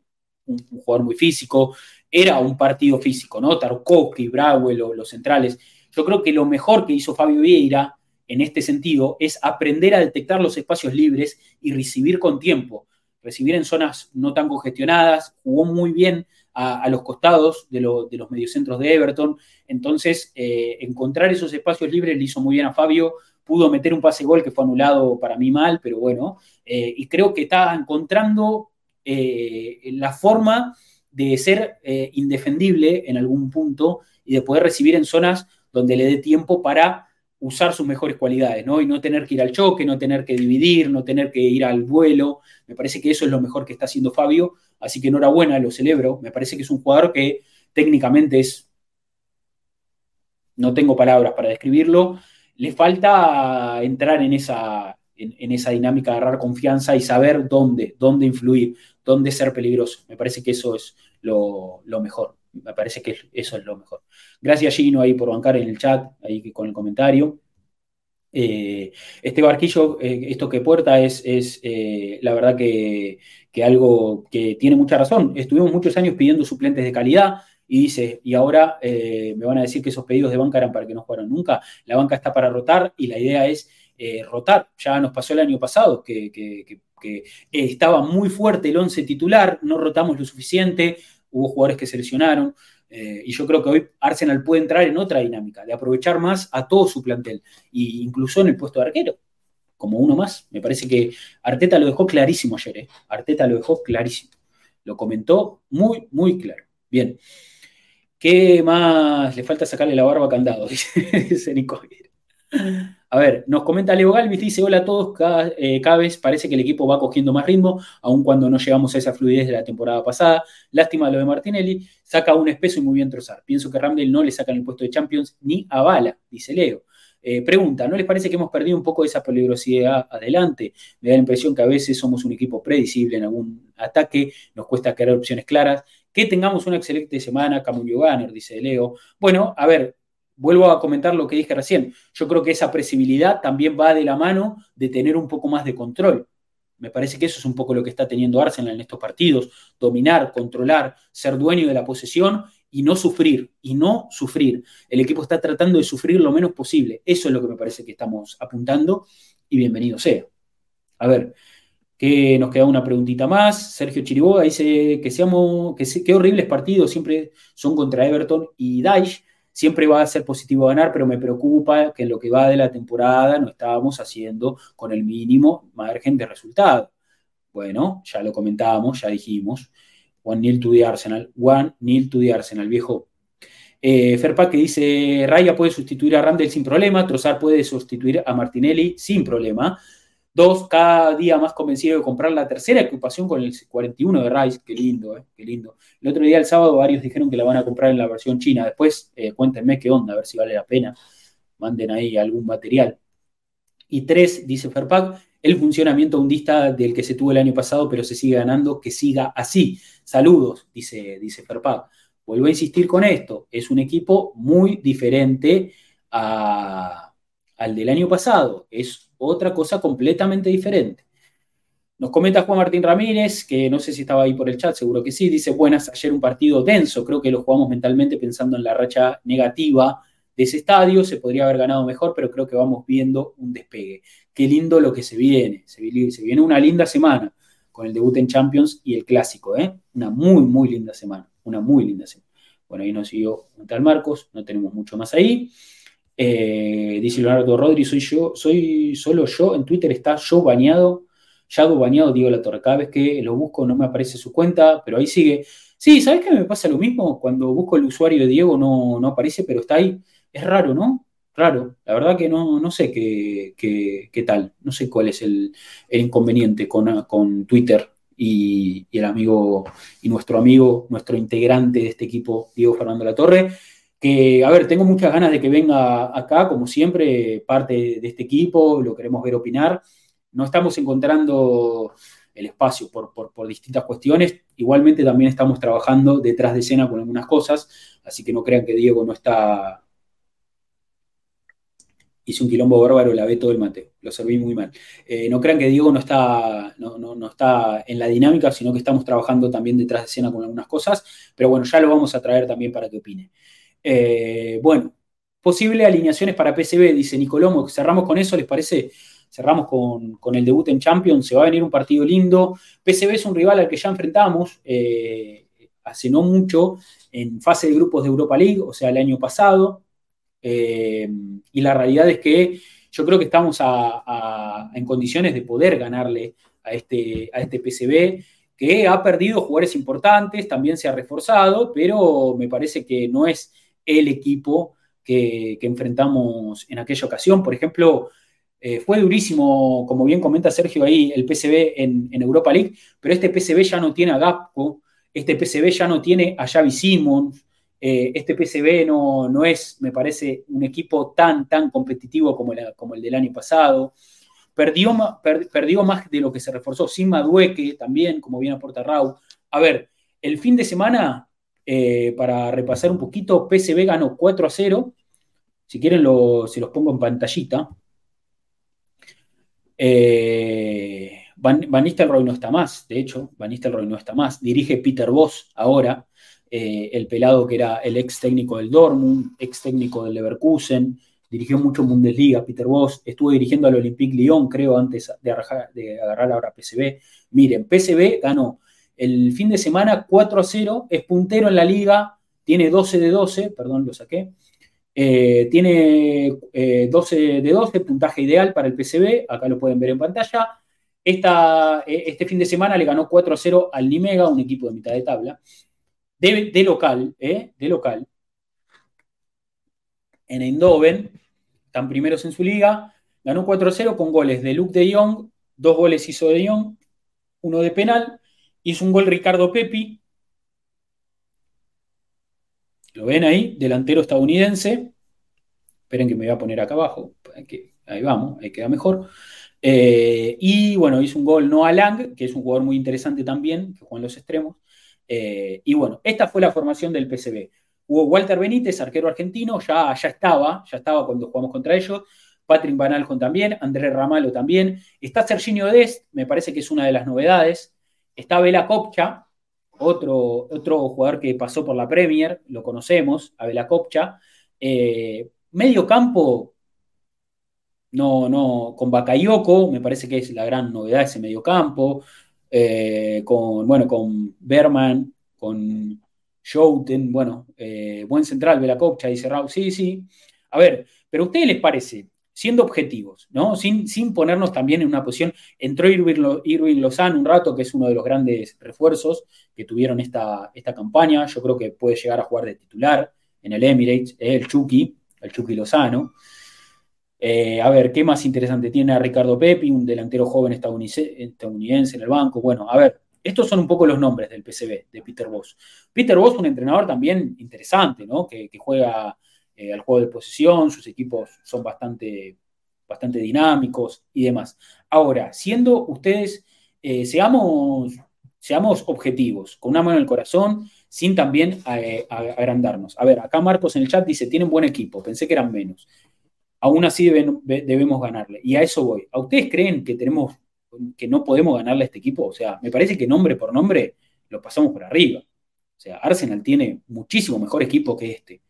jugador muy físico. Era un partido físico, ¿no? Tarkovsky, Brauel, los centrales. Yo creo que lo mejor que hizo Fabio Vieira en este sentido es aprender a detectar los espacios libres y recibir con tiempo. Recibir en zonas no tan congestionadas, jugó muy bien a, los costados de, los mediocentros de Everton. Entonces, eh, encontrar esos espacios libres le hizo muy bien a Fabio pudo meter un pase gol que fue anulado para mí mal, pero bueno, eh, y creo que está encontrando eh, la forma de ser indefendible en algún punto y de poder recibir en zonas donde le dé tiempo para usar sus mejores cualidades, ¿no? Y no tener que ir al choque, no tener que dividir, no tener que ir al vuelo. Me parece que eso es lo mejor que está haciendo Fabio, así que enhorabuena, lo celebro. Me parece que es un jugador que técnicamente es, no tengo palabras para describirlo, le falta entrar en esa, en, esa dinámica, agarrar confianza y saber dónde, dónde influir, dónde ser peligroso. Me parece que eso es lo, mejor. Me parece que eso es lo mejor. Gracias, Gino, ahí por bancar en el chat, ahí con el comentario. Eh, este barquillo, eh, esto que puerta es, es la verdad que, que, algo que tiene mucha razón. Estuvimos muchos años pidiendo suplentes de calidad y dice, y ahora me van a decir que esos pedidos de banca eran para que no jugaran nunca. La banca está para rotar y la idea es rotar. Ya nos pasó el año pasado que, que estaba muy fuerte el 11 titular, no rotamos lo suficiente, hubo jugadores que se lesionaron. Eh, y yo creo que hoy Arsenal puede entrar en otra dinámica, de aprovechar más a todo su plantel, e incluso en el puesto de arquero, como uno más. Me parece que Arteta lo dejó clarísimo ayer, ¿eh? Arteta lo dejó clarísimo. Lo comentó muy, muy claro. Bien. ¿Qué más le falta sacarle la barba a candado? Dice Nico. A ver, nos comenta Leo Galvis, dice, hola a todos, cada, eh, parece que el equipo va cogiendo más ritmo, aun cuando no llegamos a esa fluidez de la temporada pasada. Lástima lo de Martinelli, saca un espeso y muy bien trozar. Pienso que Ramdale no le sacan el puesto de Champions ni a bala, dice Leo. Eh, pregunta, ¿no les parece que hemos perdido un poco de esa peligrosidad adelante? Me da la impresión que a veces somos un equipo predecible en algún ataque, nos cuesta crear opciones claras. Que tengamos una excelente semana, Camuño Ganner, dice Leo. Bueno, a ver, vuelvo a comentar lo que dije recién. Yo creo que esa presibilidad también va de la mano de tener un poco más de control. Me parece que eso es un poco lo que está teniendo Arsenal en estos partidos, dominar, controlar, ser dueño de la posesión y no sufrir, y no sufrir. El equipo está tratando de sufrir lo menos posible. Eso es lo que me parece que estamos apuntando y bienvenido sea. A ver, que nos queda una preguntita más. Sergio Chiriboga dice que seamos, que horribles partidos siempre son contra Everton y Daesh siempre va a ser positivo ganar, pero me preocupa que en lo que va de la temporada no estábamos haciendo con el mínimo margen de resultado. Bueno, ya lo comentábamos, ya dijimos. One nil to the Arsenal. One nil to the Arsenal, viejo. Eh, Ferpa que dice, Raya puede sustituir a Randall sin problema, Trozar puede sustituir a Martinelli sin problema. Dos, cada día más convencido de comprar la tercera equipación con el 41 de Rice. Qué lindo, eh, qué lindo. El otro día, el sábado, varios dijeron que la van a comprar en la versión china. Después, eh, cuéntenme qué onda, a ver si vale la pena. Manden ahí algún material. Y tres, dice Ferpac, el funcionamiento hundista del que se tuvo el año pasado, pero se sigue ganando, que siga así. Saludos, dice, dice Ferpac. Vuelvo a insistir con esto, es un equipo muy diferente al del año pasado. Es otra cosa completamente diferente. Nos comenta Juan Martín Ramírez, que no sé si estaba ahí por el chat, seguro que sí, dice, buenas, ayer un partido denso, creo que lo jugamos mentalmente pensando en la racha negativa de ese estadio, se podría haber ganado mejor, pero creo que vamos viendo un despegue. Qué lindo lo que se viene, se viene, una linda semana con el debut en Champions y el clásico, ¿eh? Una muy, muy linda semana, una muy linda semana. Bueno, ahí nos siguió tal Marcos, no tenemos mucho más ahí. Eh, dice Leonardo Rodri, soy yo, soy solo yo, en Twitter está yo bañado, Yago bañado, digo la torre, cada vez que lo busco no me aparece su cuenta, pero ahí sigue. Sí, ¿sabes qué me pasa lo mismo? Cuando busco el usuario de Diego no, aparece, pero está ahí. Es raro, ¿no? Raro. La verdad que no, no sé qué, qué, tal, no sé cuál es el, inconveniente con, con Twitter y, y, el amigo, y nuestro amigo, nuestro integrante de este equipo, Diego Fernando Latorre que, a ver, tengo muchas ganas de que venga acá, como siempre, parte de este equipo, lo queremos ver opinar. No estamos encontrando el espacio por, distintas cuestiones. Igualmente también estamos trabajando detrás de escena con algunas cosas, así que no crean que Diego no está... Hice un quilombo bárbaro, la ve todo el mate, lo serví muy mal. Eh, no crean que Diego no está, no está en la dinámica, sino que estamos trabajando también detrás de escena con algunas cosas, pero bueno, ya lo vamos a traer también para que opine. Eh, bueno, posible alineaciones para PCB, dice Nicolomo. Cerramos con eso, ¿les parece? Cerramos con, el debut en Champions. Se va a venir un partido lindo. PCB es un rival al que ya enfrentamos eh, hace no mucho en fase de grupos de Europa League, o sea, el año pasado. Eh, y la realidad es que yo creo que estamos en condiciones de poder ganarle a este, a este PCB que ha perdido jugadores importantes, también se ha reforzado, pero me parece que no es el equipo que, enfrentamos en aquella ocasión. Por ejemplo, eh, fue durísimo, como bien comenta Sergio ahí, el PCB en, Europa League, pero este PCB ya no tiene a Gapco, este PCB ya no tiene a Xavi Simons, eh, este PCB no, no, es, me parece, un equipo tan, tan competitivo como, como el del año pasado. Perdió, perdió, más de lo que se reforzó. Sin Madueque también, como bien aporta Raúl. A ver, el fin de semana eh, para repasar un poquito, PSV ganó 4 a 0. Si quieren, lo, se los pongo en pantallita. Eh, Van, Nistelrooy no está más, de hecho, Van Nistelrooy no está más. Dirige Peter Voss ahora, eh, el pelado que era el ex técnico del Dortmund, ex técnico del Leverkusen, dirigió mucho Bundesliga, Peter Voss, estuvo dirigiendo al Olympique Lyon, creo, antes de, de agarrar ahora PSV. Miren, PSV ganó el fin de semana 4 a 0, es puntero en la liga, tiene 12 de 12, perdón, lo saqué. Eh, tiene eh, 12 de 12, puntaje ideal para el PCB, acá lo pueden ver en pantalla. Esta, eh, este fin de semana le ganó 4 a 0 al Nimega, un equipo de mitad de tabla, de, de local, eh, de local. En Eindhoven, están primeros en su liga, ganó 4 a 0 con goles de Luke de Jong, dos goles hizo de Jong, uno de penal, hizo un gol Ricardo Pepi, lo ven ahí, delantero estadounidense. Esperen que me voy a poner acá abajo. Ahí vamos, ahí queda mejor. Eh, y bueno, hizo un gol Noah Lang, que es un jugador muy interesante también, que juega en los extremos. Eh, y bueno, esta fue la formación del PCB. Hubo Walter Benítez, arquero argentino, ya, ya estaba, ya estaba cuando jugamos contra ellos. Patrick Van Aljon también, Andrés Ramalo también. Está Serginho Dest, me parece que es una de las novedades. Está Vela Copcha, otro, otro jugador que pasó por la Premier, lo conocemos, Abela Copcha. Eh, medio campo, no, no, con Bakayoko, me parece que es la gran novedad ese medio campo. Eh, con, bueno, con Berman, con Schouten, bueno, eh, buen central, Vela Copcha, dice Raúl, sí, sí. A ver, pero ¿a ustedes les parece siendo objetivos, ¿no? Sin, sin, ponernos también en una posición. Entró Irving, Lozano un rato, que es uno de los grandes refuerzos que tuvieron esta, esta campaña. Yo creo que puede llegar a jugar de titular en el Emirates, el Chucky, el Chucky Lozano. Eh, a ver, ¿qué más interesante tiene a Ricardo Pepi, un delantero joven estadounidense, en el banco? Bueno, a ver, estos son un poco los nombres del PCB, de Peter Voss. Peter Voss, un entrenador también interesante, ¿no? Que juega eh, al juego de posición, sus equipos son bastante, bastante dinámicos y demás. Ahora, siendo ustedes, eh, seamos, seamos objetivos, con una mano en el corazón, sin también eh, agrandarnos. A ver, acá Marcos en el chat dice, tienen buen equipo, pensé que eran menos. Aún así debemos ganarle. Y a eso voy. ¿A ustedes creen que tenemos que no podemos ganarle a este equipo? O sea, me parece que nombre por nombre lo pasamos por arriba. O sea, Arsenal tiene muchísimo mejor equipo que este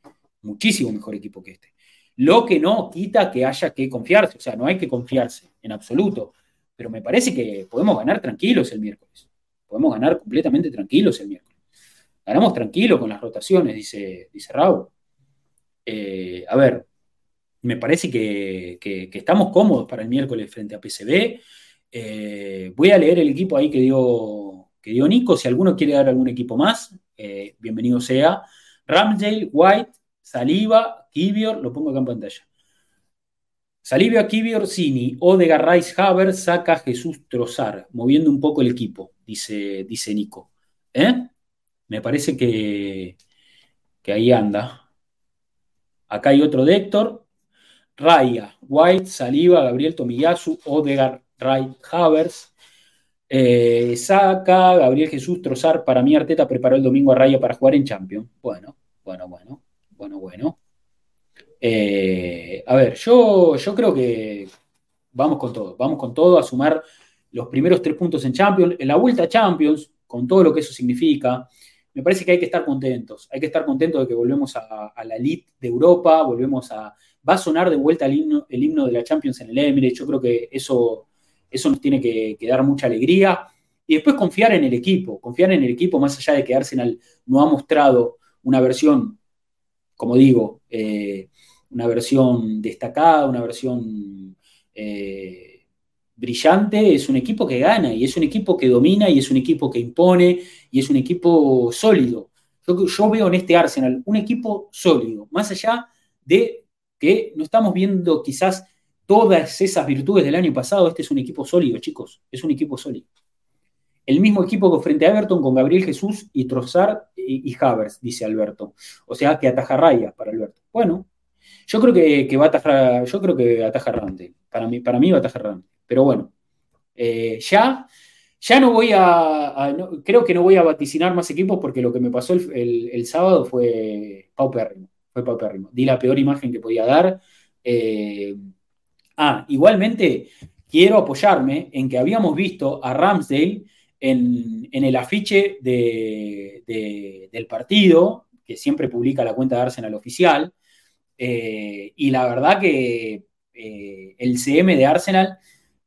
muchísimo mejor equipo que este. Lo que no quita que haya que confiarse, o sea, no hay que confiarse en absoluto, pero me parece que podemos ganar tranquilos el miércoles. Podemos ganar completamente tranquilos el miércoles. Ganamos tranquilo con las rotaciones, dice, dice Raúl. Eh, a ver, me parece que, que, estamos cómodos para el miércoles frente a PCB. Eh, voy a leer el equipo ahí que dio, que dio Nico. Si alguno quiere dar algún equipo más, eh, bienvenido sea. Ramsdale, White, Saliva, Kivior, lo pongo acá en pantalla. Saliva, Kivior, Cini, Odegar, Rice, Haber, saca Jesús Trozar, moviendo un poco el equipo, dice, dice Nico. ¿Eh? Me parece que, que ahí anda. Acá hay otro de Héctor. Raya, White, Saliva, Gabriel Tomiyasu, Odegar, Ray, Havers. Eh, saca, Gabriel Jesús Trozar. Para mí, Arteta preparó el domingo a Raya para jugar en Champions. Bueno, bueno, bueno bueno, bueno. Eh, a ver, yo, yo creo que vamos con todo, vamos con todo a sumar los primeros tres puntos en Champions, en la vuelta a Champions, con todo lo que eso significa. Me parece que hay que estar contentos, hay que estar contentos de que volvemos a, la elite de Europa, volvemos a... Va a sonar de vuelta el himno, de la Champions en el Emirates, yo creo que eso, eso nos tiene que, que, dar mucha alegría. Y después confiar en el equipo, confiar en el equipo más allá de que Arsenal no ha mostrado una versión como digo, eh, una versión destacada, una versión eh, brillante, es un equipo que gana y es un equipo que domina y es un equipo que impone y es un equipo sólido. Yo, yo veo en este Arsenal un equipo sólido, más allá de que no estamos viendo quizás todas esas virtudes del año pasado, este es un equipo sólido, chicos, es un equipo sólido. El mismo equipo que frente a Everton con Gabriel Jesús y Trossard y, Havers, dice Alberto. O sea que ataja rayas para Alberto. Bueno, yo creo que, va a atajar, yo creo que ataja. Para mí, para mí va a atajar. Pero bueno, eh, ya, ya no voy a, creo que no voy a vaticinar más equipos porque lo que me pasó el, sábado fue paupérrimo. Fue paupérrimo. Di la peor imagen que podía dar. Eh, ah, igualmente quiero apoyarme en que habíamos visto a Ramsdale en, el afiche del partido, que siempre publica la cuenta de Arsenal oficial, eh, y la verdad que eh, el CM de Arsenal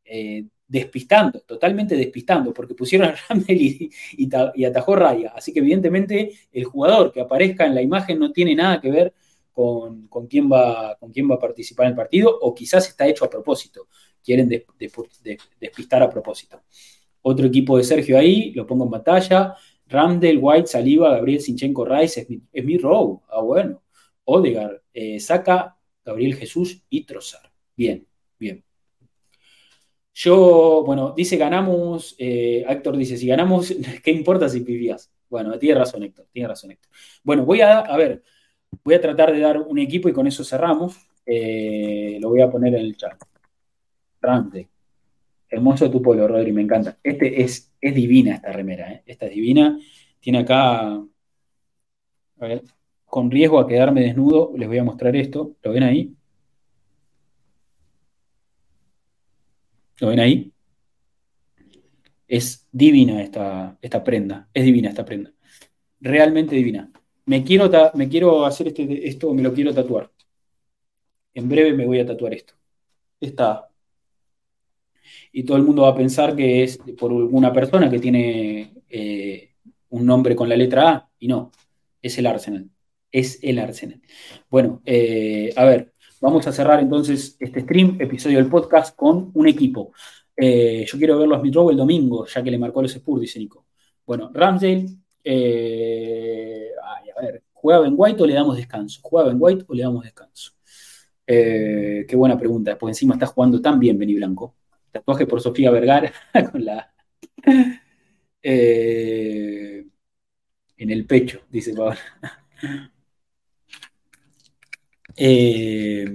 eh, despistando, totalmente despistando, porque pusieron a Ramsdale y, atajó Raya. Así que evidentemente el jugador que aparezca en la imagen no tiene nada que ver con, quién va, con quién va a participar en el partido, o quizás está hecho a propósito, quieren despistar a propósito. Otro equipo de Sergio ahí, lo pongo en batalla. Ramdel, White, Saliva, Gabriel Sinchenko, Rice, Smith, Rowe. Ah, bueno. Odegar, eh, Saca, Gabriel Jesús y Trozar. Bien, bien. Yo, bueno, dice ganamos, eh, Héctor dice, si ganamos, ¿qué importa si vivías? Bueno, tiene razón Héctor, tiene razón Héctor. Bueno, voy a, a ver, voy a tratar de dar un equipo y con eso cerramos. Eh, lo voy a poner en el chat. Ramsey. Hermoso tu polo, Rodri, me encanta. Este es, es divina esta remera, ¿eh? esta es divina. Tiene acá, con riesgo a quedarme desnudo, les voy a mostrar esto. ¿Lo ven ahí? ¿Lo ven ahí? Es divina esta, esta prenda, es divina esta prenda. Realmente divina. Me quiero, me quiero hacer este, esto, me lo quiero tatuar. En breve me voy a tatuar esto. Esta, y todo el mundo va a pensar que es por una persona que tiene eh, un nombre con la letra A, y no, es el Arsenal, es el Arsenal. Bueno, eh, a ver, vamos a cerrar entonces este stream, episodio del podcast, con un equipo. Eh, yo quiero verlo a Smith el domingo, ya que le marcó los Spurs, dice Nico. Bueno, Ramsdale, a ver, ¿juega Ben White o le damos descanso? ¿Juega Ben White o le damos descanso? qué buena pregunta, porque encima está jugando tan bien Benny Blanco tatuaje por Sofía Vergara con la eh, en el pecho, dice Paola. Eh,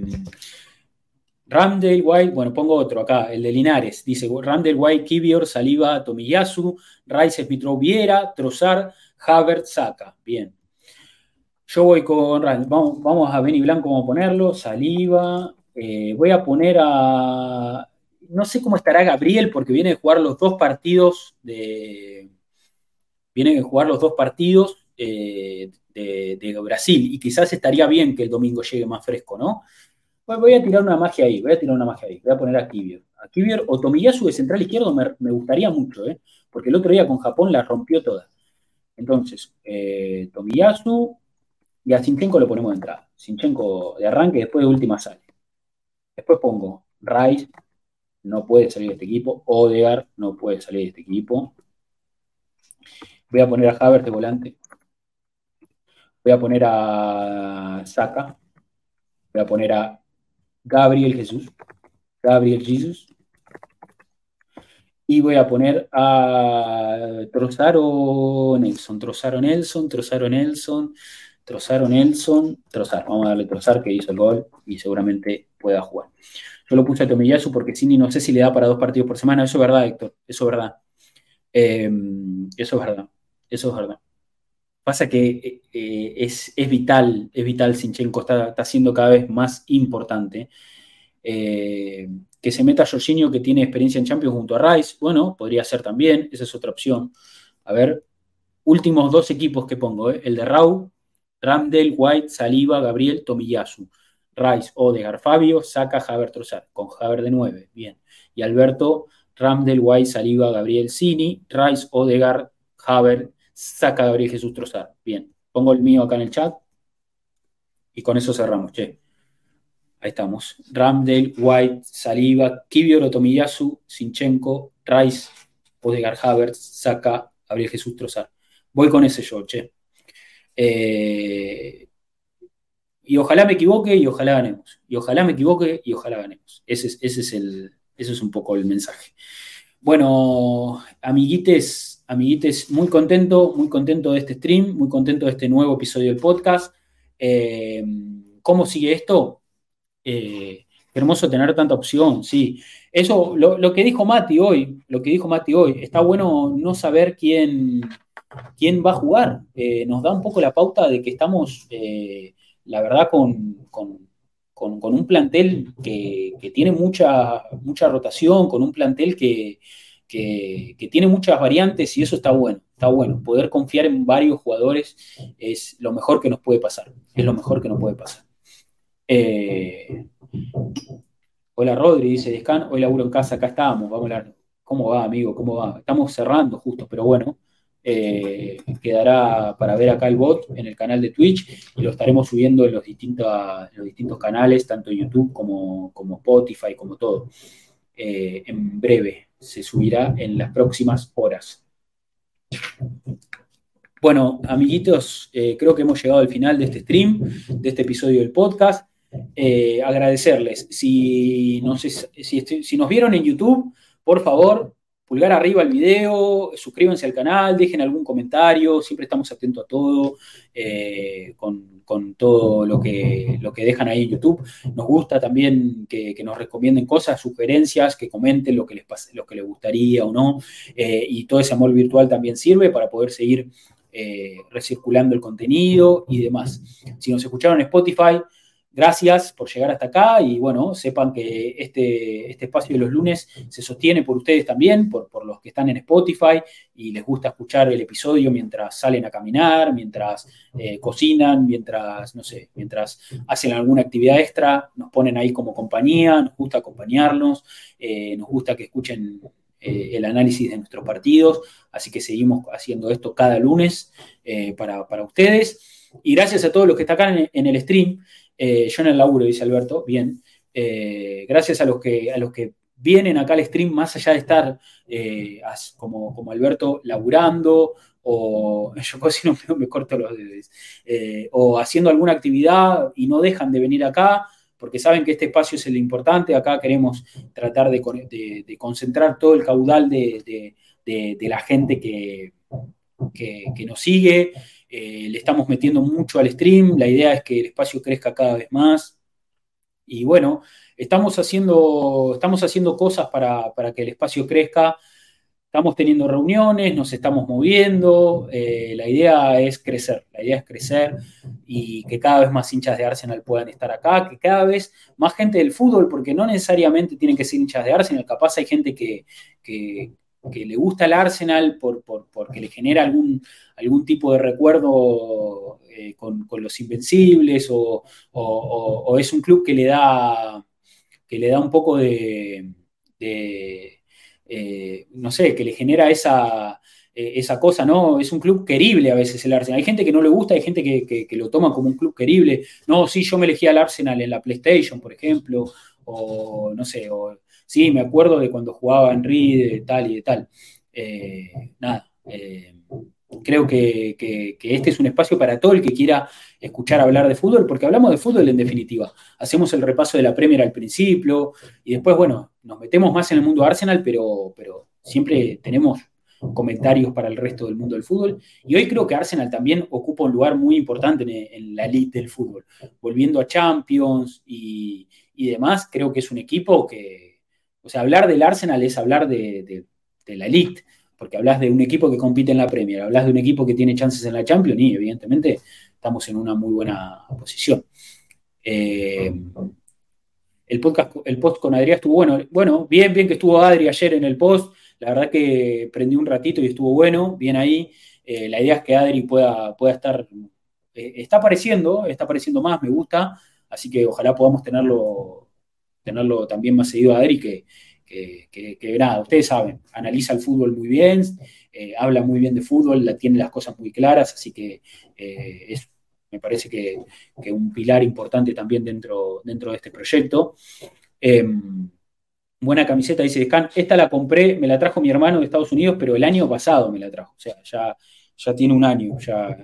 White, bueno, pongo otro acá, el de Linares, dice Ramdale White, Kibior, Saliva, Tomiyasu, Rice, Smithrow, Viera, Trozar, Havert, Saka. Bien. Yo voy con vamos, vamos a Benny Blanco, a ponerlo, Saliva, eh, voy a poner a no sé cómo estará Gabriel porque viene de jugar los dos partidos de. Jugar los dos partidos eh, de, Brasil y quizás estaría bien que el domingo llegue más fresco, ¿no? Pues voy a tirar una magia ahí, voy a tirar una magia ahí, voy a poner a Kivier. A Kivier o Tomiyasu de central izquierdo me, gustaría mucho, ¿eh? Porque el otro día con Japón la rompió toda. Entonces, eh, Tomiyasu y a Sinchenko lo ponemos de entrada. Sinchenko de arranque, después de última sale. Después pongo Rice, no puede salir de este equipo. Odegar no puede salir de este equipo. Voy a poner a Havertz de volante. Voy a poner a Saka. Voy a poner a Gabriel Jesús. Gabriel Jesús. Y voy a poner a Trozaro Nelson. Trozaro Nelson, Trozaro Nelson, Trozaro Nelson, Trozar. Vamos a darle Trozar que hizo el gol y seguramente pueda jugar. Yo lo puse a Tomiyasu porque Cini no sé si le da para dos partidos por semana. Eso es verdad, Héctor. Eso es verdad. Em, eso es verdad. Eso es verdad. Pasa que eh, es, vital, es vital, Sinchenko está, está siendo cada vez más importante. Eh, que se meta Jorginho, que tiene experiencia en Champions junto a Rice, bueno, podría ser también, esa es otra opción. A ver, últimos dos equipos que pongo, ¿eh? el de Rau, Ramdel, White, Saliba, Gabriel, Tomiyasu. Rice, Odegar, Fabio, saca Javier Trozar, con Javier de 9, bien. Y Alberto, Ramdel, White, Saliva, Gabriel Cini, Rice, Odegar, Javier, saca Gabriel Jesús Trozar, bien. Pongo el mío acá en el chat y con eso cerramos, che. Ahí estamos. Ramdel, White, Saliva, Kibior, Tomiyasu, Sinchenko, Rice, Odegar, Havertz, saca Gabriel Jesús Trozar. Voy con ese yo, che. Eh, y ojalá me equivoque y ojalá ganemos. Y ojalá me equivoque y ojalá ganemos. Ese es, ese es, el, ese es un poco el mensaje. Bueno, amiguites, amiguites, muy contento, muy contento de este stream, muy contento de este nuevo episodio del podcast. Eh, ¿Cómo sigue esto? Eh, hermoso tener tanta opción, sí. Eso, lo, que dijo Mati hoy, lo que dijo Mati hoy, está bueno no saber quién, quién va a jugar. Eh, nos da un poco la pauta de que estamos la verdad, con, con, un plantel que, tiene mucha, mucha rotación, con un plantel que, tiene muchas variantes y eso está bueno, está bueno. Poder confiar en varios jugadores es lo mejor que nos puede pasar, es lo mejor que nos puede pasar. Eh, hola Rodri, dice Descan, hoy laburo en casa, acá estamos, vamos a hablar. ¿Cómo va, amigo? ¿Cómo va? Estamos cerrando justo, pero bueno, eh, quedará para ver acá el bot en el canal de Twitch y lo estaremos subiendo en los distintos, los distintos canales, tanto YouTube como, como Spotify, como todo. Eh, en breve se subirá en las próximas horas. Bueno, amiguitos, eh, creo que hemos llegado al final de este stream, de este episodio del podcast. agradecerles. Si, no sé, si, si nos vieron en YouTube, por favor, pulgar arriba al video, suscríbanse al canal, dejen algún comentario, siempre estamos atentos a todo, eh, con, todo lo que, lo que dejan ahí en YouTube. Nos gusta también que, nos recomienden cosas, sugerencias, que comenten lo que les, lo que les gustaría o no, eh, y todo ese amor virtual también sirve para poder seguir eh, recirculando el contenido y demás. Si nos escucharon en Spotify, Gracias por llegar hasta acá y bueno, sepan que este, este espacio de los lunes se sostiene por ustedes también, por, los que están en Spotify y les gusta escuchar el episodio mientras salen a caminar, mientras eh, cocinan, mientras, no sé, mientras hacen alguna actividad extra, nos ponen ahí como compañía, nos gusta acompañarnos, eh, nos gusta que escuchen eh, el análisis de nuestros partidos, así que seguimos haciendo esto cada lunes para, ustedes. Y gracias a todos los que están acá en el stream. Eh, yo en el laburo, dice Alberto, bien. Eh, gracias a los, que, a los que vienen acá al stream, más allá de estar eh, como, como Alberto laburando, o yo casi no me, corto los dedos, o haciendo alguna actividad y no dejan de venir acá, porque saben que este espacio es el importante, acá queremos tratar de, concentrar todo el caudal de, la gente que, que nos sigue, eh, le estamos metiendo mucho al stream, la idea es que el espacio crezca cada vez más. Y bueno, estamos haciendo, estamos haciendo cosas para, que el espacio crezca. Estamos teniendo reuniones, nos estamos moviendo. Eh, la idea es crecer, la idea es crecer y que cada vez más hinchas de Arsenal puedan estar acá, que cada vez más gente del fútbol, porque no necesariamente tienen que ser hinchas de Arsenal, capaz hay gente que, que le gusta el Arsenal por, porque le genera algún, algún tipo de recuerdo eh, con, los Invencibles o, es un club que le da, que le da un poco de, eh, no sé, que le genera esa, eh, esa cosa, ¿no? Es un club querible a veces el Arsenal. Hay gente que no le gusta, hay gente que, que lo toma como un club querible. No, sí, yo me elegí al Arsenal en la PlayStation, por ejemplo, o no sé, o Sí, me acuerdo de cuando jugaba Henry, de tal y de tal. Nada, creo que, este es un espacio para todo el que quiera escuchar hablar de fútbol, porque hablamos de fútbol en definitiva. Hacemos el repaso de la Premier al principio y después, bueno, nos metemos más en el mundo Arsenal, pero, siempre tenemos comentarios para el resto del mundo del fútbol. Y hoy creo que Arsenal también ocupa un lugar muy importante en, la elite del fútbol. Volviendo a Champions y, y demás, creo que es un equipo que, o sea, hablar del Arsenal es hablar de, la elite, porque hablas de un equipo que compite en la Premier, hablas de un equipo que tiene chances en la Champions y evidentemente estamos en una muy buena posición. Eh, el podcast, el post con Adrián estuvo bueno. Bueno, bien, bien que estuvo Adri ayer en el post. La verdad que prendí un ratito y estuvo bueno, bien ahí. Eh, la idea es que Adri pueda, pueda estar. Eh, está apareciendo, está apareciendo más, me gusta. Así que ojalá podamos tenerlo tenerlo también más seguido a Adri, que, que, nada, ustedes saben, analiza el fútbol muy bien, eh, habla muy bien de fútbol, tiene las cosas muy claras, así que eh, es, me parece que, un pilar importante también dentro, dentro de este proyecto. Em, buena camiseta, dice Scan. Esta la compré, me la trajo mi hermano de Estados Unidos, pero el año pasado me la trajo. O sea, ya, ya tiene un año. Ya,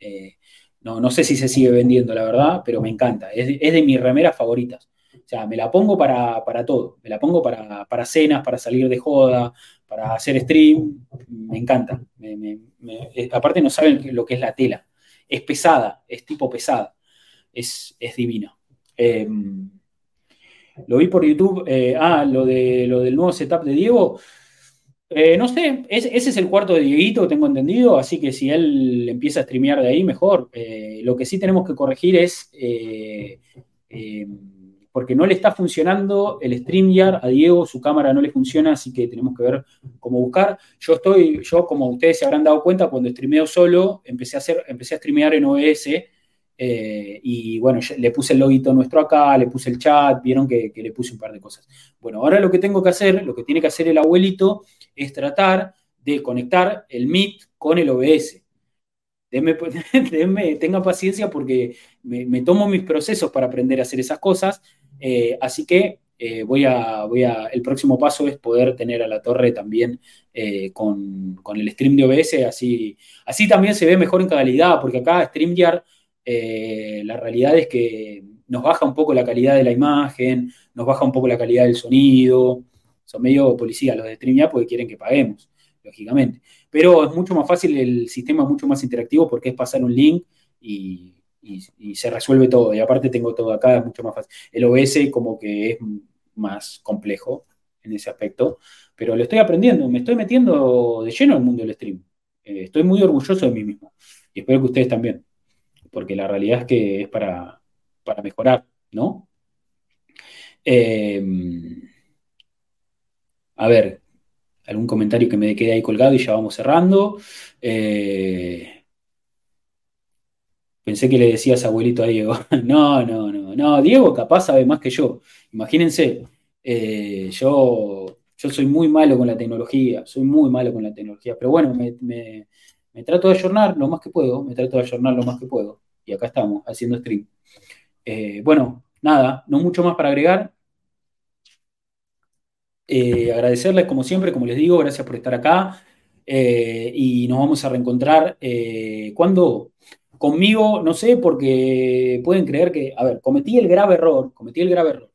eh, no, no sé si se sigue vendiendo, la verdad, pero me encanta. Es, es de mis remeras favoritas. O sea, me la pongo para, todo. Me la pongo para, cenas, para salir de joda, para hacer stream. Me encanta. Eh, aparte no saben lo que es la tela. Es pesada, es tipo pesada. Es, es divino. Em, lo vi por YouTube. Eh, ah, lo, de, lo del nuevo setup de Diego. Eh, no sé, ese es el cuarto de Dieguito, tengo entendido, así que si él empieza a streamear de ahí, mejor. lo que sí tenemos que corregir es Eh, porque no le está funcionando el StreamYard a Diego, su cámara no le funciona, así que tenemos que ver cómo buscar. Yo estoy, yo como ustedes se habrán dado cuenta, cuando streameo solo, empecé a hacer, empecé a streamear en OBS, eh, y bueno, le puse el loguito nuestro acá, le puse el chat, vieron que, le puse un par de cosas. Bueno, ahora lo que tengo que hacer, lo que tiene que hacer el abuelito, es tratar de conectar el Meet con el OBS. tenga paciencia porque me, tomo mis procesos para aprender a hacer esas cosas. Eh, así que eh, voy, a, el próximo paso es poder tener a la torre también eh, con, el stream de OBS, así, así también se ve mejor en calidad, porque acá StreamYard, la realidad es que nos baja un poco la calidad de la imagen, nos baja un poco la calidad del sonido, son medio policía los de StreamYard porque quieren que paguemos, lógicamente. Pero es mucho más fácil, el sistema es mucho más interactivo porque es pasar un link y y, se resuelve todo. Y aparte tengo todo acá, es mucho más fácil. El OBS como que es más complejo en ese aspecto, pero lo estoy aprendiendo, me estoy metiendo de lleno al mundo del stream. Eh, estoy muy orgulloso de mí mismo y espero que ustedes también, porque la realidad es que es para, para mejorar, ¿no? Em, a ver, algún comentario que me quede ahí colgado y ya vamos cerrando. Eh, Pensé que le decías abuelito a Diego. No, no, no, no. Diego capaz sabe más que yo. Imagínense, eh, yo, yo soy muy malo con la tecnología, soy muy malo con la tecnología, pero bueno, me, trato de ayornar lo más que puedo, me trato de ayornar lo más que puedo. Y acá estamos, haciendo stream. Eh, bueno, nada, no mucho más para agregar. Eh, agradecerles como siempre, como les digo, gracias por estar acá. y nos vamos a reencontrar. ¿Cuándo? Conmigo, no sé, porque pueden creer que, a ver, cometí el grave error, cometí el grave error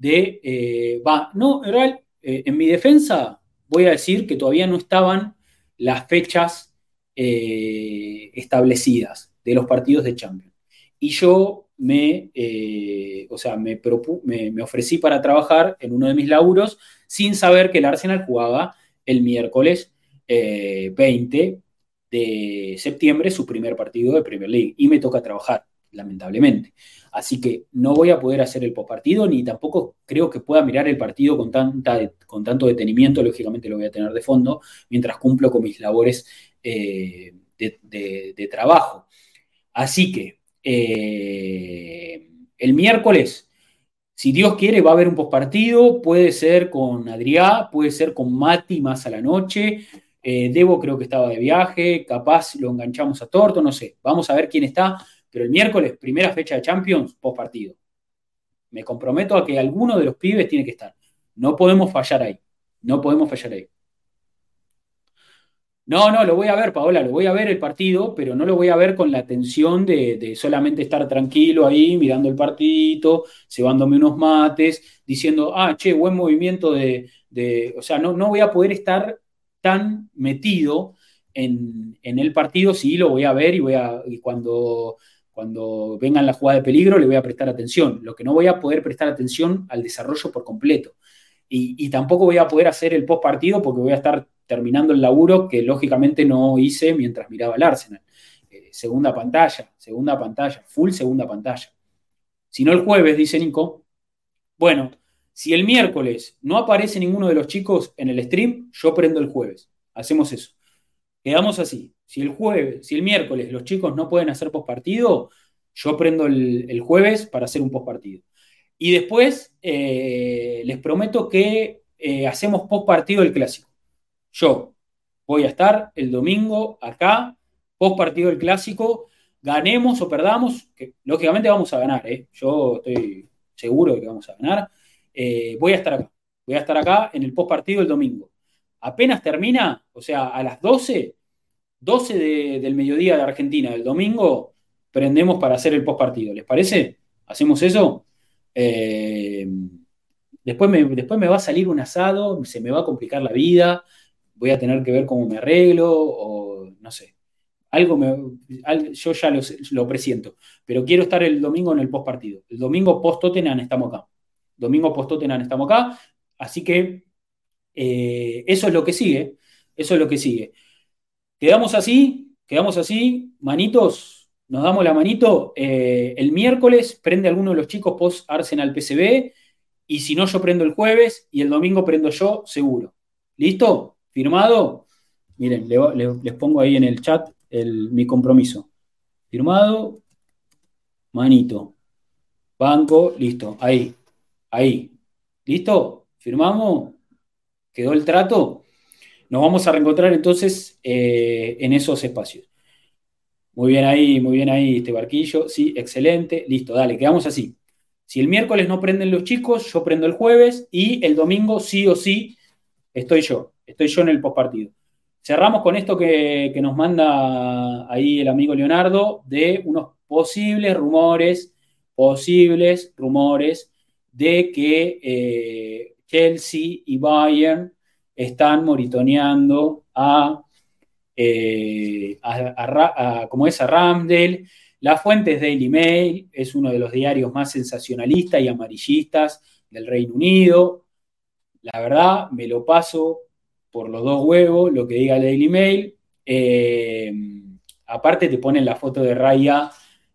de, eh, va, no, en realidad, eh, en mi defensa voy a decir que todavía no estaban las fechas eh, establecidas de los partidos de Champions. Y yo me, o sea, me, me, me, ofrecí para trabajar en uno de mis laburos sin saber que el Arsenal jugaba el miércoles 20 de septiembre su primer partido de Premier League y me toca trabajar, lamentablemente. Así que no voy a poder hacer el postpartido ni tampoco creo que pueda mirar el partido con, tanta, con tanto detenimiento, lógicamente lo voy a tener de fondo, mientras cumplo con mis labores eh, de, trabajo. Así que eh, el miércoles, si Dios quiere, va a haber un postpartido, puede ser con Adrián, puede ser con Mati más a la noche, eh, Debo creo que estaba de viaje, capaz lo enganchamos a Torto, no sé. Vamos a ver quién está. Pero el miércoles, primera fecha de Champions, post partido. Me comprometo a que alguno de los pibes tiene que estar. No podemos fallar ahí. No podemos fallar ahí. No, no, lo voy a ver, Paola, lo voy a ver el partido, pero no lo voy a ver con la tensión de, solamente estar tranquilo ahí, mirando el partidito, cebándome unos mates, diciendo, ah, che, buen movimiento de, de o sea, no, no voy a poder estar tan metido en, el partido, sí lo voy a ver y, voy a, cuando, cuando vengan la jugada de peligro le voy a prestar atención. Lo que no voy a poder prestar atención al desarrollo por completo. Y, tampoco voy a poder hacer el post partido porque voy a estar terminando el laburo que lógicamente no hice mientras miraba el Arsenal. Eh, segunda pantalla, segunda pantalla, full segunda pantalla. Si no el jueves, dice Nico, bueno, si el miércoles no aparece ninguno de los chicos en el stream, yo prendo el jueves. Hacemos eso. Quedamos así. Si el jueves, si el miércoles los chicos no pueden hacer postpartido, yo prendo el, jueves para hacer un postpartido. Y después eh, les prometo que eh, hacemos postpartido del clásico. Yo voy a estar el domingo acá, postpartido del clásico, ganemos o perdamos, que lógicamente vamos a ganar, ¿eh? yo estoy seguro de que vamos a ganar eh, voy a estar acá. Voy a estar acá en el post partido el domingo. Apenas termina, o sea, a las 12, 12 del mediodía de Argentina, del domingo, prendemos para hacer el post partido. ¿Les parece? ¿Hacemos eso? Eh, después, me, después me va a salir un asado, se me va a complicar la vida, voy a tener que ver cómo me arreglo, o no sé. Algo me, yo ya lo, lo presiento, pero quiero estar el domingo en el post partido. El domingo post Tottenham estamos acá. Domingo post Tottenham estamos acá. Así que eh, eso es lo que sigue. Eso es lo que sigue. Quedamos así, quedamos así, manitos. nos damos la manito. Eh, el miércoles prende alguno de los chicos post Arsenal PCB. Y si no, yo prendo el jueves y el domingo prendo yo, seguro. ¿Listo? ¿Firmado? Miren, les pongo ahí en el chat mi compromiso. Firmado, manito. Banco, listo. Ahí, ahí. ¿Listo? ¿Firmamos? ¿Quedó el trato? Nos vamos a reencontrar entonces eh, en esos espacios. Muy bien ahí, muy bien ahí este barquillo. Sí, excelente. Listo, dale, quedamos así. Si el miércoles no prenden los chicos, yo prendo el jueves y el domingo sí o sí estoy yo. Estoy yo en el postpartido. Cerramos con esto que, nos manda ahí el amigo Leonardo de unos posibles rumores, posibles rumores de que eh, Chelsea y Bayern están moritoneando a, eh, como es a Ramdel. La fuente es Daily Mail, es uno de los diarios más sensacionalistas y amarillistas del Reino Unido. La verdad, me lo paso por los dos huevos, lo que diga el Daily Mail. Eh, aparte te ponen la foto de Raya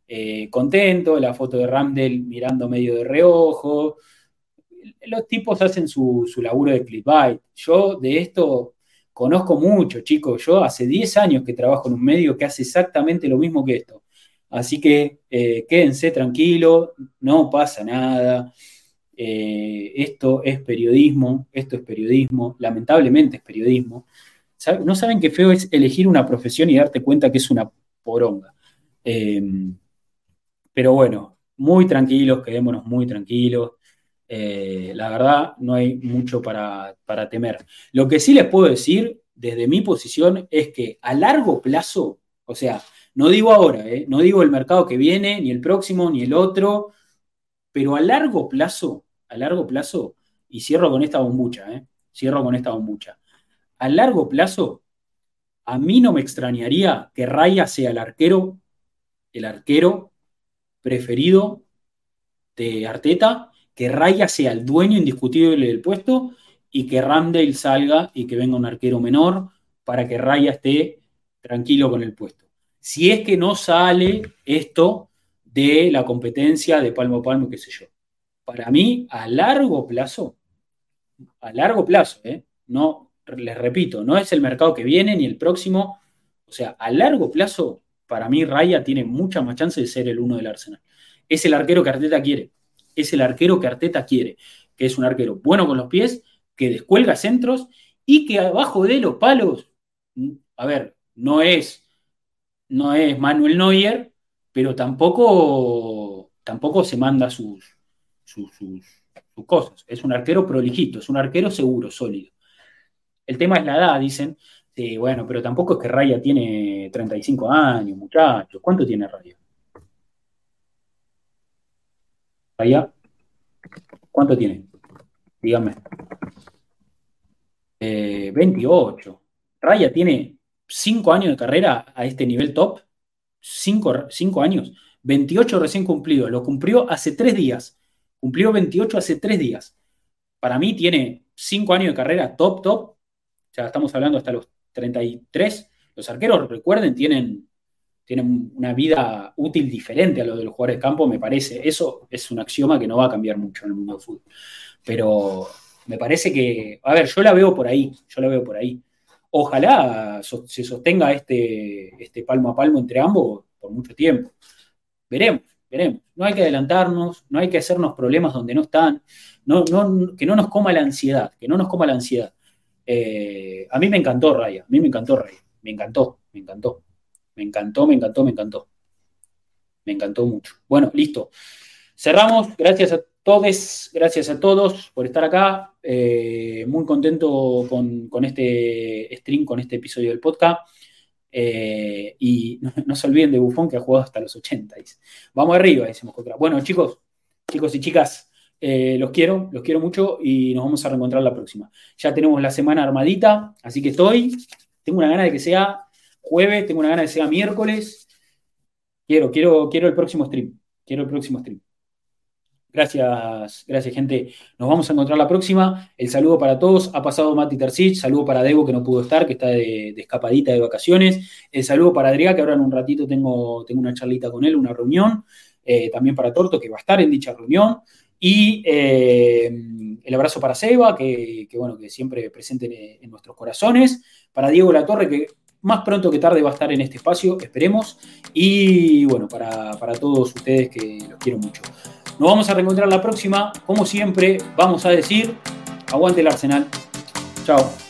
eh, contento, la foto de Ramdel mirando medio de reojo. Los tipos hacen su, laburo de clickbait. Yo de esto conozco mucho, chicos. Yo hace 10 años que trabajo en un medio que hace exactamente lo mismo que esto. Así que eh, quédense tranquilos, no pasa nada. Eh, esto es periodismo, esto es periodismo, lamentablemente es periodismo. No saben qué feo es elegir una profesión y darte cuenta que es una poronga. Pero bueno, muy tranquilos, quedémonos muy tranquilos. Eh, la verdad, no hay mucho para, para temer. Lo que sí les puedo decir desde mi posición es que a largo plazo, o sea, no digo ahora, eh, no digo el mercado que viene, ni el próximo, ni el otro, pero a largo plazo, a largo plazo, y cierro con esta bombucha, ¿eh? cierro con esta bombucha, a largo plazo, a mí no me extrañaría que Raya sea el arquero, el arquero preferido de Arteta, que Raya sea el dueño indiscutible del puesto y que Ramdale salga y que venga un arquero menor para que Raya esté tranquilo con el puesto. Si es que no sale esto de la competencia de palmo a palmo, qué sé yo para mí, a largo plazo, a largo plazo, ¿eh? no, les repito, no es el mercado que viene ni el próximo, o sea, a largo plazo, para mí Raya tiene mucha más chance de ser el uno del Arsenal. Es el arquero que Arteta quiere, es el arquero que Arteta quiere, que es un arquero bueno con los pies, que descuelga centros y que abajo de los palos, a ver, no es, no es Manuel Neuer, pero tampoco, tampoco se manda sus, sus, cosas. Es un arquero prolijito, es un arquero seguro, sólido. El tema es la edad, dicen. Sí, bueno, pero tampoco es que Raya tiene 35 años, muchachos. ¿Cuánto tiene Raya? Raya, ¿cuánto tiene? Dígame. 28. Eh, Raya tiene 5 años de carrera a este nivel top. 5 años. 28 recién cumplido. Lo cumplió hace 3 días. Cumplió 28 hace tres días. Para mí tiene cinco años de carrera top, top. O sea, estamos hablando hasta los 33. Los arqueros, recuerden, tienen, tienen una vida útil diferente a lo de los jugadores de campo, me parece. Eso es un axioma que no va a cambiar mucho en el mundo del fútbol. Pero me parece que, a ver, yo la veo por ahí, yo la veo por ahí. Ojalá se sostenga este, este palmo a palmo entre ambos por mucho tiempo. Veremos. No hay que adelantarnos, no hay que hacernos problemas donde no están, que no nos coma la ansiedad, que no nos coma la ansiedad. Eh, a mí me encantó Raya, a mí me encantó Raya, me encantó, me encantó, me encantó, me encantó, me encantó. Me encantó mucho. Bueno, listo. Cerramos. Gracias a todos, gracias a todos por estar acá. Eh, muy contento con, este stream, con este episodio del podcast. Eh, y no, se olviden de Buffon que ha jugado hasta los 80. Vamos arriba, decimos contra. Bueno, chicos, chicos y chicas, eh, los quiero, los quiero mucho y nos vamos a reencontrar la próxima. Ya tenemos la semana armadita, así que estoy. Tengo una gana de que sea jueves, tengo una gana de que sea miércoles. Quiero, quiero, quiero el próximo stream. Quiero el próximo stream. Gracias, gracias, gente. Nos vamos a encontrar la próxima. El saludo para todos. Ha pasado Mati Tercich. Saludo para Debo, que no pudo estar, que está de, escapadita de vacaciones. El saludo para Adrián, que ahora en un ratito tengo, tengo una charlita con él, una reunión. Eh, también para Torto, que va a estar en dicha reunión. Y eh, el abrazo para Seba, que, bueno, que siempre presente en, nuestros corazones. Para Diego Latorre, que más pronto que tarde va a estar en este espacio, esperemos. Y bueno, para, para todos ustedes que los quiero mucho. Nos vamos a reencontrar la próxima. Como siempre, vamos a decir, aguante el Arsenal. Chao.